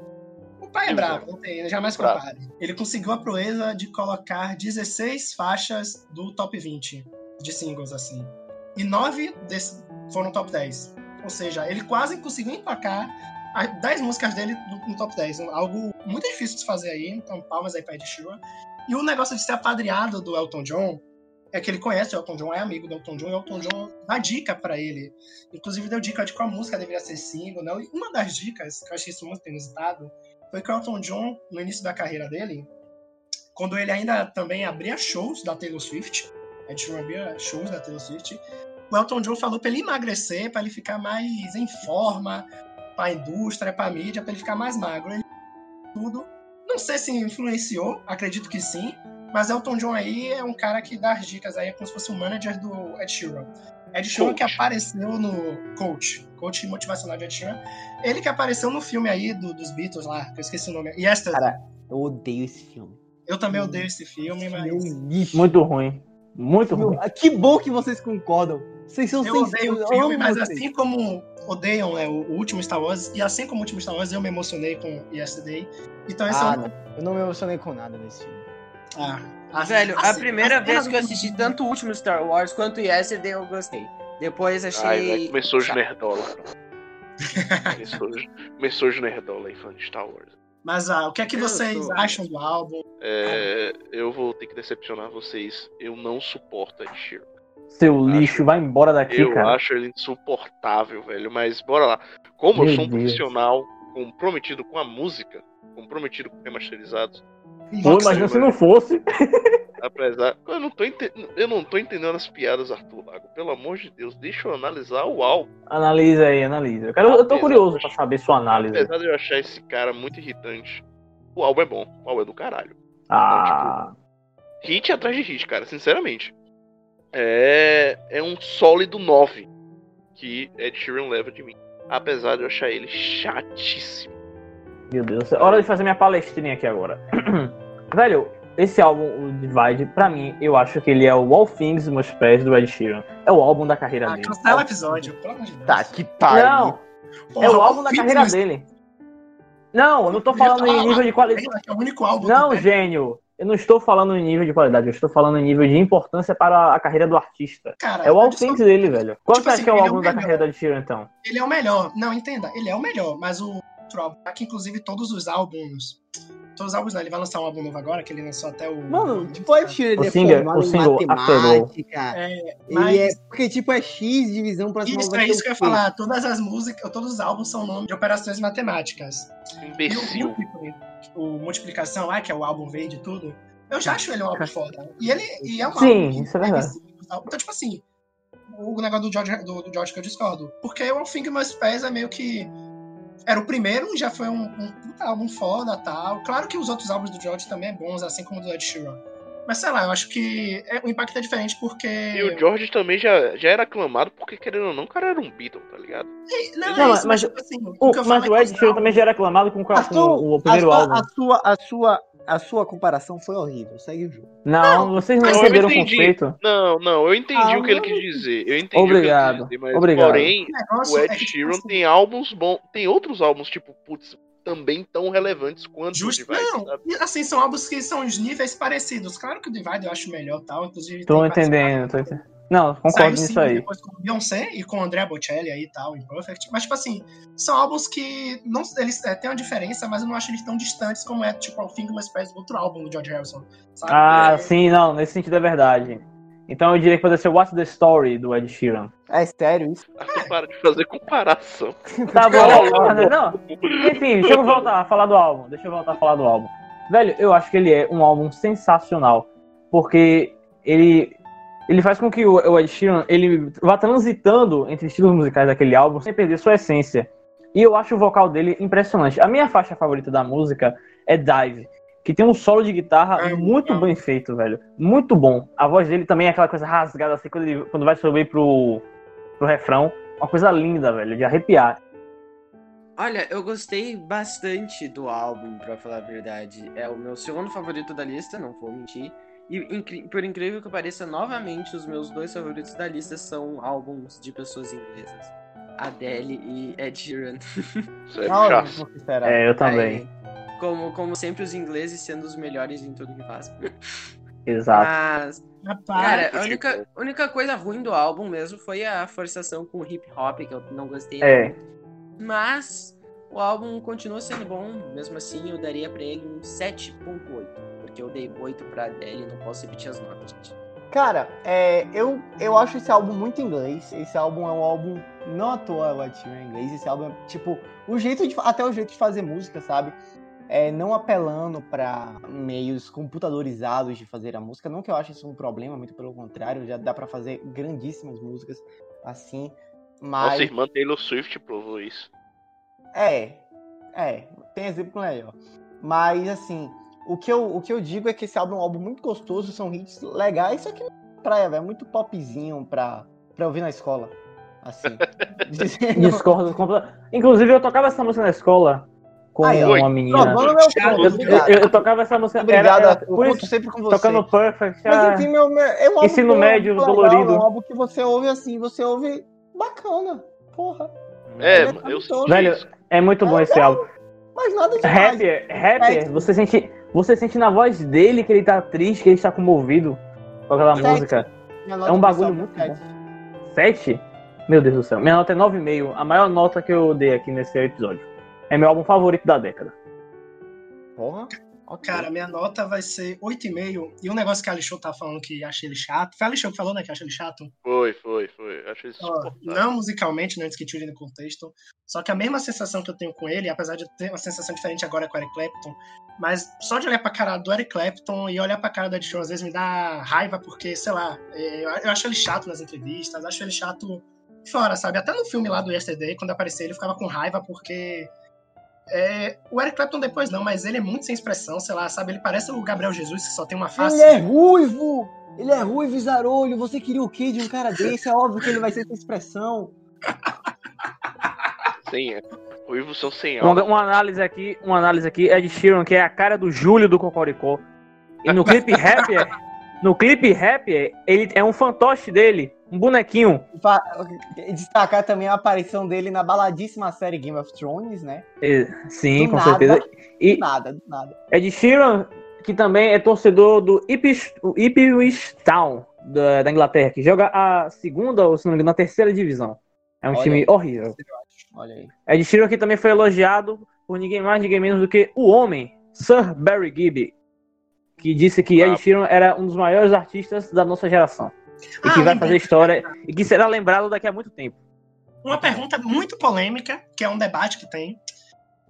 O pai é bravo, não tem, jamais Bravo. compare. Ele conseguiu a proeza de colocar 16 faixas do top 20 de singles, assim. E 9 desses foram top 10. Ou seja, ele quase conseguiu emplacar as 10 músicas dele no top 10. Algo muito difícil de se fazer aí, então palmas aí pra Ed Sheeran. E o negócio de ser apadreado do Elton John é que ele conhece o Elton John, é amigo do Elton John, e o Elton John dá dica pra ele. Inclusive deu dica de qual música deveria ser single, né? E uma das dicas, que eu achei isso muito inusitado, foi que o Elton John, no início da carreira dele, quando ele ainda também abria shows da Taylor Swift, a gente abria shows da Taylor Swift, o Elton John falou pra ele emagrecer, pra ele ficar mais em forma, pra indústria, pra mídia, pra ele ficar mais magro. Ele tudo. Não sei se influenciou, acredito que sim, mas Elton John aí é um cara que dá as dicas aí, é como se fosse o manager do Ed Sheeran. Ed Sheeran Coach. que apareceu no Coach, Coach motivacional de Ed Sheeran. Ele que apareceu no filme aí do- dos Beatles lá, que eu esqueci o nome. Yesterday. Cara, eu odeio esse filme. Eu também odeio esse filme, mas lixo. Muito ruim. Muito ruim. Meu, que bom que vocês concordam. Vocês são eu odeio o filme, mas vocês. assim como odeiam né, o, último Star Wars, e assim como o último Star Wars, eu me emocionei com Yesterday. Então esse Ah, é o... não. Eu não me emocionei com nada nesse filme. Ah, assim- Velho, a assim- primeira assim- vez que eu assisti tanto o último Star Wars quanto o Yesterday eu gostei. Depois Ai, achei. velho, começou os nerdola. começou, os- começou os nerdola aí, fã de Star Wars. Mas ah, o que é que Eu vocês sou- acham do álbum? É, eu vou ter que decepcionar vocês. Eu não suporto Ed Sheeran. Seu lixo, vai embora daqui, Eu cara. acho ele insuportável, velho. Mas bora lá. Como eu Meu sou um Deus. profissional comprometido com a música, comprometido com remasterizados, Pô, imagina se não fosse. apesar. Eu não, tô ente- eu não tô entendendo as piadas, Arthur Lago. Pelo amor de Deus, deixa eu analisar o álbum. Analisa aí, analisa. Eu, quero, eu tô curioso pra saber sua análise. Apesar de eu achar esse cara muito irritante, o álbum é bom. O álbum é do caralho. Ah, Hit atrás de hit, cara, sinceramente. É, é um sólido 9 que Ed Sheeran leva de mim. Apesar de eu achar ele chatíssimo. Meu Deus. Hora de fazer minha palestrinha aqui agora. Velho, esse álbum, o Divide, pra mim, eu acho que ele é o All Things Must Pass do Ed Sheeran. É o álbum da carreira Ah, dele. cancela o episódio, pelo amor de Deus. Tá, que pariu. Não, Porra, é o álbum da carreira dele. Não, eu não tô falando em nível de qualidade. É o único álbum Não, gênio. Eu não estou falando em nível de qualidade, eu estou falando em nível de importância para a carreira do artista. Cara, É o All só- Things dele, velho. Qual Tipo você acha assim, que é o é álbum o da carreira do Ed Sheeran, então? Ele é o melhor. Não, entenda, ele é o melhor, mas o outro álbum, que inclusive todos os álbuns. Todos os álbuns não, ele vai lançar um álbum novo agora, que ele lançou até o. Mano, tipo, o Ed Sheeran O ele é single- o single matemática. É, mas é, porque, tipo, é X divisão próxima isso vai é isso o que eu ia falar. Todas as músicas, todos os álbuns são nome de operações matemáticas. E o. Multiple, o Multiplicação lá, que é o álbum verde e tudo, eu já acho ele um álbum foda. E ele e é um Sim, álbum. que isso é verdade. Então, tipo assim, o negócio do George, do, do George que eu discordo. Porque o Thing Must Pass é meio que. Era o primeiro, já foi um, um puta álbum foda tal. Claro que os outros álbuns do George também é bons, assim como o do Ed Sheeran. Mas sei lá, eu acho que é- o impacto é diferente porque. E o George também já, já era aclamado porque, querendo ou não, o cara era um Beatle, tá ligado? Não, Não, é isso, mas- tipo assim, O- que eu mas o é que Ed Sheeran também já era aclamado com, A com o primeiro a sua, álbum. A sua, a, sua, a sua comparação foi horrível. Segue o jogo. Não, vocês não Não, eu entenderam o conceito. Não, não, eu entendi Ah, o que ele não. quis dizer. Eu entendi Obrigado, o que ele quis dizer, mas obrigado. porém, O o é Ed tipo Sheeran assim, tem álbuns bons, tem outros álbuns, tipo, putz, também tão relevantes quanto Justo, o Divide, não, sabe? assim, são álbuns que são os níveis parecidos. Claro que o Divide eu acho melhor tal, inclusive. Tô entendendo, tô entendendo. Não, concordo nisso aí. depois com o Beyoncé e com o André Bocelli aí e tal, Imperfect. Mas, tipo assim, são álbuns que não, eles é, têm uma diferença, mas eu não acho eles tão distantes como é, tipo, o Must Pass do outro álbum do George Harrison. Sabe? Ah, É, sim, não, nesse sentido é verdade. Então eu diria que poderia ser What's the Story do Ed Sheeran. É sério isso? Para de fazer comparação. Tá bom, não. Enfim, deixa eu voltar a falar do álbum. Deixa eu voltar a falar do álbum. Velho, eu acho que ele é um álbum sensacional. Porque ele. Ele faz com que o o Ed Sheeran ele vá transitando entre estilos musicais daquele álbum sem perder sua essência. E eu acho o vocal dele impressionante. A minha faixa favorita da música é Dive, que tem um solo de guitarra É, muito é. bem feito, velho. Muito bom. A voz dele também é aquela coisa rasgada assim quando, ele, quando vai subir pro, pro refrão. Uma coisa linda, velho, de arrepiar. Olha, eu gostei bastante do álbum, pra falar a verdade. É o meu segundo favorito da lista, não vou mentir. E por incrível que pareça, novamente os meus dois favoritos da lista são álbuns de pessoas inglesas. Adele e Ed Sheeran. É Não. É, eu também. Aí, como, como sempre, os ingleses sendo os melhores em tudo que fazem. Exato. Mas, rapaz, cara, a tipo- única, única coisa ruim do álbum mesmo foi a forçação com o hip hop, que eu não gostei É. muito. Mas o álbum continua sendo bom, mesmo assim eu daria pra ele um 7.8. Porque eu dei 8 pra Adele, não posso repetir as notas. Cara, é, eu, eu acho esse álbum muito inglês. Esse álbum é um álbum, não à toa o Ed Sheeran é inglês. Esse álbum é, tipo, o jeito de, até o jeito de fazer música, sabe? É, não apelando pra meios computadorizados de fazer a música. Não que eu ache isso um problema, muito pelo contrário. Já dá pra fazer grandíssimas músicas assim. Mas, Nossa irmã Taylor Swift provou isso. é, é, tem exemplo melhor. Mas, assim, o que, eu, o que eu digo é que esse álbum é um álbum muito gostoso, são hits legais, só que não é praia, velho. É muito popzinho pra, pra ouvir na escola. Assim. Dizendo- Discordo completamente. Inclusive, eu tocava essa música na escola com Aí, uma menina. Provando meu ponto, Eu, eu- eu- tocava essa música. Obrigado, era, era, eu isso, sempre com você. tocando Perfect. Mas ah, enfim, meu, é um álbum Ensino médio legal, dolorido. É um álbum que você ouve assim, você ouve bacana. Porra. É, é mano, eu senti Velho, é muito bom esse álbum. Mas nada demais. Rapper, rapper, você sente, você sente na voz dele que ele tá triste, que ele tá comovido com aquela Sete. música. É um bagulho muito sete. bom. 7? Meu Deus do céu. Minha nota é 9,5. A maior nota que eu dei aqui nesse episódio. É meu álbum favorito da década. Porra. Ok. Cara, minha nota vai ser 8,5. E um negócio que a Alixô tá falando que acha ele chato. Foi a Alixô que falou, né? Que acha ele chato. Foi, foi, foi. Achei isso Ó, não musicalmente, não que tire no contexto. Só que a mesma sensação que eu tenho com ele, apesar de ter uma sensação diferente agora com o Eric Clapton, mas só de olhar pra cara do Eric Clapton e olhar pra cara do Ed Sheeran, às vezes me dá raiva, porque, sei lá, é, eu eu acho ele chato nas entrevistas, acho ele chato fora, sabe? Até no filme lá do Yesterday, quando aparecia, ele ficava com raiva, porque. É, o Eric Clapton depois não, mas ele é muito sem expressão, sei lá, sabe? Ele parece o Gabriel Jesus, que só tem uma face. Ele é ruivo! Ele é ruivo e zarolho. Você queria o quê de um cara desse? É óbvio que ele vai ser essa expressão. Sem é. Ruivo são sem Uma, uma análise aqui, uma análise aqui é de Sheeran, que é a cara do Júlio do Cocoricó. E no clipe Happy, no clipe Happy, ele é um fantoche dele, um bonequinho. Fa- Destacar também a aparição dele na baladíssima série Game of Thrones, né? É, Sim, Do com nada. certeza. Do E nada, do nada. Ed Sheeran, que também é torcedor do Ipswich Town, da, da Inglaterra, que joga a segunda, ou se não me engano, a terceira divisão. É um Olha time aí. horrível. Olha aí. Ed Sheeran que também foi elogiado por ninguém mais, ninguém menos do que o homem, Sir Barry Gibb, que disse que Ed. Sheeran era um dos maiores artistas da nossa geração. E Ah, que vai fazer história e que será lembrado daqui a muito tempo. Uma pergunta muito polêmica, que é um debate que tem.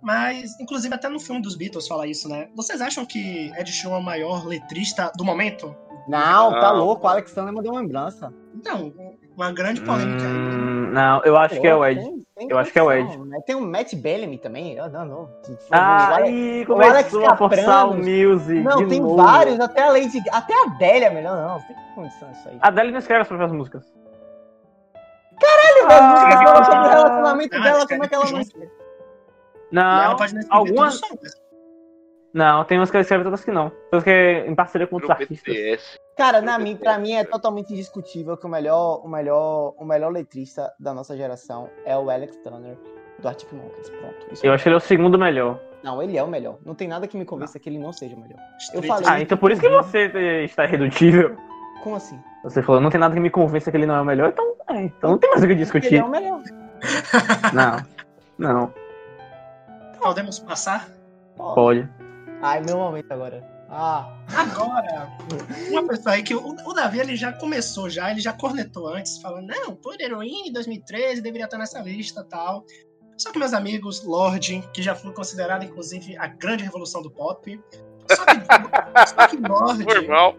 Mas, inclusive, até no filme dos Beatles fala isso, né? Vocês acham que Ed Sheeran é o maior letrista do momento? Não, tá Não. louco. O Alex Turner mandou uma lembrança. Então, uma grande polêmica. Hum, não, eu acho que é o Ed. Tem- tem Eu acho que é o né? Tem o Matt Bellamy também. Eu não, não. Ah, O Alex- Aí o Alex começou a forçar o music. Não, tem novo. vários, até a Lady. Até a Adélia é melhor, não. Tem condição isso aí. A Adele não escreve as músicas. Caralho, velho, música Ah. falando sobre o relacionamento Ah, dela, como é que ela não escreve? Ela Não, não algumas- tudo só, mas- não, tem umas que ela escreve outras que não. Porque em parceria com outros Pro artistas. BTS. Cara, Eu na mim, pra mim é totalmente indiscutível que o melhor, o melhor, o melhor letrista da nossa geração é o Alex Turner do Arctic Monkeys. Pronto. Isso Eu acho que ele é o segundo melhor. Não, ele é o melhor. Não tem nada que me convença que ele não seja o melhor. Street- falei- Ah, então por isso que você está irredutível. Como assim? Você falou, não tem nada que me convença que ele não é o melhor, então, é, então não tem mais o que Ele discutir. é o melhor. Não, não, Podemos passar? Pode. Ai, meu momento agora. Ah, Agora, uma pessoa aí que o, o Davi ele já começou já, ele já cornetou antes, falando, não, por heroína 2013 deveria estar nessa lista tal. Só que meus amigos, Lorde, que já foi considerado inclusive a grande revolução do pop. Só que, só que Lorde. Foi mal.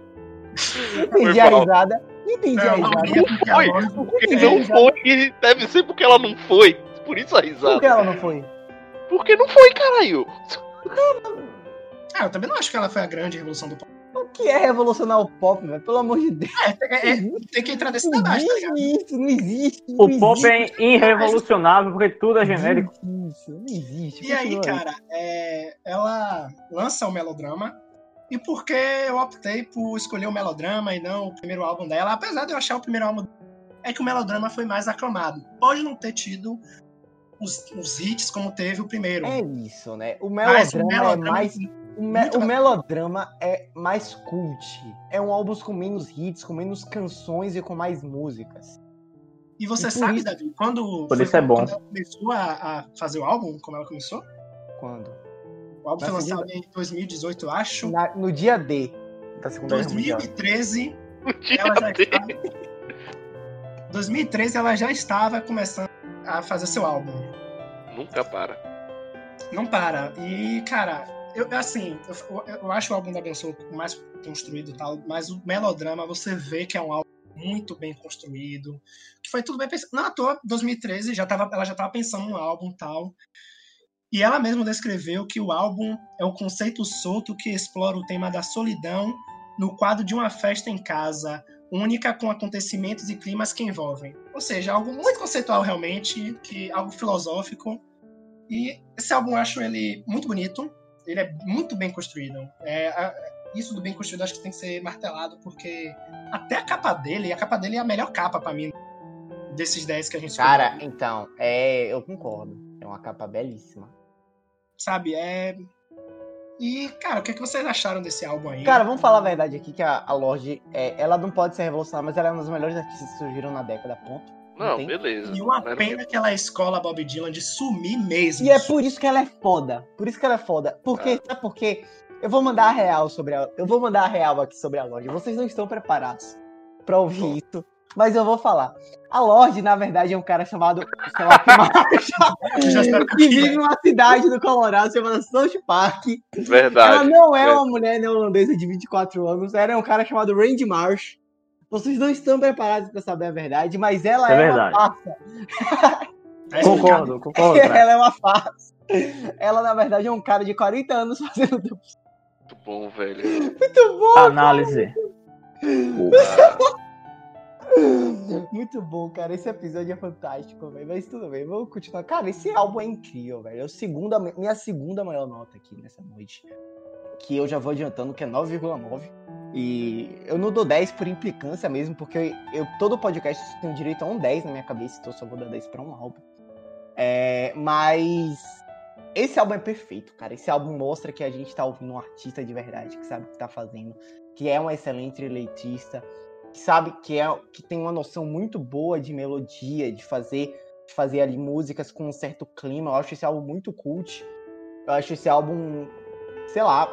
entendi a risada. Entendi a Não, não risada. é porque a Foi. Porque não risada. foi, deve ser porque ela não foi. Por isso a Por que risada. ela não foi? Porque não foi, caralho. Ah, eu também não acho que ela foi a grande revolução do pop. O que é revolucionar o pop, velho? Pelo amor de Deus. É, é, tem que entrar nesse Não debate, tá ligado? isso, não existe. O não pop existe. é irrevolucionável porque tudo é genérico. Isso, não existe. E aí, cara, é, ela lança o melodrama. E por que eu optei por escolher o melodrama e não o primeiro álbum dela? Apesar de eu achar o primeiro álbum. É que o melodrama foi mais aclamado. Pode não ter tido os, os hits como teve o primeiro. É isso, né? O mas o melodrama é melodrama mais. O, me- o melodrama é mais cult. É um álbum com menos hits, com menos canções e com mais músicas. E você E sabe, isso- Davi, quando, Por foi isso é bom. quando ela começou a, a fazer o álbum, como ela começou? Quando? O álbum Na foi lançado segunda- em 2018, eu acho. Na- no dia D da Segunda Guerra Mundial. 2013, O dia ela já dele. estava... 2013 ela já estava começando a fazer seu álbum. Nunca para. Não para. E, cara, eu assim, eu, eu acho o álbum da Benção mais construído tal, mas o melodrama você vê que é um álbum muito bem construído, que foi tudo bem pensado. Não à toa, 2013 já tava, ela já estava pensando no álbum tal. E ela mesma descreveu que o álbum é o conceito solto que explora o tema da solidão no quadro de uma festa em casa, única com acontecimentos e climas que envolvem. Ou seja, algo muito conceitual realmente, que algo filosófico. E esse álbum eu acho ele muito bonito, ele é muito bem construído. É, a- isso do bem construído acho que tem que ser martelado, porque até a capa dele, a capa dele é a melhor capa pra mim desses 10 que a gente Cara, escolheu. então, é, eu concordo. É uma capa belíssima. sabe? É. E, cara, o que, é que vocês acharam desse álbum aí? Cara, vamos falar a verdade aqui que a, a Lorde, é, ela não pode ser revolucionária, mas ela é uma das melhores artistas que surgiram na década, ponto. Não, tem. beleza. E uma pena que ela escola Bob Dylan de sumir mesmo. E é por isso que ela é foda. Por isso que ela é foda. Porque, sabe por quê? Eu vou mandar a real sobre a. Eu vou mandar a real aqui sobre a Lorde. Vocês não estão preparados pra ouvir isso. Mas eu vou falar. A Lorde, na verdade, é um cara chamado. Sei lá, que que vive numa cidade do Colorado chamada South Park. Ela Verdade. não é É. uma mulher neerlandesa de 24 anos. Ela é um cara chamado Randy Marsh. Vocês não estão preparados pra saber a verdade, mas ela É é, verdade. uma farsa. Tá explicado. Concordo, concordo. cara. ela é uma farsa. Ela, na verdade, é um cara de 40 anos fazendo Muito bom, velho. muito bom. Análise. Muito bom, cara. Esse episódio é fantástico, velho. Mas tudo bem, vamos continuar. Cara, esse álbum é incrível, velho. É o segunda, minha segunda maior nota aqui nessa noite. Que eu já vou adiantando, que é 9,9. E eu não dou 10 por implicância mesmo, porque eu, todo podcast tem direito a um 10 na minha cabeça, então eu só vou dar 10 pra um álbum. É, mas esse álbum é perfeito, cara. Esse álbum mostra que a gente tá ouvindo um artista de verdade, que sabe o que tá fazendo, que é um excelente leitista, que sabe que é que tem uma noção muito boa de melodia, de fazer de fazer ali músicas com um certo clima. Eu acho esse álbum muito cult. Eu acho esse álbum, sei lá,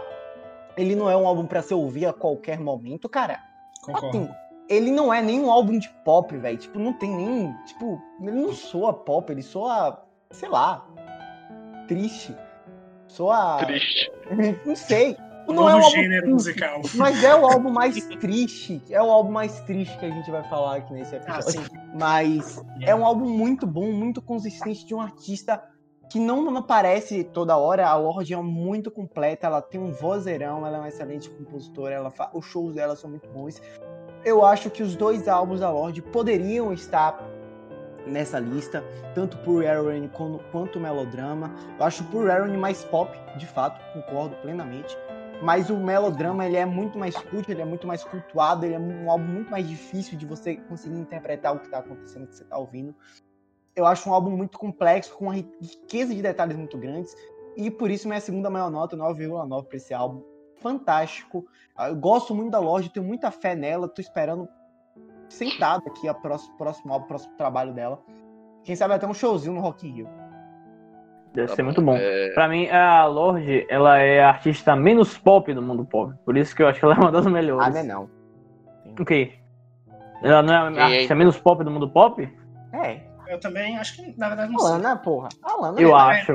ele não é um álbum para se ouvir a qualquer momento, cara. Concordo. Assim, ele não é nem um álbum de pop, velho. Tipo, não tem nem, tipo, ele não soa pop, ele soa, sei lá, triste. Soa, Triste. não sei. Não é novo um álbum gênero musical. mas é o álbum mais triste. É o álbum mais triste que a gente vai falar aqui nesse Ah, episódio. sim. Mas é um álbum muito bom, muito consistente de um artista que não aparece toda hora. A Lorde é muito completa, ela tem um vozeirão, ela é uma excelente compositora, ela fa... os shows dela são muito bons. Eu acho que os dois álbuns da Lorde poderiam estar nessa lista, tanto por Aaron quanto, Melodrama. Eu acho por Aaron mais pop, de fato, concordo plenamente. Mas o Melodrama ele é muito mais cult, ele é muito mais cultuado, ele é um álbum muito mais difícil de você conseguir interpretar o que está acontecendo, o que você está ouvindo. Eu acho um álbum muito complexo, com uma riqueza de detalhes muito grandes, e por isso minha segunda maior nota, 9,9 para esse álbum. Fantástico. Eu gosto muito da loja, tenho muita fé nela, tô esperando sentado aqui a próximo, próximo álbum, próximo trabalho dela. Quem sabe até um showzinho no Rock in Rio. Deve Tá ser muito bom. É, Pra mim, a Lorde, ela é a artista menos pop do mundo pop. Por isso que eu acho que ela é uma das melhores. Ah, não é não. O quê? Ela não é a é? artista menos pop do mundo pop? É, Eu também acho que, na verdade, não a sei. Lana, porra. A Lana Eu é... acho.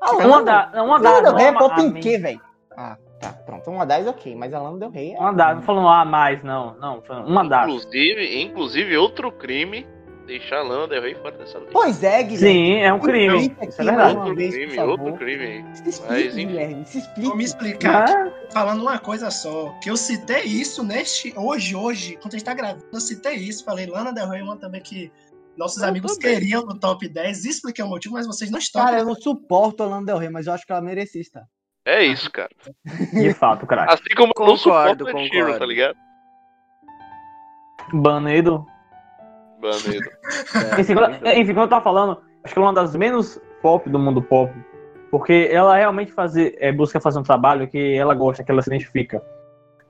A Lana, Uma da. Uma da. Lana Del não Rey é pop em quê, velho? Ah, tá, pronto. Uma das ok, mas a Lana Del Rey é... Uma da. Não falando A mais, não. Não, uma da. inclusive, inclusive, outro crime deixar a Lana Del Rey fora dessa lista. Pois é, Guilherme. Sim, é um Me crime. Isso é verdade. Outro vez, crime, outro crime. Se explica, Mas, enfim. Guilherme, se explica. Vou me explicar Ah, falando uma coisa só. Que eu citei isso neste. Hoje, hoje, quando a gente tá gravando, eu citei isso. Falei Lana Del Rey, uma também que nossos Eu amigos também. queriam no top 10. Expliquei o motivo, mas vocês não estão. Cara, eu não suporto a Lana Del Rey, mas eu acho que ela merecia estar. É isso, cara. de fato, craque. Assim como eu não Concordo, suporto concordo. tá ligado? Banedo. Banedo. Enfim, quando, enfim, quando eu tava falando, acho que ela é uma das menos pop do mundo pop. Porque ela realmente fazer, é, busca fazer um trabalho que ela gosta, que ela se identifica.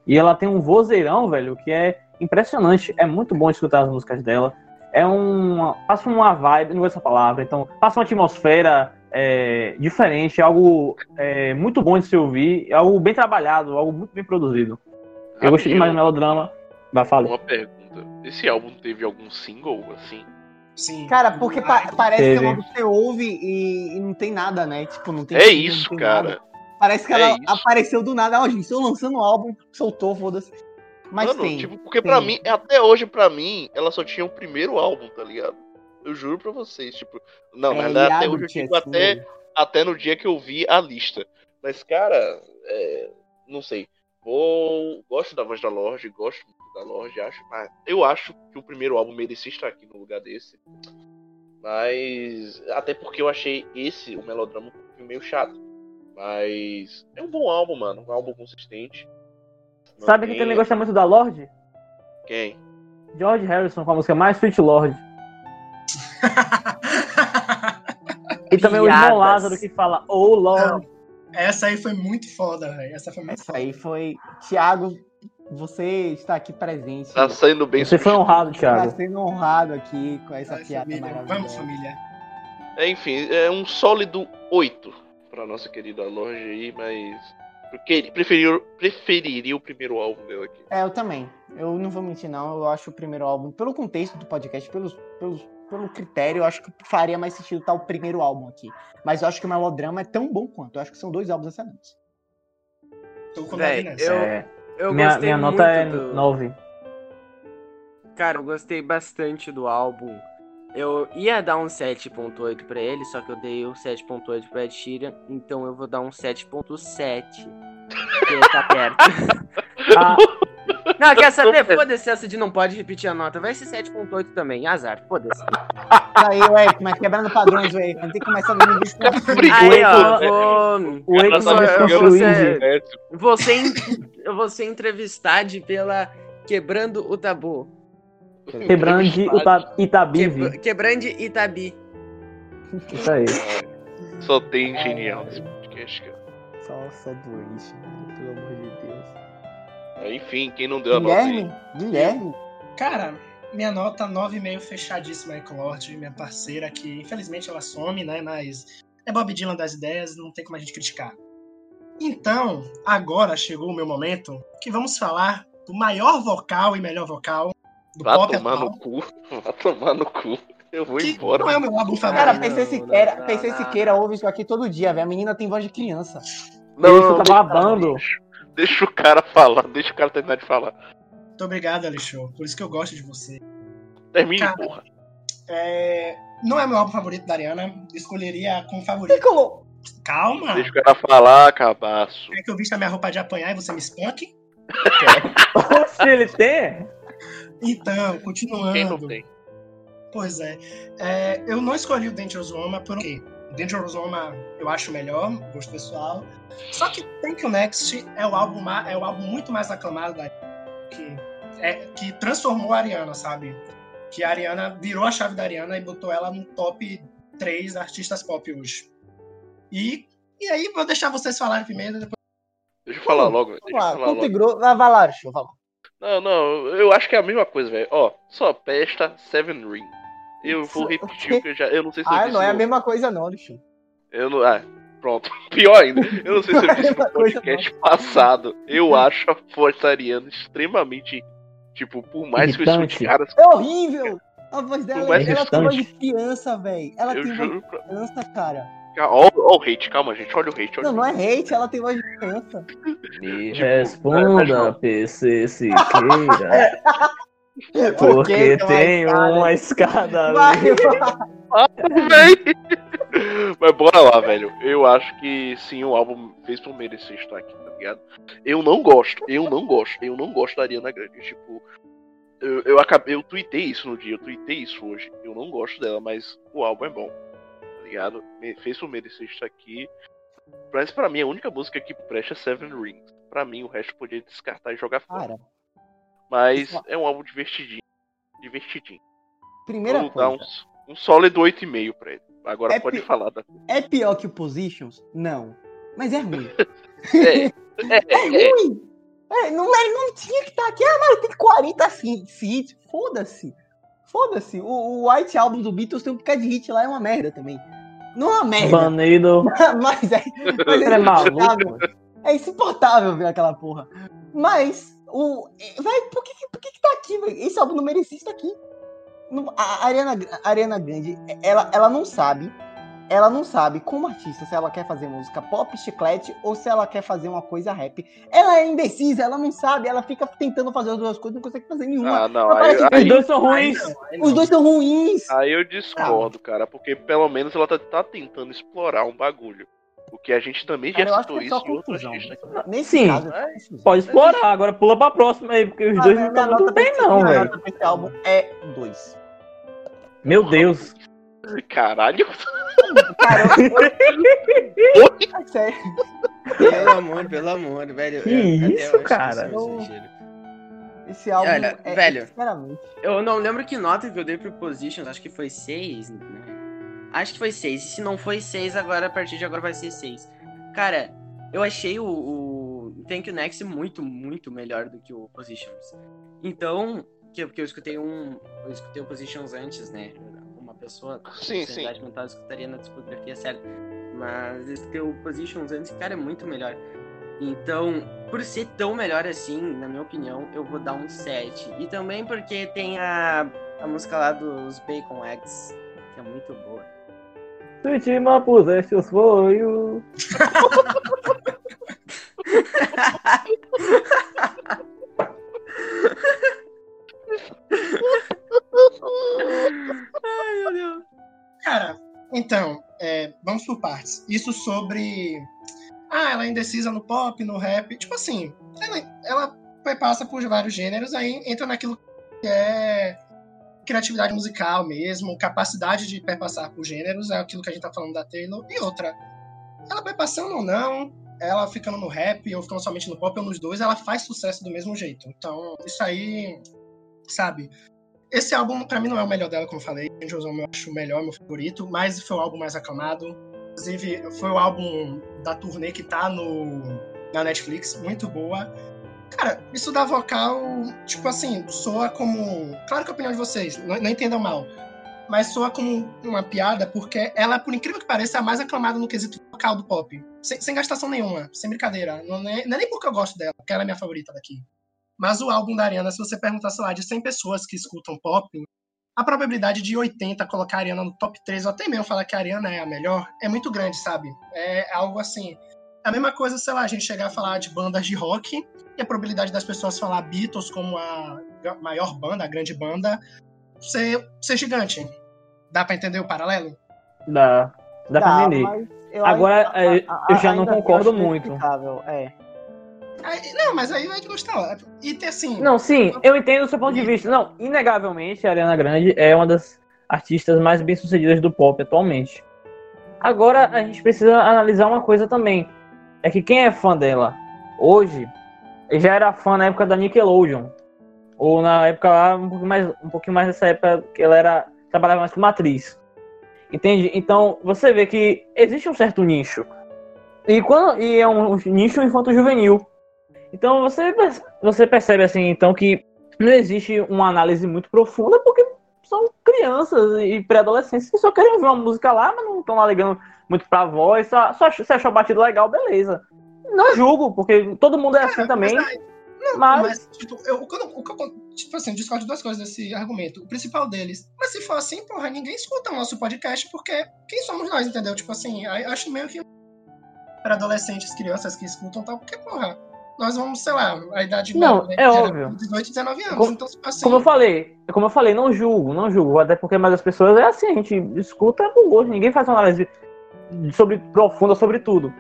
E ela tem um vozeirão, velho, que é impressionante. É muito bom escutar as músicas dela. É uma. Passa uma vibe, não gosto dessa palavra, então. Passa uma atmosfera é, diferente, algo é, muito bom de se ouvir, algo bem trabalhado, algo muito bem produzido. Eu gostei demais do melodrama. Vai falar. Uma pergunta. Esse álbum teve algum single, assim? Sim. Cara, porque pa- parece que é Teve. que você ouve e, e não tem nada, né? Tipo, não tem. É isso, tem cara. nada. Parece que É ela isso. apareceu do nada. Ó, gente, estou lançando um álbum, soltou, foda-se. Mas Mano, tem. tipo, porque pra tem. mim, até hoje, pra mim, ela só tinha o primeiro álbum, tá ligado? Eu juro pra vocês, tipo. Não, na É, verdade, até hoje eu digo single. até, até no dia que eu vi a lista. Mas, cara, é, não sei. Vou, gosto da voz da Lorde, gosto muito da Lorde, acho. Mas eu acho que o primeiro álbum merecia estar aqui no lugar desse. Mas. Até porque eu achei esse, o melodrama, meio chato. Mas. É um bom álbum, mano. Um álbum consistente. Não Sabe quem tem- também gosta muito da Lorde? Quem? George Harrison com a música mais Sweet Lord. E também o irmão Piadas. Lázaro que fala Oh Lord. Essa aí foi muito foda, velho. Essa foi muito Essa foda. aí foi. Thiago, você está aqui presente. Tá saindo bem Você foi honrado, Está Thiago. sendo honrado aqui com essa Vai, piada família. maravilhosa. Vamos, família. É, enfim, é um sólido 8 pra nossa querida Lorde aí, mas. Porque preferiria, preferiria o primeiro álbum dela aqui. É, eu também. Eu não vou mentir, não. Eu acho o primeiro álbum, pelo contexto do podcast, pelos, pelos, pelo critério, eu acho que faria mais sentido estar o primeiro álbum aqui. Mas eu acho que o Melodrama é tão bom quanto. Eu acho que são dois álbuns excelentes. Tô com Véi, nove nessa. eu- É, Eu minha gostei minha muito nota é do... 9. Cara, eu gostei bastante do álbum. Eu ia dar um 7.8 pra ele, só que eu dei o 7.8 pra Ed Sheeran, então eu vou dar um 7.7. Porque tá perto. A, Não, quer saber? Foda-se essa de não pode repetir a nota. Vai ser 7.8 também. Azar, foda-se. Aí, ué, mas quebrando padrões, ué. Tem que começar a ver Brigou, Aí, ó, O Ela tá você- você- você, en- eu vou ser entrevistado pela Quebrando o Tabu. Quebrando de Ita- Itabive. Quebra- Quebrando Itabi. Isso aí. Só tem genial nesse podcast, cara. Só, só doente, né? pelo amor de Deus. Enfim, quem não deu a nota aí? Guilherme, Guilherme. Cara, minha nota 9,5 fechadíssima aí com o Lorde, minha parceira, que infelizmente ela some, né? Mas é Bob Dylan das ideias, não tem como a gente criticar. Então, agora chegou o meu momento que vamos falar do maior vocal e melhor vocal do Vá pop tomar atual, no cu. Vá tomar no cu. Eu vou que embora. não é o meu álbum Cara, favorito. não, PC não, Siqueira, não, PC não, Siqueira ouve isso aqui todo dia, velho. A menina tem voz de criança. Ele fica deixa- babando. Deixa o cara falar, deixa o cara terminar de falar. Muito obrigado, Alexandre, por isso que eu gosto de você. Termine, Cara. porra. É, Não é meu álbum favorito da Ariana, escolheria como favorito. Piccolo. Calma! Deixa o cara falar, cabaço. Quer que eu vista minha roupa de apanhar e você me espanque? Se ele tem? Então, continuando. Quem não tem? Pois é. É, eu não escolhi o Dangerous Woman por quê? Dangerous Woman eu acho melhor, gosto pessoal. Só que Thank You Next é o álbum, é o álbum muito mais aclamado da que, é, que transformou a Ariana, sabe? Que a Ariana virou a chave da Ariana e botou ela no top 3 artistas pop hoje. E, e aí, vou deixar vocês falarem primeiro, depois Deixa eu falar logo. Deixa eu Vamos lá, falar e logo. grosso. Vai, vai lá, deixa eu falar. Não, não, eu acho que é a mesma coisa, velho. Ó, só pesta Seven Ring. Eu vou repetir o que eu já. Eu não sei se eu Ah, não é a mesma coisa, não, Lixo. Eu não. Ah, pronto. Pior ainda. Eu não sei se eu disse no Coisa podcast passado. Eu acho a voz da Ariana extremamente. Tipo, por mais que eu escute Irritante. caras. É horrível! A voz dela, mais ela tem voz de criança, velho. Ela Eu tem voz juro de pra. criança, cara. Ó o hate, calma, gente. Olha o hate. Olha Não, o não é hate, ela tem voz de criança. Me Tipo, responda, PC Siqueira. Porque tem tem uma uma escada Vai, ali. vai. Véi. Mas bora lá, velho. Eu acho que sim, o álbum fez por merecer estar aqui, tá ligado? Eu não gosto, eu não gosto, eu não gosto da Ariana Grande. Tipo, eu, eu acabei, eu tuitei isso no dia, eu tuitei isso hoje. Eu não gosto dela, mas o álbum é bom, ligado? Me- fez por merecer estar aqui. Mas pra mim, a única música que presta é Seven Rings. Pra mim, o resto podia descartar e jogar fora. Cara, Mas é um álbum divertidinho. Divertidinho. primeira Vou dar coisa. um, sólido 8,5 pra ele. Agora É pode falar da. É pior que o Positions? Não. Mas é ruim. É, é, É é, ruim! É, não, ele não tinha que estar aqui. Ah, mas tem 40 hit- hits. Foda-se. Foda-se. O, o White Album do Beatles tem um bocado de hit lá, é uma merda também. Não é uma merda, Banido. mas é, mas é maluco. insuportável. É insuportável ver aquela porra. Mas, o. Vai, por que, por que, que tá aqui, velho? Esse álbum não merecia estar aqui. A Ariana, a Ariana Grande, ela, ela não sabe. Ela não sabe, como artista, se ela quer fazer música pop, chiclete, ou se ela quer fazer uma coisa rap. Ela é indecisa, ela não sabe, ela fica tentando fazer as duas coisas, não consegue fazer nenhuma. Ah, não. Aí, que Os aí, dois são ruins. Os dois são ruins. aí eu discordo, cara. Porque pelo menos ela tá, tá tentando explorar um bagulho. O que a gente também já Cara, acho citou é isso em outro confusão. artista aqui. Nesse Sim. caso, é confusão. Pode explorar, agora pula pra próxima aí, porque os Ah, dois minha- não estão muito bem, não, minha velho. nota pra esse álbum é 2. Meu Deus. Caralho. Cara, eu... é sério. Pelo amor, pelo amor, velho. Que eu- isso, eu cara? exagero. Esse álbum Olha, é, velho. sinceramente. Eu não lembro que nota que eu dei pro Positions, acho que foi 6, né? Acho que foi 6. E se não foi 6, agora a partir de agora vai ser 6. Cara, eu achei o, o Thank You Next muito, muito melhor do que o Positions. Então, que, porque eu escutei um. Eu escutei o Positions antes, né? Pessoa com Sim, sensibilidade mental escutaria na discografia certa. Mas eu escutei o Positions antes, cara, é muito melhor. Então, por ser tão melhor assim, na minha opinião, eu vou dar um 7. E também porque tem a, a música lá dos Bacon Eggs, que é muito boa. Sweet ma puseste os foios. Ai, meu Deus. Cara, então, é, vamos por partes. Isso sobre. Ah, ela é indecisa no pop, no rap. Tipo assim, ela, ela passa por vários gêneros, aí entra naquilo que é criatividade musical mesmo, capacidade de perpassar por gêneros, é aquilo que a gente tá falando da Taylor. E outra, ela perpassando ou não, ela ficando no rap ou ficando somente no pop ou nos dois, ela faz sucesso do mesmo jeito. Então, isso aí, sabe? Esse álbum, pra mim, não é o melhor dela, como eu falei. Angels Home eu acho o melhor, meu favorito, mas foi o álbum mais aclamado. Inclusive, foi o álbum da turnê que tá no, na Netflix, muito boa. Cara, isso da vocal, tipo assim, soa como. Claro que é a opinião de vocês, não, não entendam mal. Mas soa como uma piada, porque ela, por incrível que pareça, é a mais aclamada no quesito vocal do pop. Sem, sem gastação nenhuma, sem brincadeira. Não é, não é nem porque eu gosto dela, porque ela é minha favorita daqui. Mas o álbum da Ariana, se você perguntar, sei lá, de 100 pessoas que escutam pop, a probabilidade de 80 colocar a Ariana no top 3, ou até mesmo falar que a Ariana é a melhor, é muito grande, sabe? É algo assim. A mesma coisa, sei lá, a gente chegar a falar de bandas de rock e a probabilidade das pessoas falar Beatles como a maior banda, a grande banda, ser, ser gigante. Dá pra entender o paralelo? Dá. Dá, pra entender. Agora, ainda, eu, eu já não concordo acho muito. É. Aí- não, mas aí vai de gostar. E ter assim. Não, sim, eu entendo o seu ponto de vista. Não, inegavelmente, a Ariana Grande é uma das artistas mais bem-sucedidas do pop atualmente. Agora, a gente precisa analisar uma coisa também. É que quem é fã dela hoje já era fã na época da Nickelodeon. Ou na época lá, um pouquinho mais, um pouquinho mais nessa época que ela era trabalhava mais como atriz. Entende? Então, você vê que existe um certo nicho. E, quando, e é um nicho infanto-juvenil. Então você, você percebe assim, então, que não existe uma análise muito profunda, porque são crianças e pré-adolescentes que só querem ouvir uma música lá, mas não estão lá ligando muito pra voz, só, só se achou batido legal, beleza. Não julgo, porque todo mundo é assim Cara, também. não, mas- mas, tipo, eu, o que eu- o que eu- tipo assim, discordo de duas coisas desse argumento. O principal deles, mas se for assim, porra, ninguém escuta o nosso podcast, porque quem somos nós, entendeu? Tipo assim, eu acho meio que para adolescentes, crianças que escutam tal, porque, porra, nós vamos, sei lá, a idade Não, média, é óbvio. 18, 19 anos. Como- então, assim, Como eu falei, como eu falei, não julgo, não julgo, até porque mais as pessoas é assim, a gente escuta por gosto, ninguém faz uma análise sobre, profunda sobre tudo.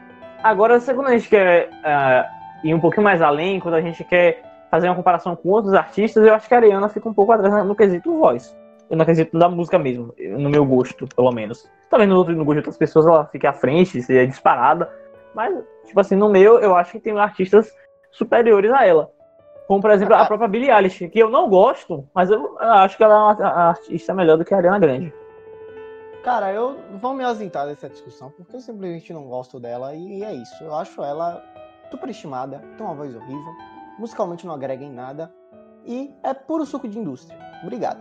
Agora, quando a gente quer ah, ir um pouquinho mais além, quando a gente quer fazer uma comparação com outros artistas, eu acho que a Ariana fica um pouco atrás no quesito voz. No quesito da música mesmo, no meu gosto, pelo menos. Talvez no, outro, no gosto de outras pessoas ela fique à frente, seja disparada. Mas, tipo assim, no meu, eu acho que tem artistas superiores a ela. Como, por exemplo, a própria Billie Eilish, que eu não gosto, mas eu acho que ela é uma a- artista melhor do que a Ariana Grande. Cara, eu vou me ausentar dessa discussão, porque eu simplesmente não gosto dela e é isso. Eu acho ela superestimada, tem uma voz horrível, musicalmente não agrega em nada e é puro suco de indústria. Obrigado.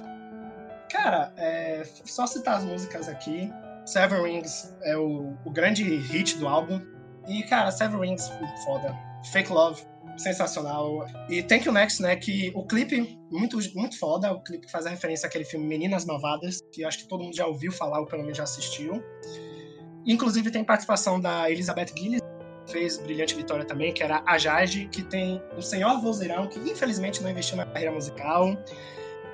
Cara, é, só citar as músicas aqui. Seven Rings é o, o grande hit do álbum. E, cara, Seven Rings, foda. Fake Love, sensacional. E Thank You Next, né? Que o clipe, muito, muito foda. O clipe que faz a referência àquele filme Meninas Malvadas, que acho que todo mundo já ouviu falar, ou pelo menos já assistiu. Inclusive tem participação da Elizabeth Gillies, que fez Brilhante Vitória também, que era a Jade, que tem o senhor vozeirão, que infelizmente não investiu na carreira musical.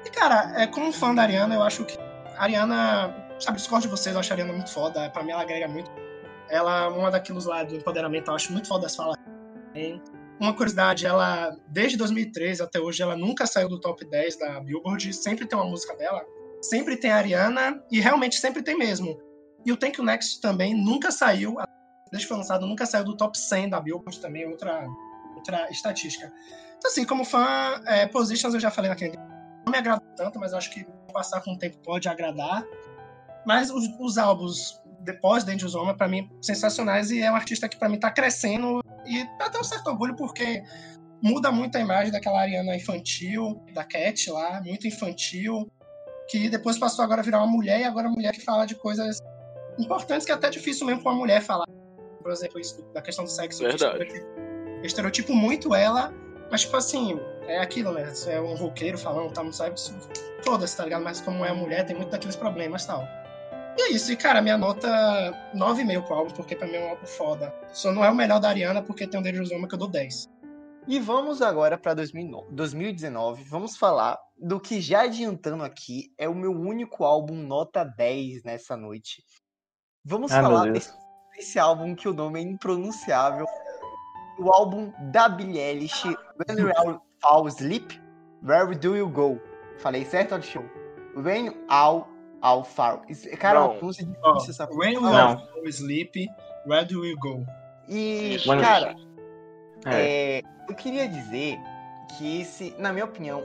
E, cara, é, como fã da Ariana, eu acho que a Ariana, sabe, discordo de vocês, eu acho a Ariana muito foda. Pra mim, ela agrega muito. Ela, uma daqueles lá do empoderamento, eu acho muito foda as falas. Uma curiosidade, ela, desde 2013 até hoje, ela nunca saiu do top 10 da Billboard. Sempre tem uma música dela. Sempre tem a Ariana, e realmente sempre tem mesmo. E o Thank You Next também nunca saiu, desde que foi lançado, nunca saiu do top 100 da Billboard também, outra, outra estatística. Então, assim, como fã, é, Positions eu já falei naquele não me agrada tanto, mas acho que passar com o tempo pode agradar. Mas os, os álbuns depois de Angels Home, pra mim, sensacionais. E é um artista que, pra mim, tá crescendo. E dá até um certo orgulho, porque muda muito a imagem daquela Ariana infantil, da Cat lá, muito infantil. Que depois passou agora a virar uma mulher, e agora uma mulher que fala de coisas importantes que é até difícil mesmo pra uma mulher falar. Por exemplo, isso da questão do sexo. Verdade. Eu estereotipo muito ela, mas, tipo assim, é aquilo, né? É um roqueiro falando, tá, não sabe? Foda-se, tá ligado? Mas como é mulher, tem muito daqueles problemas e tal. E é isso, e cara, minha nota 9,5 pro álbum, porque pra mim é um álbum foda. Só não é o melhor da Ariana, porque tem o Dangerous Woman que eu dou 10. E vamos agora para 2019. Vamos falar do que já adiantando aqui é o meu único álbum nota 10 nessa noite. Vamos Ah, falar desse, desse álbum que o nome é impronunciável. O álbum da Billie Eilish, Run Around, fall asleep, where do you go? Falei certo, Alexandre? When all, all. Isso- Cara, é Não. pronúncia Ó, difícil essa when we Não. all fall asleep, where do we go? E, cara, É. é, eu queria dizer que esse, na minha opinião,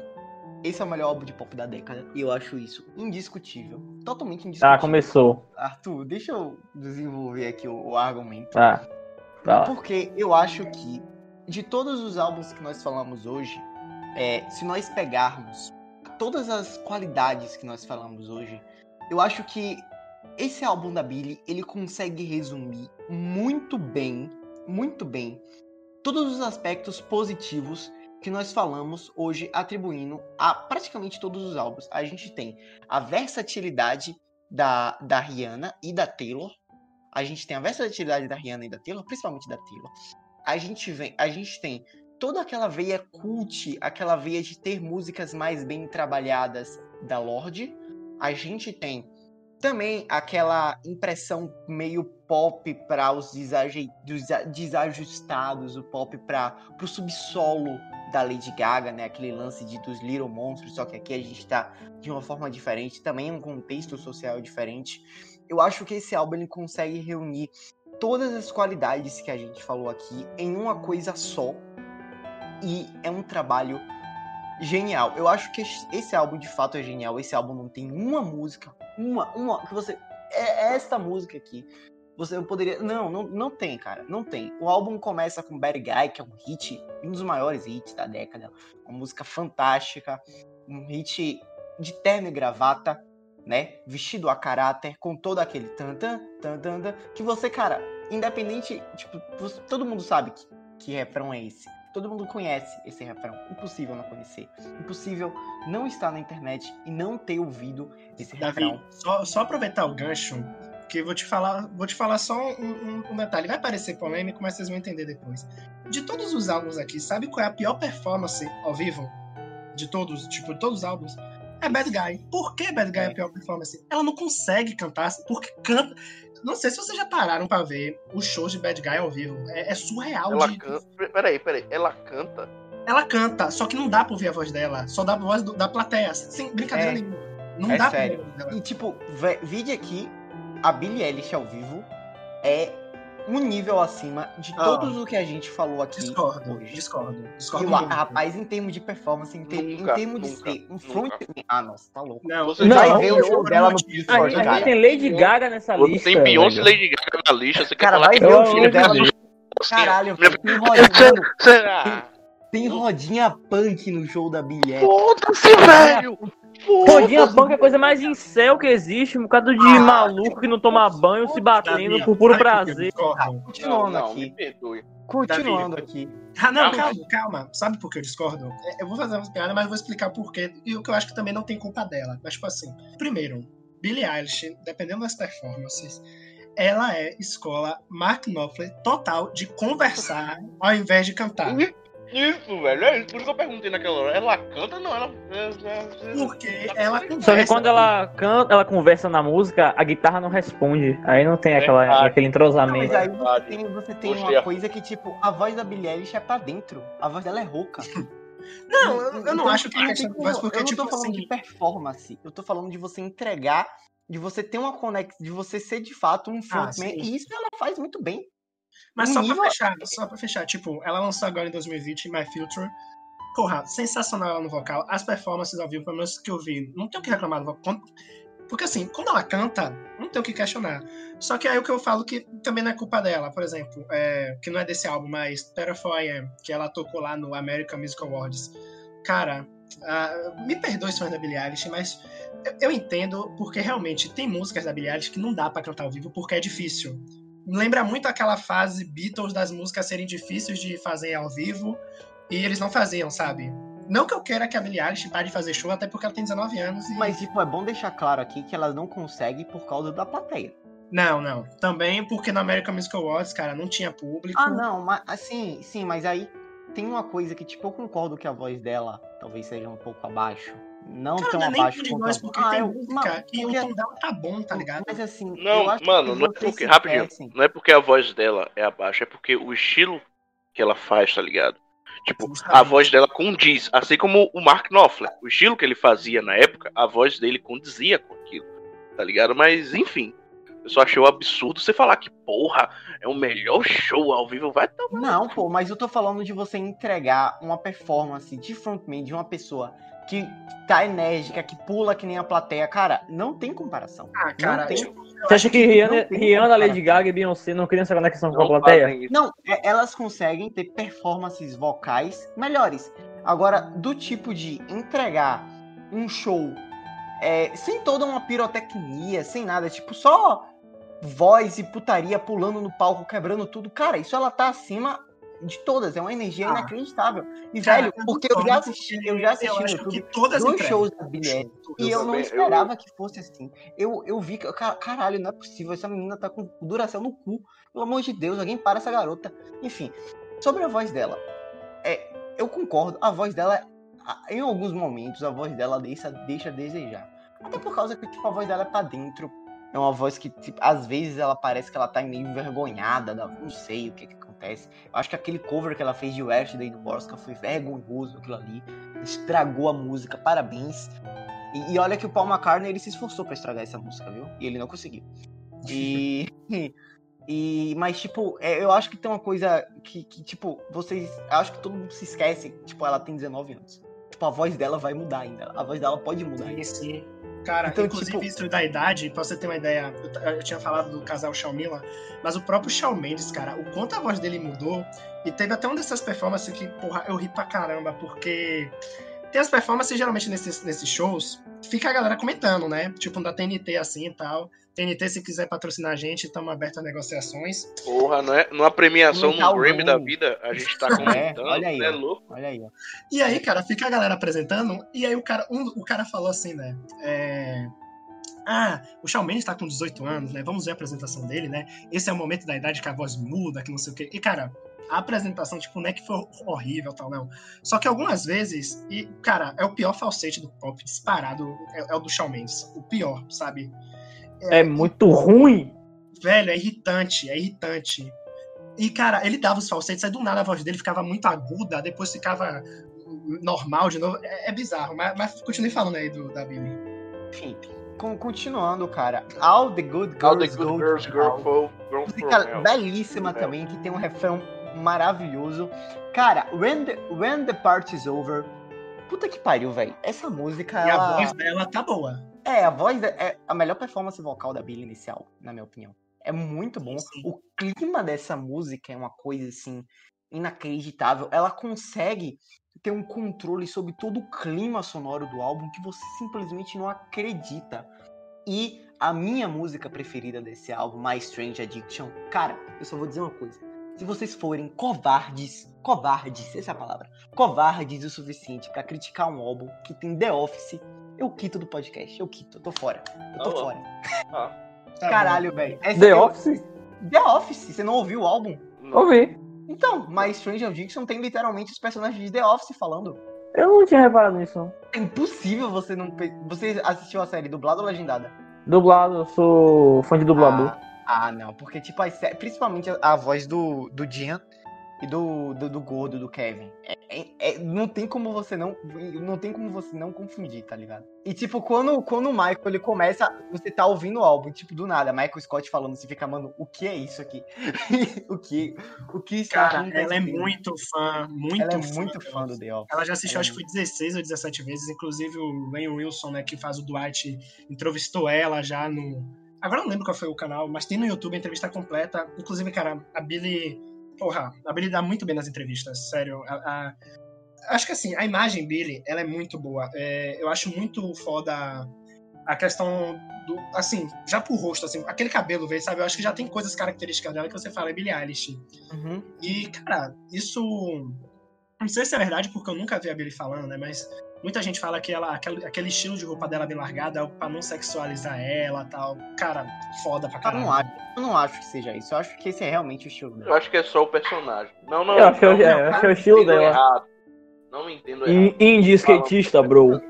esse é o melhor álbum de pop da década. E eu acho isso indiscutível. Totalmente indiscutível. Tá, começou. Arthur, deixa eu desenvolver aqui o, o argumento. Tá. Vai lá. Porque eu acho que de todos os álbuns que nós falamos hoje, é, se nós pegarmos todas as qualidades que nós falamos hoje, eu acho que esse álbum da Billie, ele consegue resumir muito bem, muito bem, todos os aspectos positivos que nós falamos hoje, atribuindo a praticamente todos os álbuns. A gente tem a versatilidade da, da Rihanna e da Taylor, a gente tem a versatilidade da Rihanna e da Taylor, principalmente da Taylor. A gente vem, a gente tem toda aquela veia cult, aquela veia de ter músicas mais bem trabalhadas da Lorde. A gente tem também aquela impressão meio pop para os desajustados, o pop para o subsolo da Lady Gaga, né? Aquele lance de dos Little Monsters, só que aqui a gente tá de uma forma diferente, também um contexto social diferente. Eu acho que esse álbum ele consegue reunir todas as qualidades que a gente falou aqui em uma coisa só. E é um trabalho genial. Eu acho que esse- álbum de fato é genial. Esse álbum não tem uma música, uma, uma que você é esta música aqui. Você poderia não, não, não tem, cara, não tem. O álbum começa com Bad Guy, que é um hit, um dos maiores hits da década, uma música fantástica, um hit de terno e gravata, né? Vestido a caráter, com todo aquele tan tan tan que você, cara, independente, tipo, todo mundo sabe que, que refrão é esse. Todo mundo conhece esse refrão. Impossível não conhecer. Impossível não estar na internet e não ter ouvido esse Davi, refrão. só, só aproveitar o gancho, que eu vou te falar, vou te falar só um, um- um detalhe. Vai parecer polêmico, mas vocês vão entender depois. De todos os álbuns aqui, sabe qual é a pior performance ao vivo? De todos, tipo, de todos os álbuns? É Bad Guy. Por que Bad Guy é a É. pior performance? Ela não consegue cantar, porque canta. Não sei se vocês já pararam pra ver os shows de Bad Guy ao vivo. É, é surreal. Ela de- canta. Peraí, peraí. Ela canta. Ela canta, só que não dá pra ouvir a voz dela. Só dá a voz do- da plateia. Sem brincadeira É. nenhuma. Não É dá sério. pra ouvir a voz dela. E tipo, vide aqui, a Billie Eilish ao vivo é um nível acima de Ah. todos o que a gente falou aqui Discordo, hoje. discordo. E Discordo rapaz, em termos de performance, em, ter- em Nunca, termos de nunca, ser um front. Ah, nossa, tá louco. Não, Você Não, Vai ver o show dela no eu- A gente, tem Lady Gaga nessa lista. Tem Beyoncé e. Lady Gaga na lista. Você quer Cara, falar vai que ver o de dela no Deus. Caralho, tem rodinha, Será? tem rodinha punk no show da Billie Eilish. Foda-se, velho! Rodinha punk é a coisa mais incel que existe, um bocado de Ah, maluco que não toma banho se batendo por puro prazer. Continuando aqui, continuando aqui. Ah, não, Calma. calma. Sabe por que eu discordo? É, Eu vou fazer umas piadas, mas vou explicar por quê. E o que eu acho que também não tem culpa dela. Mas, tipo assim, primeiro, Billie Eilish, dependendo das performances, ela é escola Mark Knopfler total de conversar ao invés de cantar. Isso, velho. É isso. Por isso que eu perguntei naquela hora. Ela canta? Não, ela. Porque ela conversa. Só que quando ela canta, ela conversa na música, a guitarra não responde. Aí não tem aquela, aquele Não, entrosamento. mas aí você Verdade. tem, você tem uma coisa que, tipo, a voz da Billie Eilish é pra dentro. A voz dela é rouca. Não, eu, eu não Então, acho que é não questão voz, como- porque, eu não tipo tô falando assim. de performance. Eu tô falando de você entregar, de você ter uma conexão, de você ser de fato um frontman. sim. e isso ela faz muito bem. Mas só nível- pra fechar, só pra fechar, tipo, ela lançou agora em 2020 My Future. Porra, sensacional ela no vocal. As performances ao vivo, pelo menos que eu vi, não tem o que reclamar do vocal. Porque assim, quando ela canta, não tem o que questionar. Só que aí o que eu falo que também não é culpa dela, por exemplo, é, que não é desse álbum, mas Am, que ela tocou lá no American Music Awards. Cara, ah, me perdoe fãs da Billie Eilish, mas eu, eu entendo porque realmente tem músicas da Billie Eilish que não dá pra cantar ao vivo porque é difícil lembra muito aquela fase Beatles das músicas serem difíceis de fazer ao vivo e eles não faziam, sabe? Não que eu queira que a Billie Eilish pare de fazer show, até porque ela tem 19 anos e... Mas, tipo, é bom deixar claro aqui que ela não consegue por causa da plateia. Não, não. Também porque no American Music Awards, cara, não tinha público. Ah, não, mas assim, sim, mas aí tem uma coisa que, tipo, eu concordo que a voz dela talvez seja um pouco abaixo. Não Cara, tão não é nem abaixo quanto voz, a- porque Ah, tem eu- música porque- o tom dela tá bom, tá ligado? Mas assim, eu Não, acho mano, que não é porque. Rapidinho. Não é porque a voz dela é abaixo, é porque o estilo que ela faz, tá ligado? Tipo, a voz dela condiz, assim como o Mark Knopfler. O estilo que ele fazia na época, a voz dele condizia com aquilo, tá ligado? Mas, enfim, eu só achei um absurdo você falar que, porra, é o melhor show ao vivo. Vai tomar. Não, pô, mas eu tô falando de você entregar uma performance de frontman de uma pessoa que tá enérgica, que pula que nem a plateia. Cara, não tem comparação. Ah, cara, tem- tipo, eu Você acha que Rihanna, não tem Rihanna. Lady Gaga e Beyoncé não criam essa conexão com a Não plateia? Não, é- elas conseguem ter performances vocais melhores. Agora, do tipo de entregar um show é, sem toda uma pirotecnia, sem nada, tipo, só voz e putaria pulando no palco, quebrando tudo. Cara, isso ela tá acima de todas. É uma energia Ah. inacreditável. E, Cara, velho, porque eu já assisti, eu já assisti no acho YouTube todas dois entregam. shows da Billie. E eu não também, eu- esperava que fosse assim. Eu, eu vi que, ca- caralho, não é possível. Essa menina tá com duração no cu. Pelo amor de Deus, alguém para essa garota. Enfim, sobre a voz dela. É, eu concordo, a voz dela, em alguns momentos, a voz dela deixa, deixa a desejar. Até por causa que, tipo, a voz dela é pra dentro. É uma voz que, tipo, às vezes ela parece que ela tá meio envergonhada, da- não sei o que que acontece. Eu acho que aquele cover que ela fez de Yesterday do Borska foi vergonhoso aquilo ali. Estragou a música, parabéns. E, e olha que o Paul McCartney ele se esforçou pra estragar essa música, viu? E ele não conseguiu. E. E, mas, tipo, é, eu acho que tem uma coisa que, que, tipo, vocês. Acho que todo mundo se esquece. Tipo, ela tem 19 anos. Tipo, a voz dela vai mudar ainda. A voz dela pode mudar ainda. Cara, Então, inclusive tipo- isso da idade, pra você ter uma ideia, eu, eu tinha falado do casal Shawn Miller, mas o próprio Shawn Mendes, cara, o quanto a voz dele mudou, e teve até uma dessas performances que, porra, eu ri pra caramba, porque tem as performances, geralmente, nesses, nesses shows, fica a galera comentando, né? Tipo, da TNT assim e tal. TNT, se quiser patrocinar a gente, estamos abertos a negociações. Porra, não é? Numa premiação Comentar no Grammy da vida, a gente tá comentando, olha aí, né, ó. louco? Olha aí, ó. E aí, cara, fica a galera apresentando, e aí o cara, um- o cara falou assim, né? é, Ah, o Shawn Mendes tá com 18 anos, né? Vamos ver a apresentação dele, né? Esse é o momento da idade que a voz muda, que não sei o quê. E, cara, a apresentação, tipo, não é que foi horrível tal, não. Só que algumas vezes, e, cara, é o pior falsete do pop disparado, é, é o do Shawn Mendes. O pior, sabe? É muito ruim. Velho, é irritante, é irritante. E, cara, ele dava os falsetes, aí do nada a voz dele ficava muito aguda, depois ficava normal de novo. É, é bizarro, mas, mas continue falando aí do, da Billy. Enfim, con- continuando, cara. All the Good Girls, All the good Go girls girl Música belíssima Hell. também, que tem um refrão maravilhoso. Cara, When the, when the Party's Over. Puta que pariu, velho. Essa música, E a ela... voz dela tá boa. É, a voz é a melhor performance vocal da Billie nesse álbum, na minha opinião. É muito bom. Sim. O clima dessa música é uma coisa assim inacreditável. Ela consegue ter um controle sobre todo o clima sonoro do álbum que você simplesmente não acredita. E a minha música preferida desse álbum, My Strange Addiction, cara, eu só vou dizer uma coisa. Se vocês forem covardes, covardes, essa é a palavra, covardes o suficiente pra criticar um álbum que tem The Office, eu quito do podcast. Eu quito, eu tô fora. Eu tô fora. Tá Caralho, velho. The eu- Office? The Office, você não ouviu o álbum? Ouvi. Então, My Strange Addiction tem literalmente os personagens de The Office falando. Eu não tinha reparado nisso. não. É impossível você não. Você assistiu a série dublada ou legendada? Dublado, eu sou fã de dublador. Ah, ah, não, porque, tipo, as sé- principalmente a, a voz do, do Jean e do, do, do gordo, do Kevin. É- é- é- não tem como você não. Não tem como você não confundir, tá ligado? E, tipo, quando, quando o Michael ele começa, você tá ouvindo o álbum, tipo, do nada, Michael Scott falando, você fica, mano, o que é isso aqui? o que? O que está Cara, ela é muito fã, muito Ela é fã. muito fã do The Office. Ela já assistiu, Ela é acho que foi 16 ou 17 vezes. Inclusive, o Wayne Wilson, né, que faz o Dwight, entrevistou ela já no. Agora não lembro qual foi o canal, mas tem no YouTube a entrevista completa. Inclusive, cara, a Billy. Porra, a Billy dá muito bem nas entrevistas, sério. A- a- Acho que assim, a imagem Billy, ela é muito boa. É, eu acho muito foda a questão do. Assim, já pro rosto, assim, aquele cabelo, velho, sabe? Eu acho que já tem coisas características dela que você fala, é Billie Eilish. Uhum. E, cara, isso. Não sei se é verdade, porque eu nunca vi a Billie falando, né? Mas muita gente fala que ela, aquele, aquele estilo de roupa dela bem largada é pra não sexualizar ela tal. Cara, foda pra Eu caralho. não, acho, eu não acho que seja isso. Eu acho que esse é realmente o estilo Eu dela. acho que é só o personagem. Não, não. Eu acho que é o- não, é, não, eu acho que é o estilo dela. errado. Não me entendo errado. Indie skatista, bro.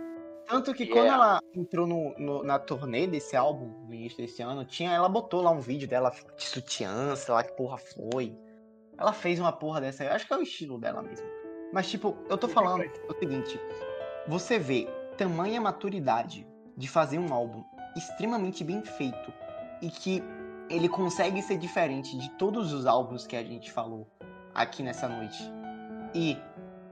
Tanto que Yeah. quando ela entrou no, no- na turnê desse álbum, no início desse ano, tinha, ela botou lá um vídeo dela de sutiã, sei lá que porra foi. Ela fez uma porra dessa aí. Eu acho que é o estilo dela mesmo. Mas, tipo, eu tô falando o seguinte: você vê tamanha maturidade de fazer um álbum extremamente bem feito e que ele consegue ser diferente de todos os álbuns que a gente falou aqui nessa noite. E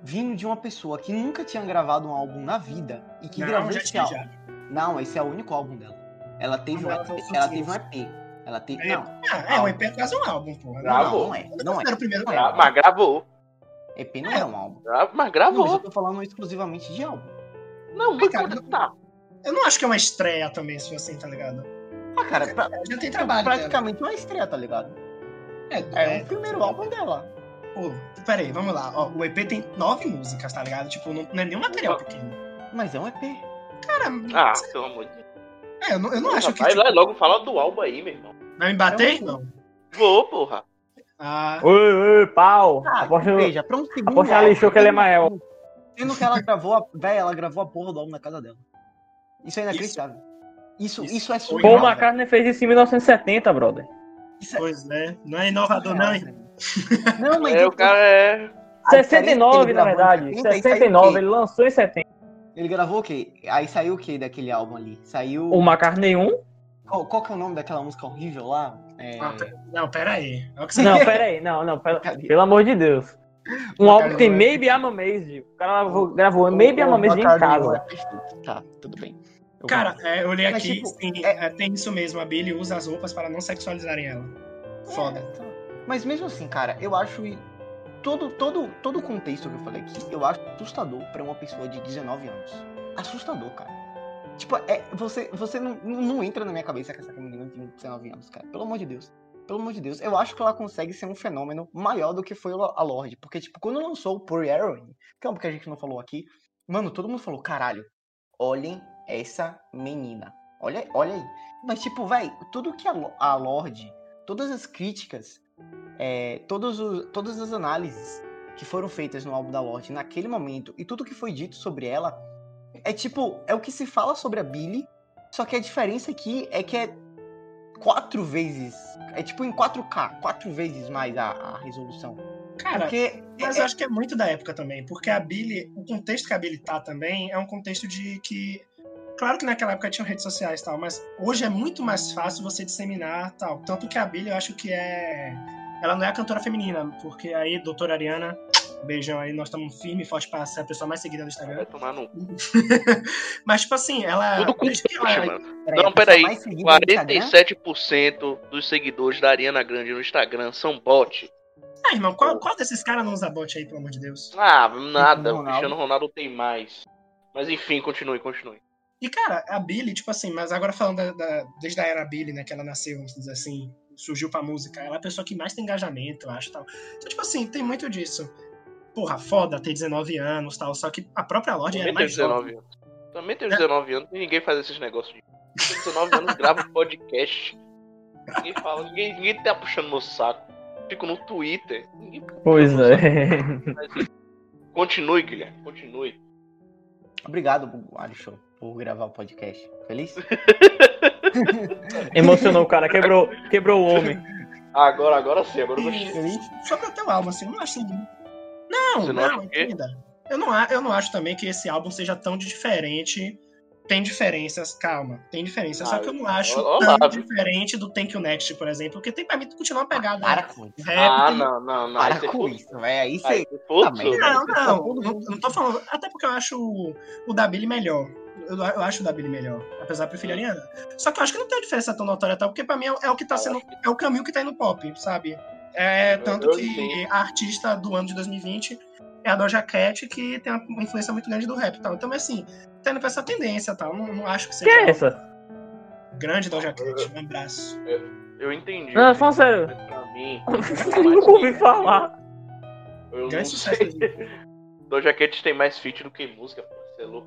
vindo de uma pessoa que nunca tinha gravado um álbum na vida e que Não, gravou já esse tinha álbum. já. Não, esse é o único álbum dela. Ela teve, um, Ela teve um. EP. Ela teve. É, Não, Ah, é, o EP é quase um álbum. Gravou. não, não é. Não é. Era o primeiro Não é. Álbum. Mas gravou. EP não é um álbum. Mas Não, mas gravou. eu tô falando exclusivamente de álbum. Não, Mas, cara, tá. Eu não acho que é uma estreia também, se assim, tá ligado? Ah, cara, pra- Já tem trabalho praticamente uma estreia, tá ligado? dela. É, É, o primeiro álbum dela. Pô, peraí, vamos lá. Ó, o EP tem nove músicas, tá ligado? Tipo, não, não é nenhum material pequeno. Mas é um EP. Cara, Ah, pelo amor de Deus. é, eu não, eu não acho que Vai tipo, lá logo fala do álbum aí, meu irmão. vai me bater, não. Vou, porra. Ah, Oi, oi, pau. Ah, Aposto, veja, pra um segundo aposto que ela lixou que ele é maior. Sendo que ela gravou, a, véi, ela gravou a porra do álbum na casa dela. Isso é inacreditável. Isso, isso, Isso é foi Paul surreal. McCartney fez isso em 1970, brother. Isso é pois é. Não é inovador, não, surreal, hein? Não, mas É, o cara é. a diferença é que 69, ele na verdade. 70 e saiu o 69, quê? ele lançou em 70. Ele gravou o quê? Aí saiu o quê daquele álbum ali? Saiu. O McCartney 1? Qual, qual que é o nome daquela música horrível lá? É... Ah, pe- Não, pera aí. Olha o que você Não, pera aí. Não, não, pera- pelo amor de Deus. Um álbum que tem é- Maybe I'm Amazed. O cara gravou, gravou Maybe I'm Amazed em casa. é. Tá, tudo bem. Eu Cara, é, eu olhei Mas, aqui, tipo, sim, é- é, tem isso mesmo. A Billy usa as roupas para não sexualizarem ela. Foda. É, tá. Mas mesmo assim, cara, eu acho todo todo todo o contexto que eu falei aqui, eu acho assustador pra uma pessoa de 19 anos. Assustador, cara. Tipo, é, você você não, não entra na minha cabeça que essa menina tem 19 anos, cara. Pelo amor de Deus. Pelo amor de Deus, eu acho que ela consegue ser um fenômeno maior do que foi a Lorde. Porque, tipo, quando lançou o Poor Heroine, que é um que a gente não falou aqui, mano, todo mundo falou, caralho, olhem essa menina. Olha, olha aí. Mas, tipo, vai, tudo que a, a Lorde, todas as críticas, é, todos os, todas as análises que foram feitas no álbum da Lorde naquele momento e tudo que foi dito sobre ela, é tipo, é o que se fala sobre a Billy, só que a diferença aqui é que é quatro vezes, é tipo em 4K, quatro vezes mais a, a resolução. Cara, Porque Mas é- eu acho que é muito da época também, porque a Billy, o contexto que a Billy tá também é um contexto de que. Claro que naquela época tinham redes sociais e tal, mas hoje é muito mais fácil você disseminar tal. Tanto que a Billy eu acho que é. Ela não é a cantora feminina, porque aí, doutora Ariana, beijão aí, nós estamos firme e forte pra ser a pessoa mais seguida do Vai Instagram. tomar no mas, tipo assim, ela. Tudo com ela- mano. peraí, Não, peraí. mais seguida no Instagram? 47% dos seguidores da Ariana Grande no Instagram são bot. Ah, irmão, qual, qual desses caras não usa bot aí, pelo amor de Deus? Ah, nada. O Ronaldo. Cristiano Ronaldo tem mais. Mas enfim, continue, continue. E, cara, a Billy, tipo assim, mas agora falando da, da- desde a era Billy, né, que ela nasceu, vamos dizer assim, surgiu pra música, ela é a pessoa que mais tem engajamento, eu acho, tal. Então, tipo assim, tem muito disso. Porra, foda ter 19 anos, tal, só que a própria Lorde Também tem mais jovem. 19 anos. Também tem 19 anos e ninguém faz esses negócios. de- Tem 19 anos, grava podcast. Ninguém fala, ninguém, ninguém tá puxando meu saco. Fico no Twitter. Pois é. Mas, Continue, Guilherme, continue. Obrigado, Alisson, por gravar o podcast. Feliz? Emocionou o cara, quebrou, quebrou o homem. Agora, agora sim, agora eu gostei. Sobre o teu álbum, assim, eu não acho assim. Não, Você não não, entenda. Eu não, eu não acho também que esse álbum seja tão diferente. Tem diferenças, calma, tem diferenças. só Ah, que eu não acho ó- ó tão lá, diferente do Thank You Next, por exemplo, porque tem pra mim continuar uma pegada. Para com isso. rap, Ah, tem- não, não, não. Para com isso, velho. Aí aí você. Também. tudo. Não, não, todo não, não tô falando. Até porque eu acho o, o da Billy melhor. Eu, eu acho o da Billy melhor, apesar de preferir a Ariana. Só que eu acho que não tem uma diferença tão notória, tal, porque pra mim é, é o que tá Ah, sendo. acho que- É o caminho que tá indo no pop, sabe? É, tanto eu que a artista do ano de 2020 é a Doja Cat, que tem uma influência muito grande do rap e tal. Então, assim, tá indo pra essa tendência tal. Não, não acho que Que seja é essa? grande Doja Cat. Um abraço. Eu entendi. Não, falando sério. Pra mim, Nunca ouvi falar. eu não Grande sucesso. sei. de 2020. Doja Cat tem mais feat do que música, pô. Você é louco.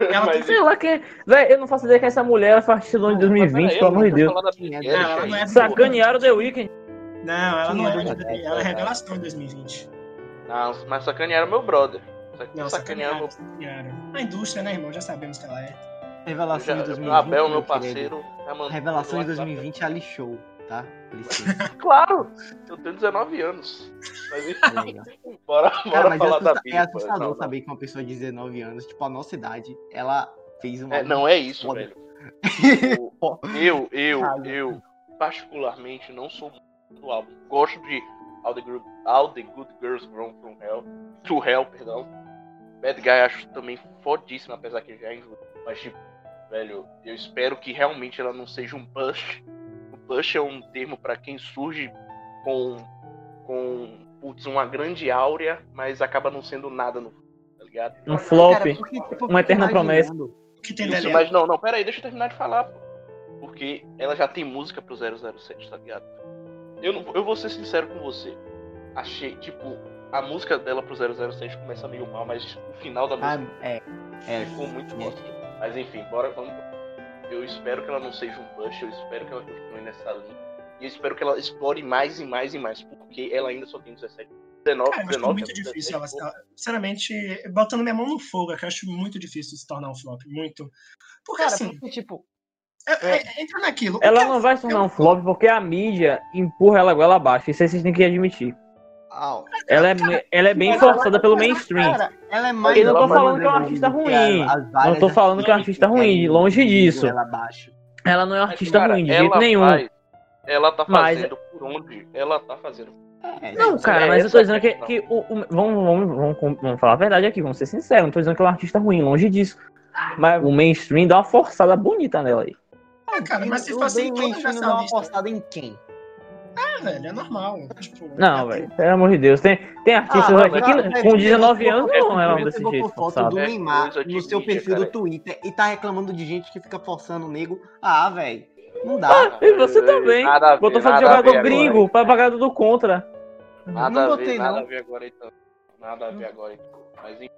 Ela Mas, tem- Sei lá quem. Véi, eu não faço ideia que essa mulher do ano de 2020, pelo amor de Deus. É Sacanearam The Weeknd. Não, ela não é é. Ela é revelação em 2020. Não, mas sacanearam meu brother. Não, sacanearam sacanearam. A indústria, né, irmão? Já sabemos que ela é. Revelação de Já- 2020. o Abel, meu querido. parceiro, tá Revelação de no WhatsApp. 2020 ali show. tá? Claro, eu tenho 19 anos. Mas enfim, bora, bora Cara, mas é, falar da assusta- é Bíblia. assustador Não, não. saber que uma pessoa de 19 anos, tipo, a nossa idade, ela fez uma. É, não é isso, Foda. velho. Eu, eu, eu, particularmente, não sou do álbum. Gosto de All the, Good, All the Good Girls Grown From Hell. To Hell, perdão. Bad Guy acho também fodíssimo, apesar que já enjoou. Mas, tipo, velho, eu espero que realmente ela não seja um push. O push é um termo pra quem surge com, com putz, uma grande áurea, mas acaba não sendo nada no tá ligado? Um flop. Cara, porque, tipo, uma eterna que tem Isso, mas não, não, pera aí, deixa eu terminar de falar, pô. Porque ela já tem música pro 007, tá ligado? Eu, não, eu vou ser sincero com você. Achei, tipo, a música dela pro 007 começa meio mal, mas o final da Ah, música é. É. ficou muito é. bom. Mas enfim, bora, vamos. Eu espero que ela não seja um push, eu espero que ela continue nessa linha. E eu espero que ela explore mais e mais e mais, porque ela ainda só tem 17, 19, Cara, eu acho 19 muito difícil ela. 17, pô. Sinceramente, botando minha mão no fogo, é que eu acho muito difícil se tornar um flop. Muito. Porque Cara, assim, porque, tipo, é- é- entra naquilo. Ela não vai se tornar um flop porque a mídia empurra ela goela abaixo. Isso aí vocês têm que admitir. ah, Ela é, me- ela é bem Mas forçada pelo mas, mainstream. Cara, ela é mais. Eu não tô falando que é uma Underground artista ruim. Não tô falando que é uma artistas artista ruim, longe disso. ela não é uma Mas, artista cara, ruim, de jeito nenhum. faz- ela tá Mas- fazendo por onde ela tá fazendo. É, Não, cara, é mas eu tô dizendo que, que o, o- vamos, vamos, vamos, vamos falar a verdade aqui, vamos ser sinceros. Não tô dizendo que ela é uma artista ruim, longe disso. Mas o mainstream dá uma forçada bonita nela aí. Ah, cara, mas se fosse essa dá uma apostada em quem? é, velho, é normal. Tipo, Não, é- velho, pelo amor de Deus. Tem, tem artistas Ah, aqui que com você 19 botou- anos você não eram botou desse botou jeito, foto sabe? do É Neymar de no seu perfil do cara. Twitter e tá reclamando de gente que fica forçando o nego. Ah, velho. Não dá. Ah, e você também. Nada a ver, Botou foto de nada jogador gringo pra pagar do contra. Nada Não a botei, ver, nada não. a ver agora então. Nada a ver agora então. Mas enfim,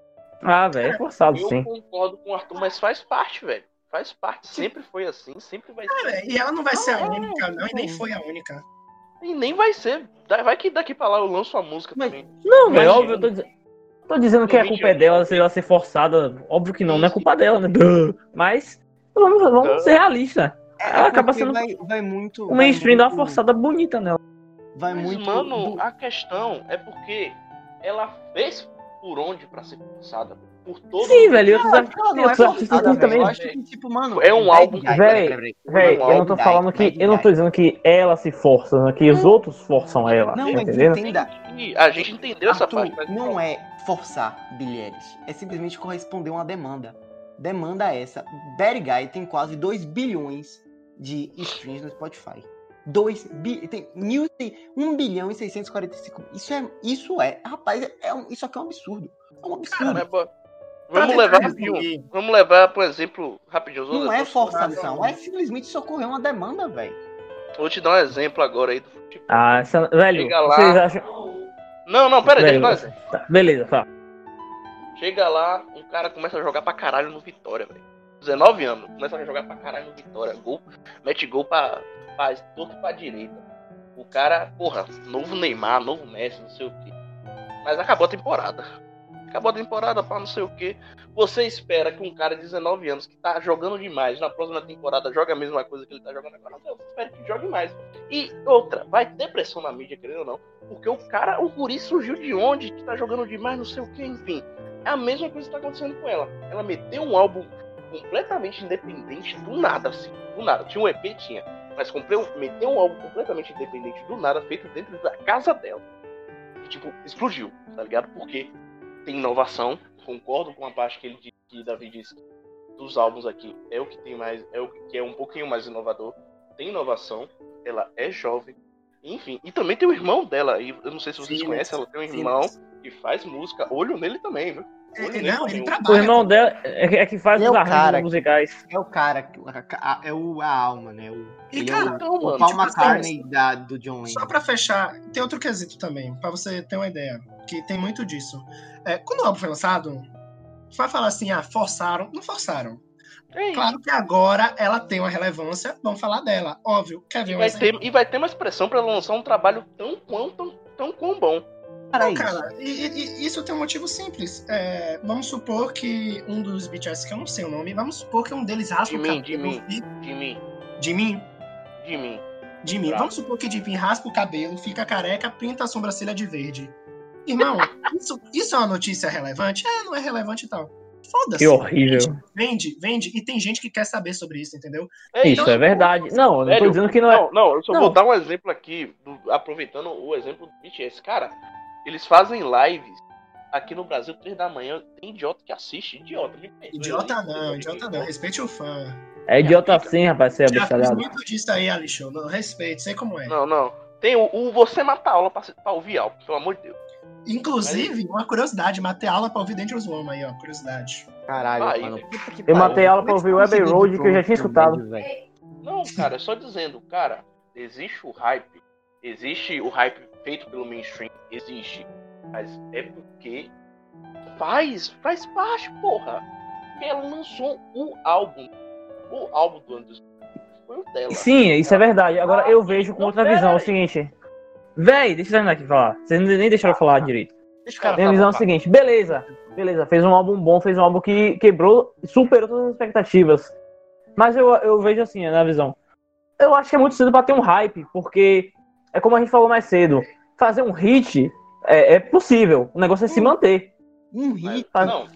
Ah, velho, é forçado eu sim. concordo com o Arthur, mas faz parte, velho. Faz parte. Sempre foi assim, sempre vai ser. É, e ela não vai ser a é, única, não, e nem foi a única. E nem vai ser. Vai que daqui pra lá eu lanço a música Mas- também. Não, Imagina. óbvio, eu tô dizendo. Tô dizendo que a culpa é dela se ela ser forçada. Óbvio que não, não é culpa dela, né? Mas vamos, vamos Duh. ser realistas. Ela acaba porque sendo- Vai, vai muito. O mainstream dá vai uma forçada bonita nela. Vai Mas, muito. mano, a questão é porque ela fez por onde pra ser forçada. Por todo Sim, velho, e outros, artistas- não é artistas velho. também. Eu acho que, tipo, mano. É um álbum- Véi, Não, eu não tô falando que. Eu não tô dizendo que ela se força, né? que os outros forçam ela. Não, tá entendendo? entenda. A gente entendeu essa parte. não é forçar bilhetes, é simplesmente corresponder a uma demanda. Demanda essa. Bad Guy tem quase 2 bilhões de streams no Spotify. 2 bi tem mil, tem 1 bilhão e 645. Isso é, isso é, rapaz, é um, isso aqui é um absurdo. É um absurdo. Pra Vamos levar, resumir, vamos levar, por exemplo, rapidinho. não é forçação, é simplesmente socorrer uma demanda, velho. Vou te dar um exemplo agora aí do futebol. Ah, essa- velho, Chega lá. vocês acham. Não, não, pera aí, deixa eu um tá, beleza, fala. Chega lá, um cara começa a jogar pra caralho no Vitória, velho. 19 anos, começa a jogar pra caralho no Vitória. Gol, mete gol pra, pra torto pra direita. O cara, porra, novo Neymar, novo Messi, não sei o quê. Mas acabou a temporada. Acabou a temporada, pá, não sei o quê. Você espera que um cara de 19 anos que tá jogando demais na próxima temporada joga a mesma coisa que ele tá jogando agora? Não, você espera que jogue mais. E outra, vai ter pressão na mídia, querendo ou não. Porque o cara, o guri surgiu de onde? Que tá jogando demais, não sei o que, enfim. É a mesma coisa que tá acontecendo com ela. Ela meteu um álbum completamente independente do nada, assim. Do nada. Tinha um EP, tinha. Mas meteu um álbum completamente independente do nada, feito dentro da casa dela. E, tipo, explodiu, tá ligado? Porque tem inovação. Concordo com a parte que ele disse, que Davi disse dos álbuns aqui. É o que tem mais. É o que é um pouquinho mais inovador. Tem inovação. Ela é jovem. Enfim, e também tem o irmão dela. E eu não sei se vocês Sim, conhecem, ela tem um sim. irmão que faz música. Olho nele também, viu? É, é, não, ele trabalha. O irmão dela é, é que faz É os arranjos cara musicais. É o cara, é o, a alma, né? O, E, cara, é o, Então, o mano, Paul tipo assim, da, do John Só Lennon. pra fechar, tem outro quesito também, pra você ter uma ideia, que tem muito disso. É, quando o álbum foi lançado, vai falar assim, ah, forçaram. Não forçaram. é. Claro que agora ela tem uma relevância, vamos falar dela. Óbvio, quer ver E um vai, ter, e vai ter mais pressão pra lançar um trabalho tão quanto tão quão bom. Não, isso. cara, e, e- isso tem um motivo simples. É, vamos supor que um dos BTS, que eu não sei o nome, vamos supor que um deles rasga De o mim, cabelo de mim. e- De mim, de mim. de mim. Jimmy, vamos supor que Jimmy raspa o cabelo, fica careca, pinta a sobrancelha de verde. Irmão, isso, isso é uma notícia relevante? É, não é relevante e tal. Foda-se. Que horrível. Vende, vende, e tem gente que quer saber sobre isso, entendeu? É Isso é verdade. Não, eu não tô dizendo que não é. Não, não, eu só Não. vou dar um exemplo aqui, do- aproveitando o exemplo do BTS. Cara, eles fazem lives aqui no Brasil, três da manhã. Tem idiota que assiste, idiota. Me perdoe, Idiota eu não, idiota não. Respeite o fã. É idiota sim, rapaz, você é Já fiz muito disso aí, Alixo. Não, respeito, sei como é. Não, não. Tem o, o você mata a aula pra, pra ouvir algo, pelo amor de Deus. Inclusive, uma curiosidade, matei aula pra ouvir Dangerous Woman aí, ó. Curiosidade. Caralho, Vai, mano. que Eu matei aula pra é ouvir conseguiu Road, que eu já tinha escutado. Não, cara, só dizendo, cara, existe o hype, existe o hype feito pelo mainstream, existe. Mas é porque faz, faz parte, porra. Porque ela lançou o álbum. O álbum do 2000 foi o dela. Sim, isso é verdade. Agora eu vejo com outra visão. É o aí. seguinte. Véi, deixa eu terminar aqui falar. Vocês nem deixaram eu falar direito. Deixa o cara Minha visão é o seguinte, beleza, beleza, fez um álbum bom, fez um álbum que quebrou, superou todas as expectativas. Mas eu, eu vejo assim, na visão. Eu acho que é muito cedo pra ter um hype, porque é como a gente falou mais cedo, fazer um hit é, é possível, o negócio é se manter. Um Mas- hit. Não,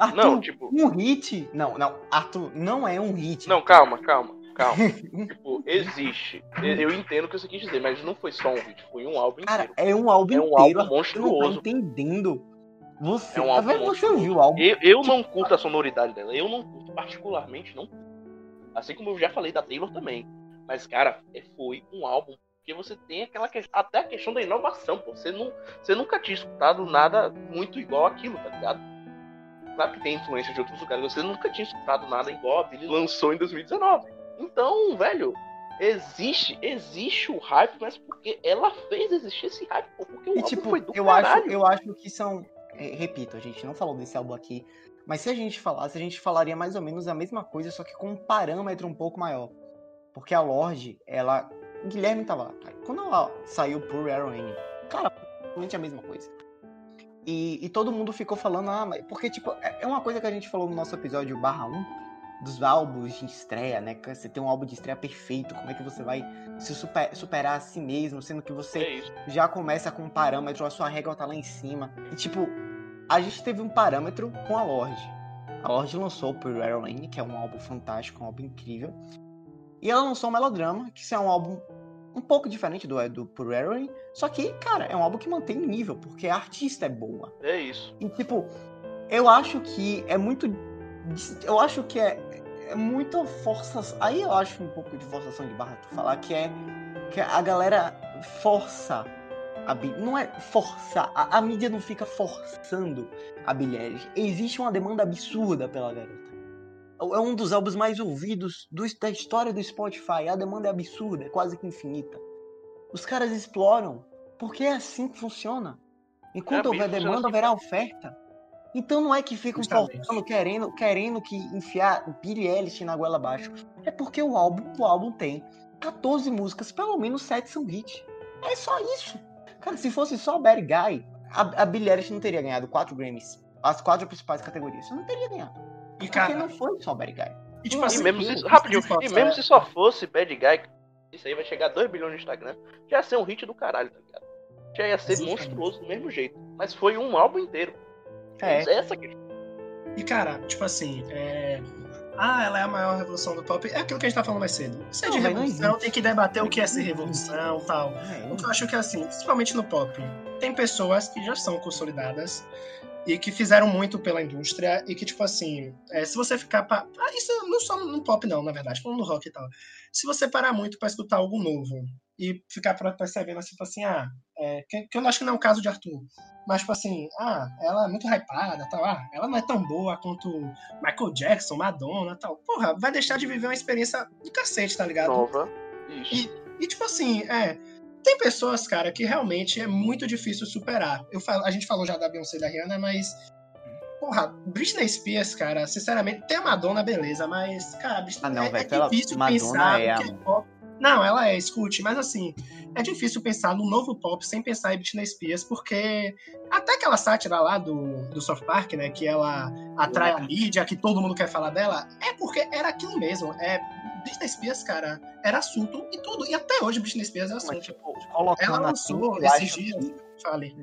Arthur, não, tipo, Um hit. Não, não. Arthur, não é um hit. não, calma, calma, calma. tipo, existe. Eu entendo o que você quis dizer, mas não foi só um hit, foi um álbum Cara, inteiro. é um álbum É um inteiro. álbum tá monstruoso. entendendo. Você, É um álbum você monstruoso. ouviu o álbum? Eu, eu não curto a sonoridade dela. Eu não curto, particularmente, não curto. Assim como eu já falei da Taylor também. Mas, cara, é- foi um álbum que você tem aquela questão. Até a questão da inovação, pô. Você, não, você nunca tinha escutado nada muito igual aquilo, tá ligado? Claro que tem influência de outros lugares, você nunca tinha escutado nada igual a Billy lançou em 2019. Então, velho, existe, existe o hype, mas porque ela fez existir esse hype, pô. Porque o E tipo, foi do eu caralho. acho, eu acho que são. repito, a gente não falou desse álbum aqui. Mas se a gente falasse, a gente falaria mais ou menos a mesma coisa, só que com um parâmetro um pouco maior. Porque a Lorde, ela. Guilherme tava lá, cara. Quando ela saiu por Heroine, cara, praticamente a mesma coisa. E, e todo mundo ficou falando, ah, mas. Porque, tipo, é é uma coisa que a gente falou no nosso episódio barra 1 dos álbuns de estreia, né? Que Você tem um álbum de estreia perfeito, como é que você vai se super- superar a si mesmo, sendo que você É já começa com um parâmetro, a sua régua tá lá em cima. E tipo, a gente teve um parâmetro com a Lorde. A Lorde lançou por Heroine, que é um álbum fantástico, um álbum incrível. E ela lançou o Melodrama, que é um álbum um pouco diferente do, do Por Heroine. Só que, cara, é um álbum que mantém o nível, porque a artista é boa. É isso. E tipo, eu acho que é muito. Eu acho que é, é muita força. Aí eu acho um pouco de forçação de barra tu falar que é. Que a galera força a Não é forçar. A, a mídia não fica forçando a Billie Eilish. Existe uma demanda absurda pela garota. É um dos álbuns mais ouvidos do- da história do Spotify. A demanda é absurda, é quase que infinita. Os caras exploram, porque é assim que funciona. Enquanto É, houver demanda, assim. haverá oferta. Então não é que ficam forçando, querendo, querendo que enfiar Billie Eilish na goela abaixo. É porque o álbum, o álbum tem 14 músicas, pelo menos 7 são hits. É só isso. Cara, se fosse só Bad Guy, a, a Billie Eilish não teria ganhado 4 Grammys. As quatro principais categorias. Você não teria ganhado. E, Porque cara, não foi só Bad Guy. e, tipo e E assim, mesmo se, rapidinho, e mesmo é. se só fosse Bad Guy, isso aí vai chegar a 2 bilhões no Instagram, já ia ser um hit do caralho, tá ligado? Já ia ser monstruoso do mesmo jeito. Mas foi um álbum inteiro. É. Essa que E, cara, tipo assim, é... Ah, ela é a maior revolução do pop. É aquilo que a gente tá falando mais cedo. Se é de Não, revolução, tem que debater o que é ser revolução e tal. É, O que eu acho que, assim, principalmente no pop, tem pessoas que já são consolidadas e que fizeram muito pela indústria e que, tipo assim, é, se você ficar. Pa... Ah, isso não só no pop, não, na verdade, falando no rock e tal. Se você parar muito pra escutar algo novo e ficar pra- percebendo, assim, tipo assim, ah, é, que, que eu acho que não é o caso de Arthur, mas, tipo assim, ah, ela é muito hypada tal, ah, ela não é tão boa quanto Michael Jackson, Madonna tal. Porra, vai deixar de viver uma experiência do cacete, tá ligado? nova. Isso. E, tipo assim, é. Tem pessoas, cara, que realmente é muito difícil superar. Eu falo, a gente falou já da Beyoncé e da Rihanna, mas. Porra, Britney Spears, cara, sinceramente, tem a Madonna, beleza, mas, cara, Britney, Ah, não, é, velho, é difícil Madonna pensar é, que é pop. Não, ela é, escute, mas assim, é difícil pensar no novo pop sem pensar em Britney Spears, porque até aquela sátira lá do, do South Park, né, que ela atrai a mídia, que todo mundo quer falar dela, é porque era aquilo mesmo, é Britney Spears, cara, era assunto e tudo. E até hoje Britney Spears é Mas, assunto. tipo, colocando Ela lançou esses dias. que- Fale.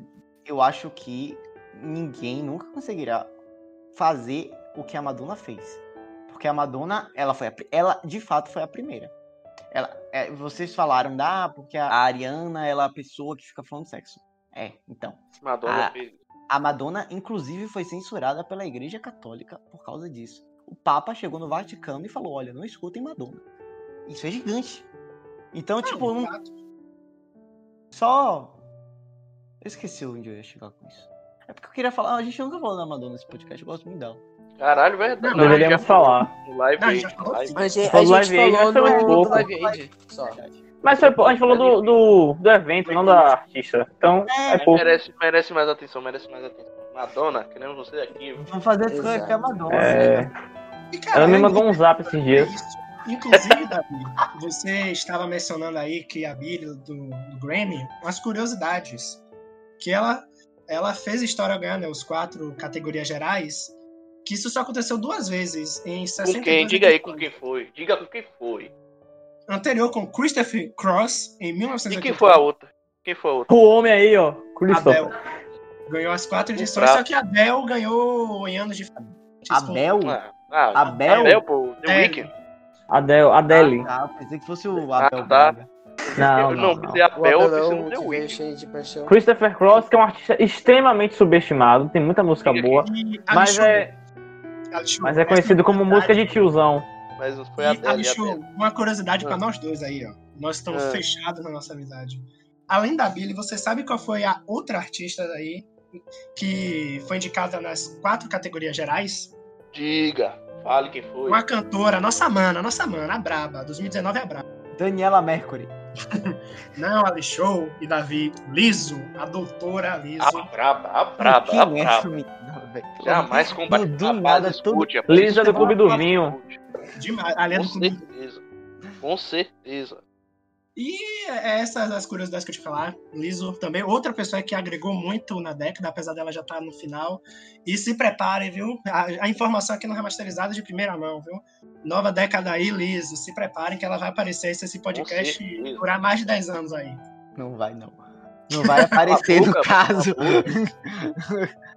eu acho que ninguém nunca conseguirá fazer o que a Madonna fez. Porque a Madonna, ela foi a, ela de fato foi a primeira. Ela, é, vocês falaram da, ah, porque a Ariana, ela é a pessoa que fica falando sexo. É, então. Madonna Ah. fez. A Madonna, inclusive, foi censurada pela Igreja Católica por causa disso. O Papa chegou no Vaticano e falou: olha, não escutem Madonna. Isso é gigante. Então, tipo, Não, só. Eu esqueci onde eu ia chegar com isso. É porque eu queria falar. A gente nunca falou da Madonna nesse podcast, eu gosto muito dela. Caralho, verdade. Não, Deveríamos já falar. Live Não, Aid, live. sim. A gente, a Live Aid, falou mas foi muito no, pouco. Live Aid, só. Mas foi, a gente falou do, do, do evento, não da artista. Então, é Mas pouco. merece, merece mais atenção, merece mais atenção. Madonna, queremos você aqui. Vamos fazer as Exato. coisas que a Madonna. É, E, cara, ela me é mandou um zap esses É dias. isso. Inclusive, Davi, você estava mencionando aí que a Billy do, do Grammy, umas curiosidades. Que ela, ela fez história ganhando né, os quatro categorias gerais, que isso só aconteceu duas vezes em 62 Com quem? Diga aí com quem foi. Diga com quem foi. Anterior com Christopher Cross, em E 1980. quem foi a outra? Quem foi a outra? O homem aí, ó. Christopher. Ganhou as quatro edições, só que a Adele ganhou em anos diferentes. Abel? Ah, ah, Abel? Abel, pô. The É. Weeknd. Adele. Adele. Ah, tá. pensei que fosse o Abel. tá. Braga. Não, não, não, não. O Abel, pensei Abelão no The que veio Weeknd. cheio de paixão. Christopher Cross, que é um artista extremamente subestimado, tem muita música boa, E mas é, Mas é conhecido como música de tiozão. Mas foi a E. Alexandre, Adele. uma curiosidade pra Ah. nós dois aí, ó. Nós estamos Ah. fechados na nossa amizade. Além da Billy, você sabe qual foi a outra artista aí que foi indicada nas quatro categorias gerais? Diga. Fale quem foi. Uma cantora, nossa mana, nossa mana, a Braba. 2019 é a Braba. Daniela Mercury. Não, Alexou e Davi. Liso, a doutora Liso. A braba, a braba, a é braba. Velho? Jamais combate. do nada, escute, rapaz, Lisa do Clube do Vinho. escute. Demais. Ali é Com certeza. Com certeza. E é essas as curiosidades que eu te falar. Liso também, outra pessoa que agregou muito na década, apesar dela já estar no final. E se preparem, viu? A, a informação aqui no remasterizado de primeira mão, viu? Nova década aí, Liso. Se preparem que ela vai aparecer se esse podcast durar mais de 10 anos aí. Não vai, não. Não vai aparecer no boca, caso.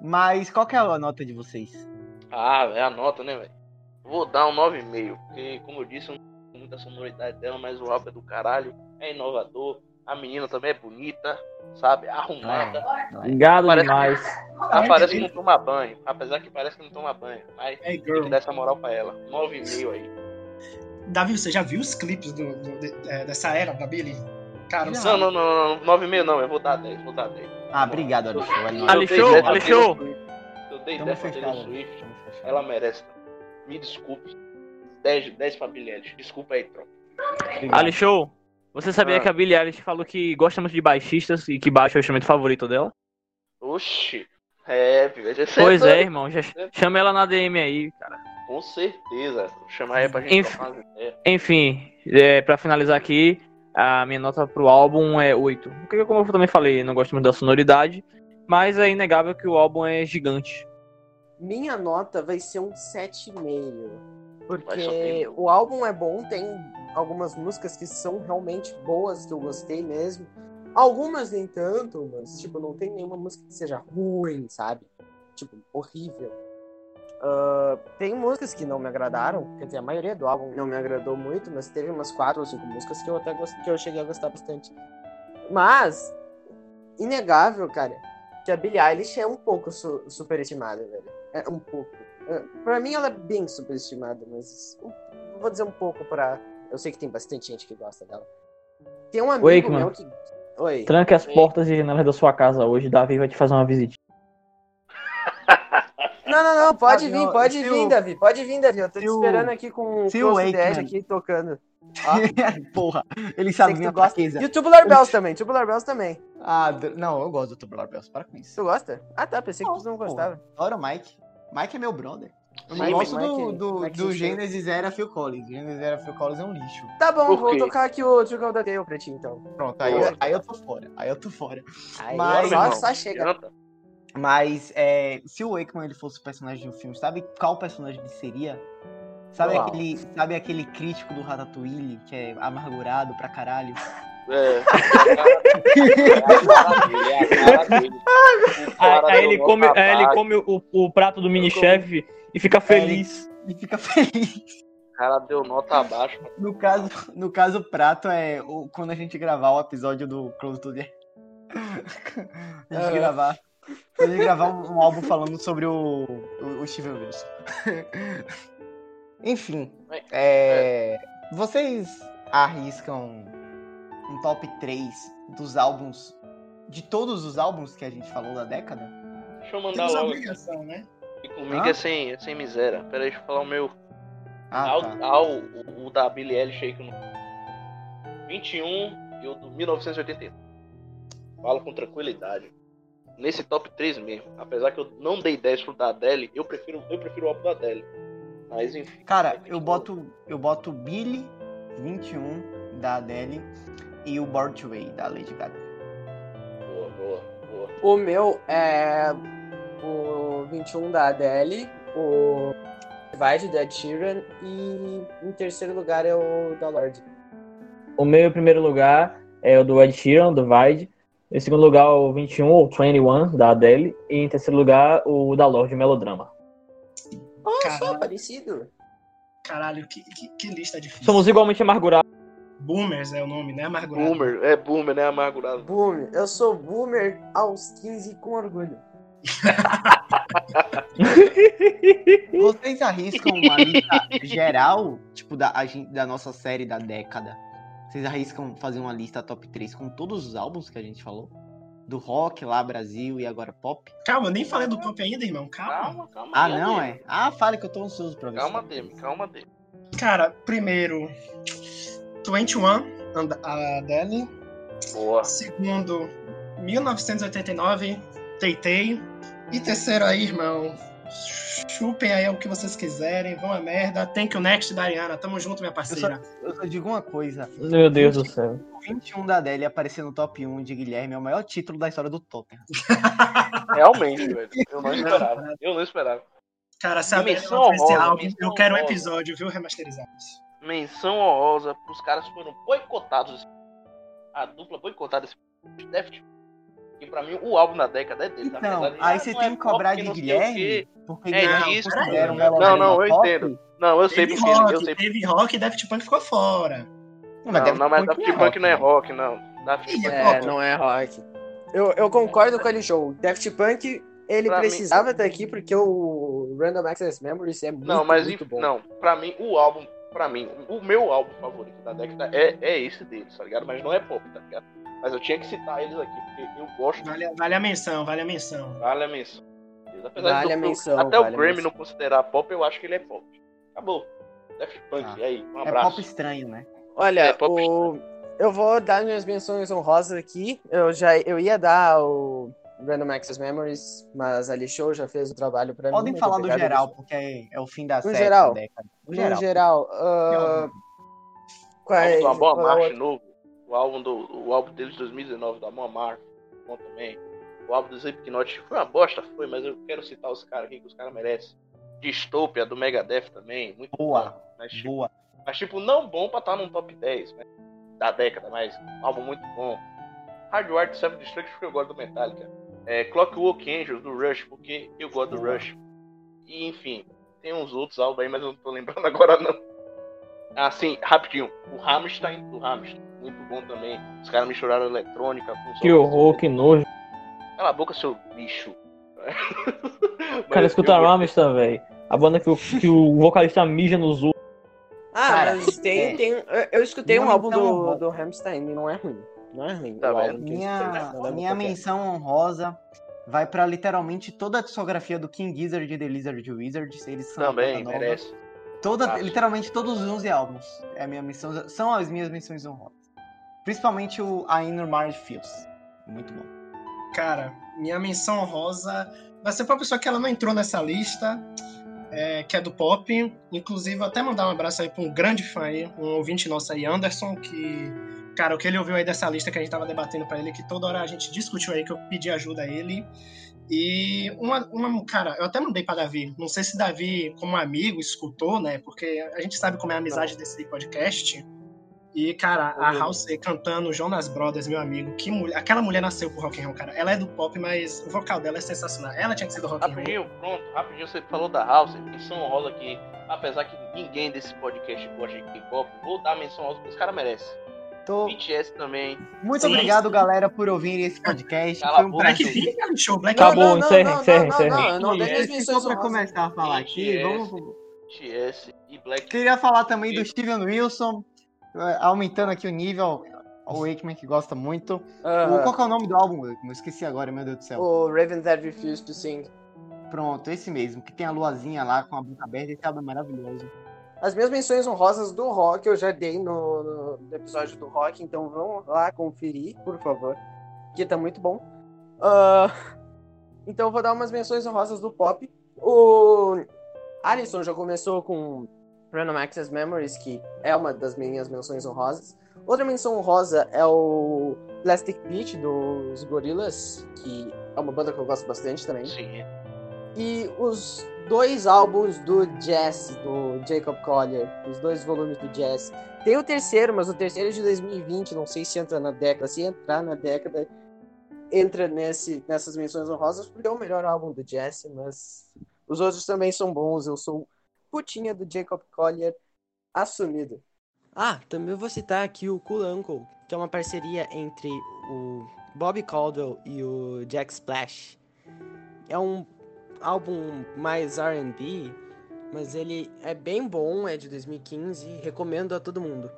Mas qual que é a nota de vocês? Ah, é a nota, né, velho? Vou dar um 9,5. Porque, como eu disse, eu não tenho muita sonoridade dela, mas o álbum é do caralho. É inovador. A menina também é bonita, sabe? Arrumada. Gado Parece- demais. Ela parece que não toma banho. Apesar que parece que não toma banho. Mas Hey, tem que dar essa moral pra ela. 9,5 aí. Davi, você já viu os clipes do- do- de- é, dessa era da Billy? Cara, Já. Não, não, não, não. 9,5 não. Eu vou dar 10. Vou dar 10. Ah, obrigado, Alexandre. É nóis. Eu Ali dei show, 10 pra ali Taylor show. Swift. Eu dei Tamo 10 pra Taylor. Swift. Ela merece. Me desculpe. 10, 10 pra Billie Eilish. Desculpa aí, tropa. Obrigado. Ali Show, você sabia Ah. que a Billie Eilish falou que gosta muito de baixistas e que baixo é o instrumento favorito dela? Oxi. É, já Pois acertou. é, irmão. Já chama ela na DM aí, cara. Com certeza. Vou chamar aí pra gente Enfim. trocar umas ideias. Enfim, é, pra finalizar aqui, a minha nota pro álbum é 8. Porque, como eu também falei, não gosto muito da sonoridade, mas é inegável que o álbum é gigante. Minha nota vai ser um 7,5. Vai Porque o álbum é bom, tem algumas músicas que são realmente boas, que eu gostei mesmo. Algumas nem tanto, mas tipo, não tem nenhuma música que seja ruim, sabe? Tipo, horrível. Ah, tem músicas que não me agradaram, quer dizer, a maioria do álbum não me agradou muito, mas teve umas quatro ou cinco músicas que eu até gost... que eu cheguei a gostar bastante. Mas, inegável, cara, que a Billie Eilish é um pouco su superestimada, velho. É um pouco. É, Pra mim ela é bem superestimada, mas um- vou dizer um pouco pra. Eu sei que tem bastante gente que gosta dela. Tem um amigo Wakeman. meu que. Oi. Tranque as portas e janelas da sua casa hoje, Davi vai te fazer uma visita. Não, não, não, pode Davi, vir, ó, pode vir, o- Davi, pode vir, Davi. Eu tô te esperando aqui com o se o Close Dead Wakeman- aqui tocando. Porra, ele sabe que minha fraqueza. E o Tubular Bells também, Tubular Bells também. Ah, não, eu gosto do Tubular Bells, para com isso. Tu gosta? Ah, tá, pensei que tu não gostava. Adoro o Mike. Mike é meu brother. Eu Sim, gosto Mike- do, do, Mike do. Genesis era Phil Collins. Genesis era Phil Collins é um lixo. Tá bom, vou tocar aqui o Trickle da Tail pra ti, então. Pronto, aí, Boa. aí eu tô fora. Aí eu tô fora. Aí, Mas- só, só chega. Mas é, se o Wakeman ele fosse o personagem de um filme, sabe qual personagem ele seria? Sabe Uau. aquele, sabe aquele crítico do Ratatouille que é amargurado pra caralho? É, é a cara dele, é a cara dele. O Aí, ele come, aí ele come o, o prato do mini-chefe e fica feliz. E fica feliz. O cara deu nota abaixo. No caso, no caso, o prato é o, quando a gente gravar o episódio do Close to the A gente Aham. gravar. A gente gravar um, um álbum falando sobre o, o, o Steven Wilson. Enfim. é, vocês arriscam um top 3 dos álbuns. De todos os álbuns que a gente falou da década? Deixa eu mandar Temos logo. obrigação, né? Comigo Hã? é sem, é sem miséria. Pera aí, deixa eu falar o meu. Ah, ao, tá. ao- o, o da Billie Eilish aí que eu não... 21 e o do 1981. Falo com tranquilidade. Nesse top 3 mesmo. Apesar que eu não dei 10 pro da Adele, eu prefiro, eu prefiro o álbum da Adele. Mas enfim. Cara, eu boto, eu boto Billy 21 da Adele e o Born to Way da Lady Gaga. Boa, boa, boa. O meu é o 21 da Adele, o Divide da Ed Sheeran e em terceiro lugar é o da Lorde. O meu em primeiro lugar é o do Ed Sheeran, do Vide. Em segundo lugar, o 21, ou 21, da Adele. E em terceiro lugar, o da Lorde Melodrama. Oh, só parecido. Caralho, que, que, que lista difícil. Somos igualmente amargurados. Boomers é o nome, né? Amargurado. Boomer, é boomer, né? Amargurado. Boomer. Eu sou boomer aos 15 com orgulho. Vocês arriscam uma lista geral, tipo, da, da nossa série da década? Vocês arriscam fazer uma lista top 3 com todos os álbuns que a gente falou? Do rock lá, Brasil e agora pop? Calma, eu nem falei do pop ainda, irmão. Calma. Calma, calma. Ah, não, Ademi. é? Ah, fale que eu tô ansioso pra ver. Calma, Demi, calma, Demi. Cara, primeiro, 21, And- a Adele. Boa. Segundo, 1989, Teitei. E terceiro aí, irmão, chupem aí o que vocês quiserem, vão a merda. Thank you next da Ariana, tamo junto, minha parceira. Eu só digo uma coisa: Meu Deus do céu. o 21 da Adele aparecer no top 1 de Guilherme é o maior título da história do Tottenham. Realmente, velho. Eu não esperava. Eu não esperava. Cara, se a Menção esse honrosa, álbum, menção eu quero um episódio, viu, remasterizados. Menção honrosa pros caras que foram boicotados. A dupla boicotada desse Deft. E pra mim, o álbum da década é dele. Então, verdade. aí Ah, você não tem é que cobrar pop, de Guilherme. Porque É um peraí. melodrama Não, não, eu pop. entendo. Não, eu sei porque. rock, Eu sei teve rock e Daft Punk ficou fora. Não, Não, Daft não, mas Punk Daft Punk não é né? rock, não. Daft Ih, Punk é É, rock. não é rock. Eu, eu concordo com ele, show. Daft Punk, ele Pra precisava estar aqui porque o Random Access Memories é muito, Não, mas muito enfim, bom. não, pra mim, o álbum, pra mim, o meu álbum favorito da década é, é esse deles, tá ligado? Mas não é pop, tá ligado? Mas eu tinha que citar eles aqui, porque eu gosto Vale, vale a menção, vale a menção. Vale a menção. Apesar Vale do- a menção, Até vale o Grammy não considerar pop, eu acho que ele é pop. Acabou. Daft Punk, e aí? Um É abraço. pop estranho, né? Olha, É, pop o... eu vou dar minhas menções honrosas aqui. Eu já eu ia dar o Random Access Memories, mas a Ali Show já fez o trabalho pra Podem mim. falar muito do geral, Ali porque é, é o fim da No série geral. da década. No geral. No geral, ah, quais- do Amon qual- Amarth novo. O álbum, do, o álbum deles de 2019, do Amon Amarth. Bom também. O álbum do Slipknot foi uma bosta, foi, mas eu quero citar os caras aqui que os caras merecem. Dystopia, do Megadeth também. Muito Boa. bom. Mas, tipo, Boa. mas, tipo, não bom pra estar num top 10 né, da década, mas um álbum muito bom. Hardwired Self Destruction, porque eu gosto do Metallica. É, Clockwork Angels, do Rush, porque eu gosto do. Rush. E, enfim, tem uns outros álbuns aí, mas eu não tô lembrando agora, não. Ah, sim, rapidinho. O Rammstein, do Rammstein, muito bom também. Os caras misturaram eletrônica com Que horror, que nojo. Cala a boca, seu bicho. O cara escuta eu- Rammstein, velho. A banda que o, que o vocalista mija nos outros. Ah, Cara, mas tem, é. tem. eu- Eu escutei um Uma álbum do, do Rammstein e não é ruim. Não é ruim. Tá vendo? Minha. Não minha é. menção honrosa vai pra literalmente toda a discografia do King Gizzard e The Lizard Wizards. Eles são a Também, merece. Toda, Acho. literalmente todos os 11 álbuns. É a minha missão, são as minhas missões honrosas. Principalmente o A Inner Marge Feels. Muito bom. Cara, minha menção honrosa vai ser pra uma pessoa que ela não entrou nessa lista, é, que é do pop. Inclusive, até mandar um abraço aí pra um grande fã aí, um ouvinte nosso aí, Anderson, que, cara, o que ele ouviu aí dessa lista que a gente tava debatendo pra ele, que toda hora a gente discutiu aí, que eu pedi ajuda a ele. E uma, uma, cara, eu até mandei pra Davi. Não sei se Davi, como amigo, escutou, né? Porque a gente sabe como é a amizade desse podcast. E, cara, a Halsey cantando Jonas Brothers, meu amigo, que mulher. Aquela mulher nasceu pro rock and roll, cara. Ela é do pop, mas o vocal dela é sensacional. Ela tinha que ser do rock and roll. Rapidinho, pronto, rapidinho, você falou da House, menção honrosa aqui. Apesar que ninguém desse podcast gosta de K-pop, vou dar menção honrosa porque os caras merecem. Tô... BTS também. Muito Sim. obrigado, galera, por ouvir esse podcast. Cala Foi um boca. prazer. Blackpink, show, Black Acabou, não, não, encerra, não, encerra, não, encerra. não, não, não, pra começar a falar aqui, BTS. vamos. BTS e Black. Queria falar também do Steven Wilson, aumentando aqui o nível. O Wakeman que gosta muito. O- Qual que é o nome do álbum, Wakeman? Eu esqueci agora, meu Deus do céu. o Raven That Refused to Sing. Pronto, esse mesmo, que tem a luazinha lá com a boca aberta. Esse álbum é maravilhoso. As minhas menções honrosas do rock eu já dei no, no- episódio do rock, então vão lá conferir, por favor, que tá muito bom. Ah, então eu vou dar umas menções honrosas do pop. O Alisson já começou com Random Access Memories, que é uma das minhas menções honrosas. Outra menção honrosa é o Plastic Beach dos Gorillaz, que é uma banda que eu gosto bastante também. Sim. E os dois álbuns do Jazz, do Jacob Collier, os dois volumes do Jazz. Tem o terceiro, mas o terceiro é de 2020, não sei se entra na década. Se entrar na década, entra nesse, nessas menções honrosas, porque é o melhor álbum do Jazz, mas os outros também são bons. Eu sou putinha do Jacob Collier assumido. Ah, também vou citar aqui o Cool Uncle, que é uma parceria entre o Bobby Caldwell e o Jack Splash. É um álbum mais R&B, mas ele é bem bom, é de 2015, recomendo a todo mundo.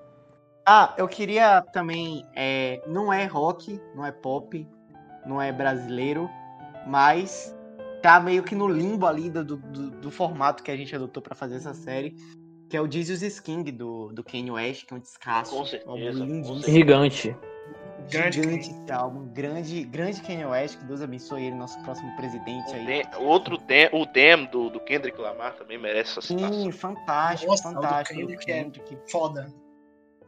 Ah, eu queria também. é, não é rock, não é pop, não é brasileiro, mas tá meio que no limbo ali do, do, do formato que a gente adotou pra fazer essa série, que é o Jesus King do, do Kanye West, que é um descasso. Com um certeza, lindíssimo. Gigante. Grande Gigante esse álbum, grande, grande Kanye West, que Deus abençoe ele, nosso próximo presidente O aí. Dem- Outro Dem, o Dem do, do Kendrick Lamar também merece essa citação. Sim, fantástico, Nossa, o do fantástico. Kendrick é-. Foda.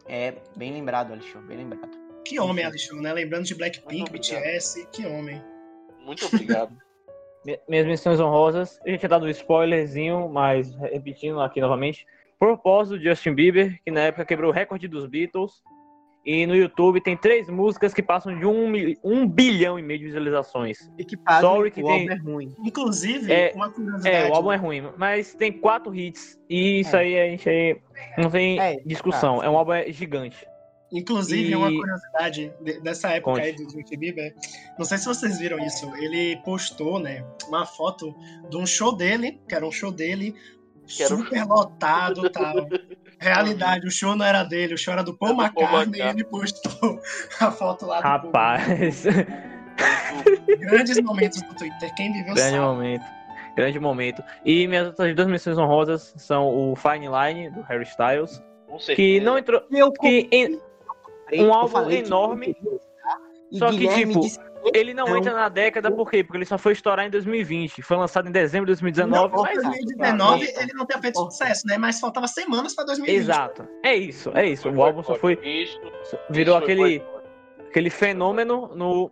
É, bem lembrado, Alexandre, bem lembrado. Que homem, Alexandre, né? Lembrando de Blackpink. BTS, que homem. Muito obrigado. Mi- Minhas menções honrosas, eu já tinha dado um spoilerzinho, mas repetindo aqui novamente. Propósito do Justin Bieber, que na época quebrou o recorde dos Beatles. E no YouTube tem três músicas que passam de um, um bilhão e meio de visualizações. E que Sorry que o tem- álbum é ruim. Inclusive, É, uma curiosidade. É, o álbum é ruim, mas tem quatro hits. E isso É. aí a gente aí não tem É, discussão. tá. É um álbum é gigante. Inclusive, E- uma curiosidade de- dessa época Conte. aí do Justin Bieber, não sei se vocês viram isso, ele postou, né, uma foto de um show dele, que era um show dele, Que era um super lotado e tal. Realidade, o show não era dele, o show era do Paul Era do Paul McCartney, e ele postou a foto lá do Rapaz. Grandes momentos do Twitter, quem viveu grande sabe. momento. Grande momento. E minhas outras duas missões honrosas são o Fine Line, do Harry Styles, Com certeza. que não entrou. E eu Que em- um álbum que enorme, eu queria usar, e só que, Guilherme tipo, disse, ele não Não. entra na década, por quê? Porque ele só foi estourar em 2020. Foi lançado em dezembro de 2019, Não, mas. 2019 ele não tem feito sucesso, né? Mas faltava semanas pra 2020. Exato. É isso, é isso. O álbum só foi. Virou aquele. aquele fenômeno no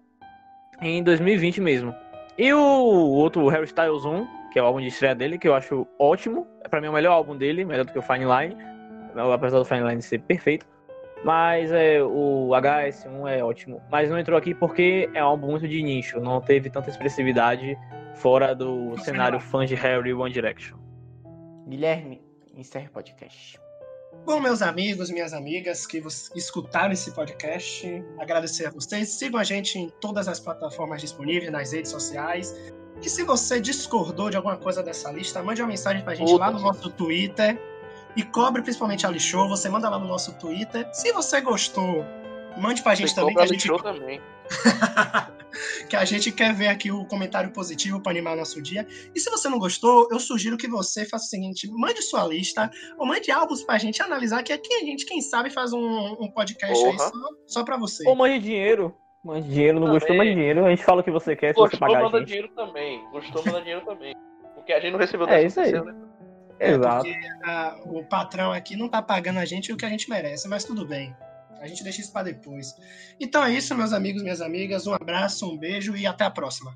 em 2020 mesmo. E o outro, o Harry Styles 1, que é o álbum de estreia dele, que eu acho ótimo. Pra mim é o melhor álbum dele, melhor do que o Fine Line. Apesar do Fine Line ser perfeito. Mas é, o HS1 é ótimo. Mas não entrou aqui porque é um álbum muito de nicho. Não teve tanta expressividade fora do cenário fã de Harry e One Direction. Guilherme, encerre o podcast. Bom, meus amigos, minhas amigas que vos- escutaram esse podcast, agradecer a vocês. Sigam a gente em todas as plataformas disponíveis, nas redes sociais. E se você discordou de alguma coisa dessa lista, mande uma mensagem pra gente lá no nosso Twitter. E cobre principalmente a Lixou. Você manda lá no nosso Twitter. Se você gostou, mande pra gente Você também, que a gente, também. que a gente quer ver aqui o comentário positivo para animar o nosso dia. E se você não gostou, eu sugiro que você faça o seguinte: mande sua lista, ou mande álbuns pra gente analisar, que aqui a gente, quem sabe, faz um, um podcast aí Porra. só, só pra você. Ou mande dinheiro. Mande dinheiro, não gostou, Também. mande dinheiro. A gente fala o que você quer se você Gostou, pagar a manda gente. dinheiro também. Gostou, manda dinheiro também. Porque a gente não recebeu É isso aí. né? É, Exato. porque ah, o patrão aqui não tá pagando a gente o que a gente merece, mas tudo bem. A gente deixa isso pra depois. Então é isso, meus amigos, minhas amigas. Um abraço, um beijo e até a próxima.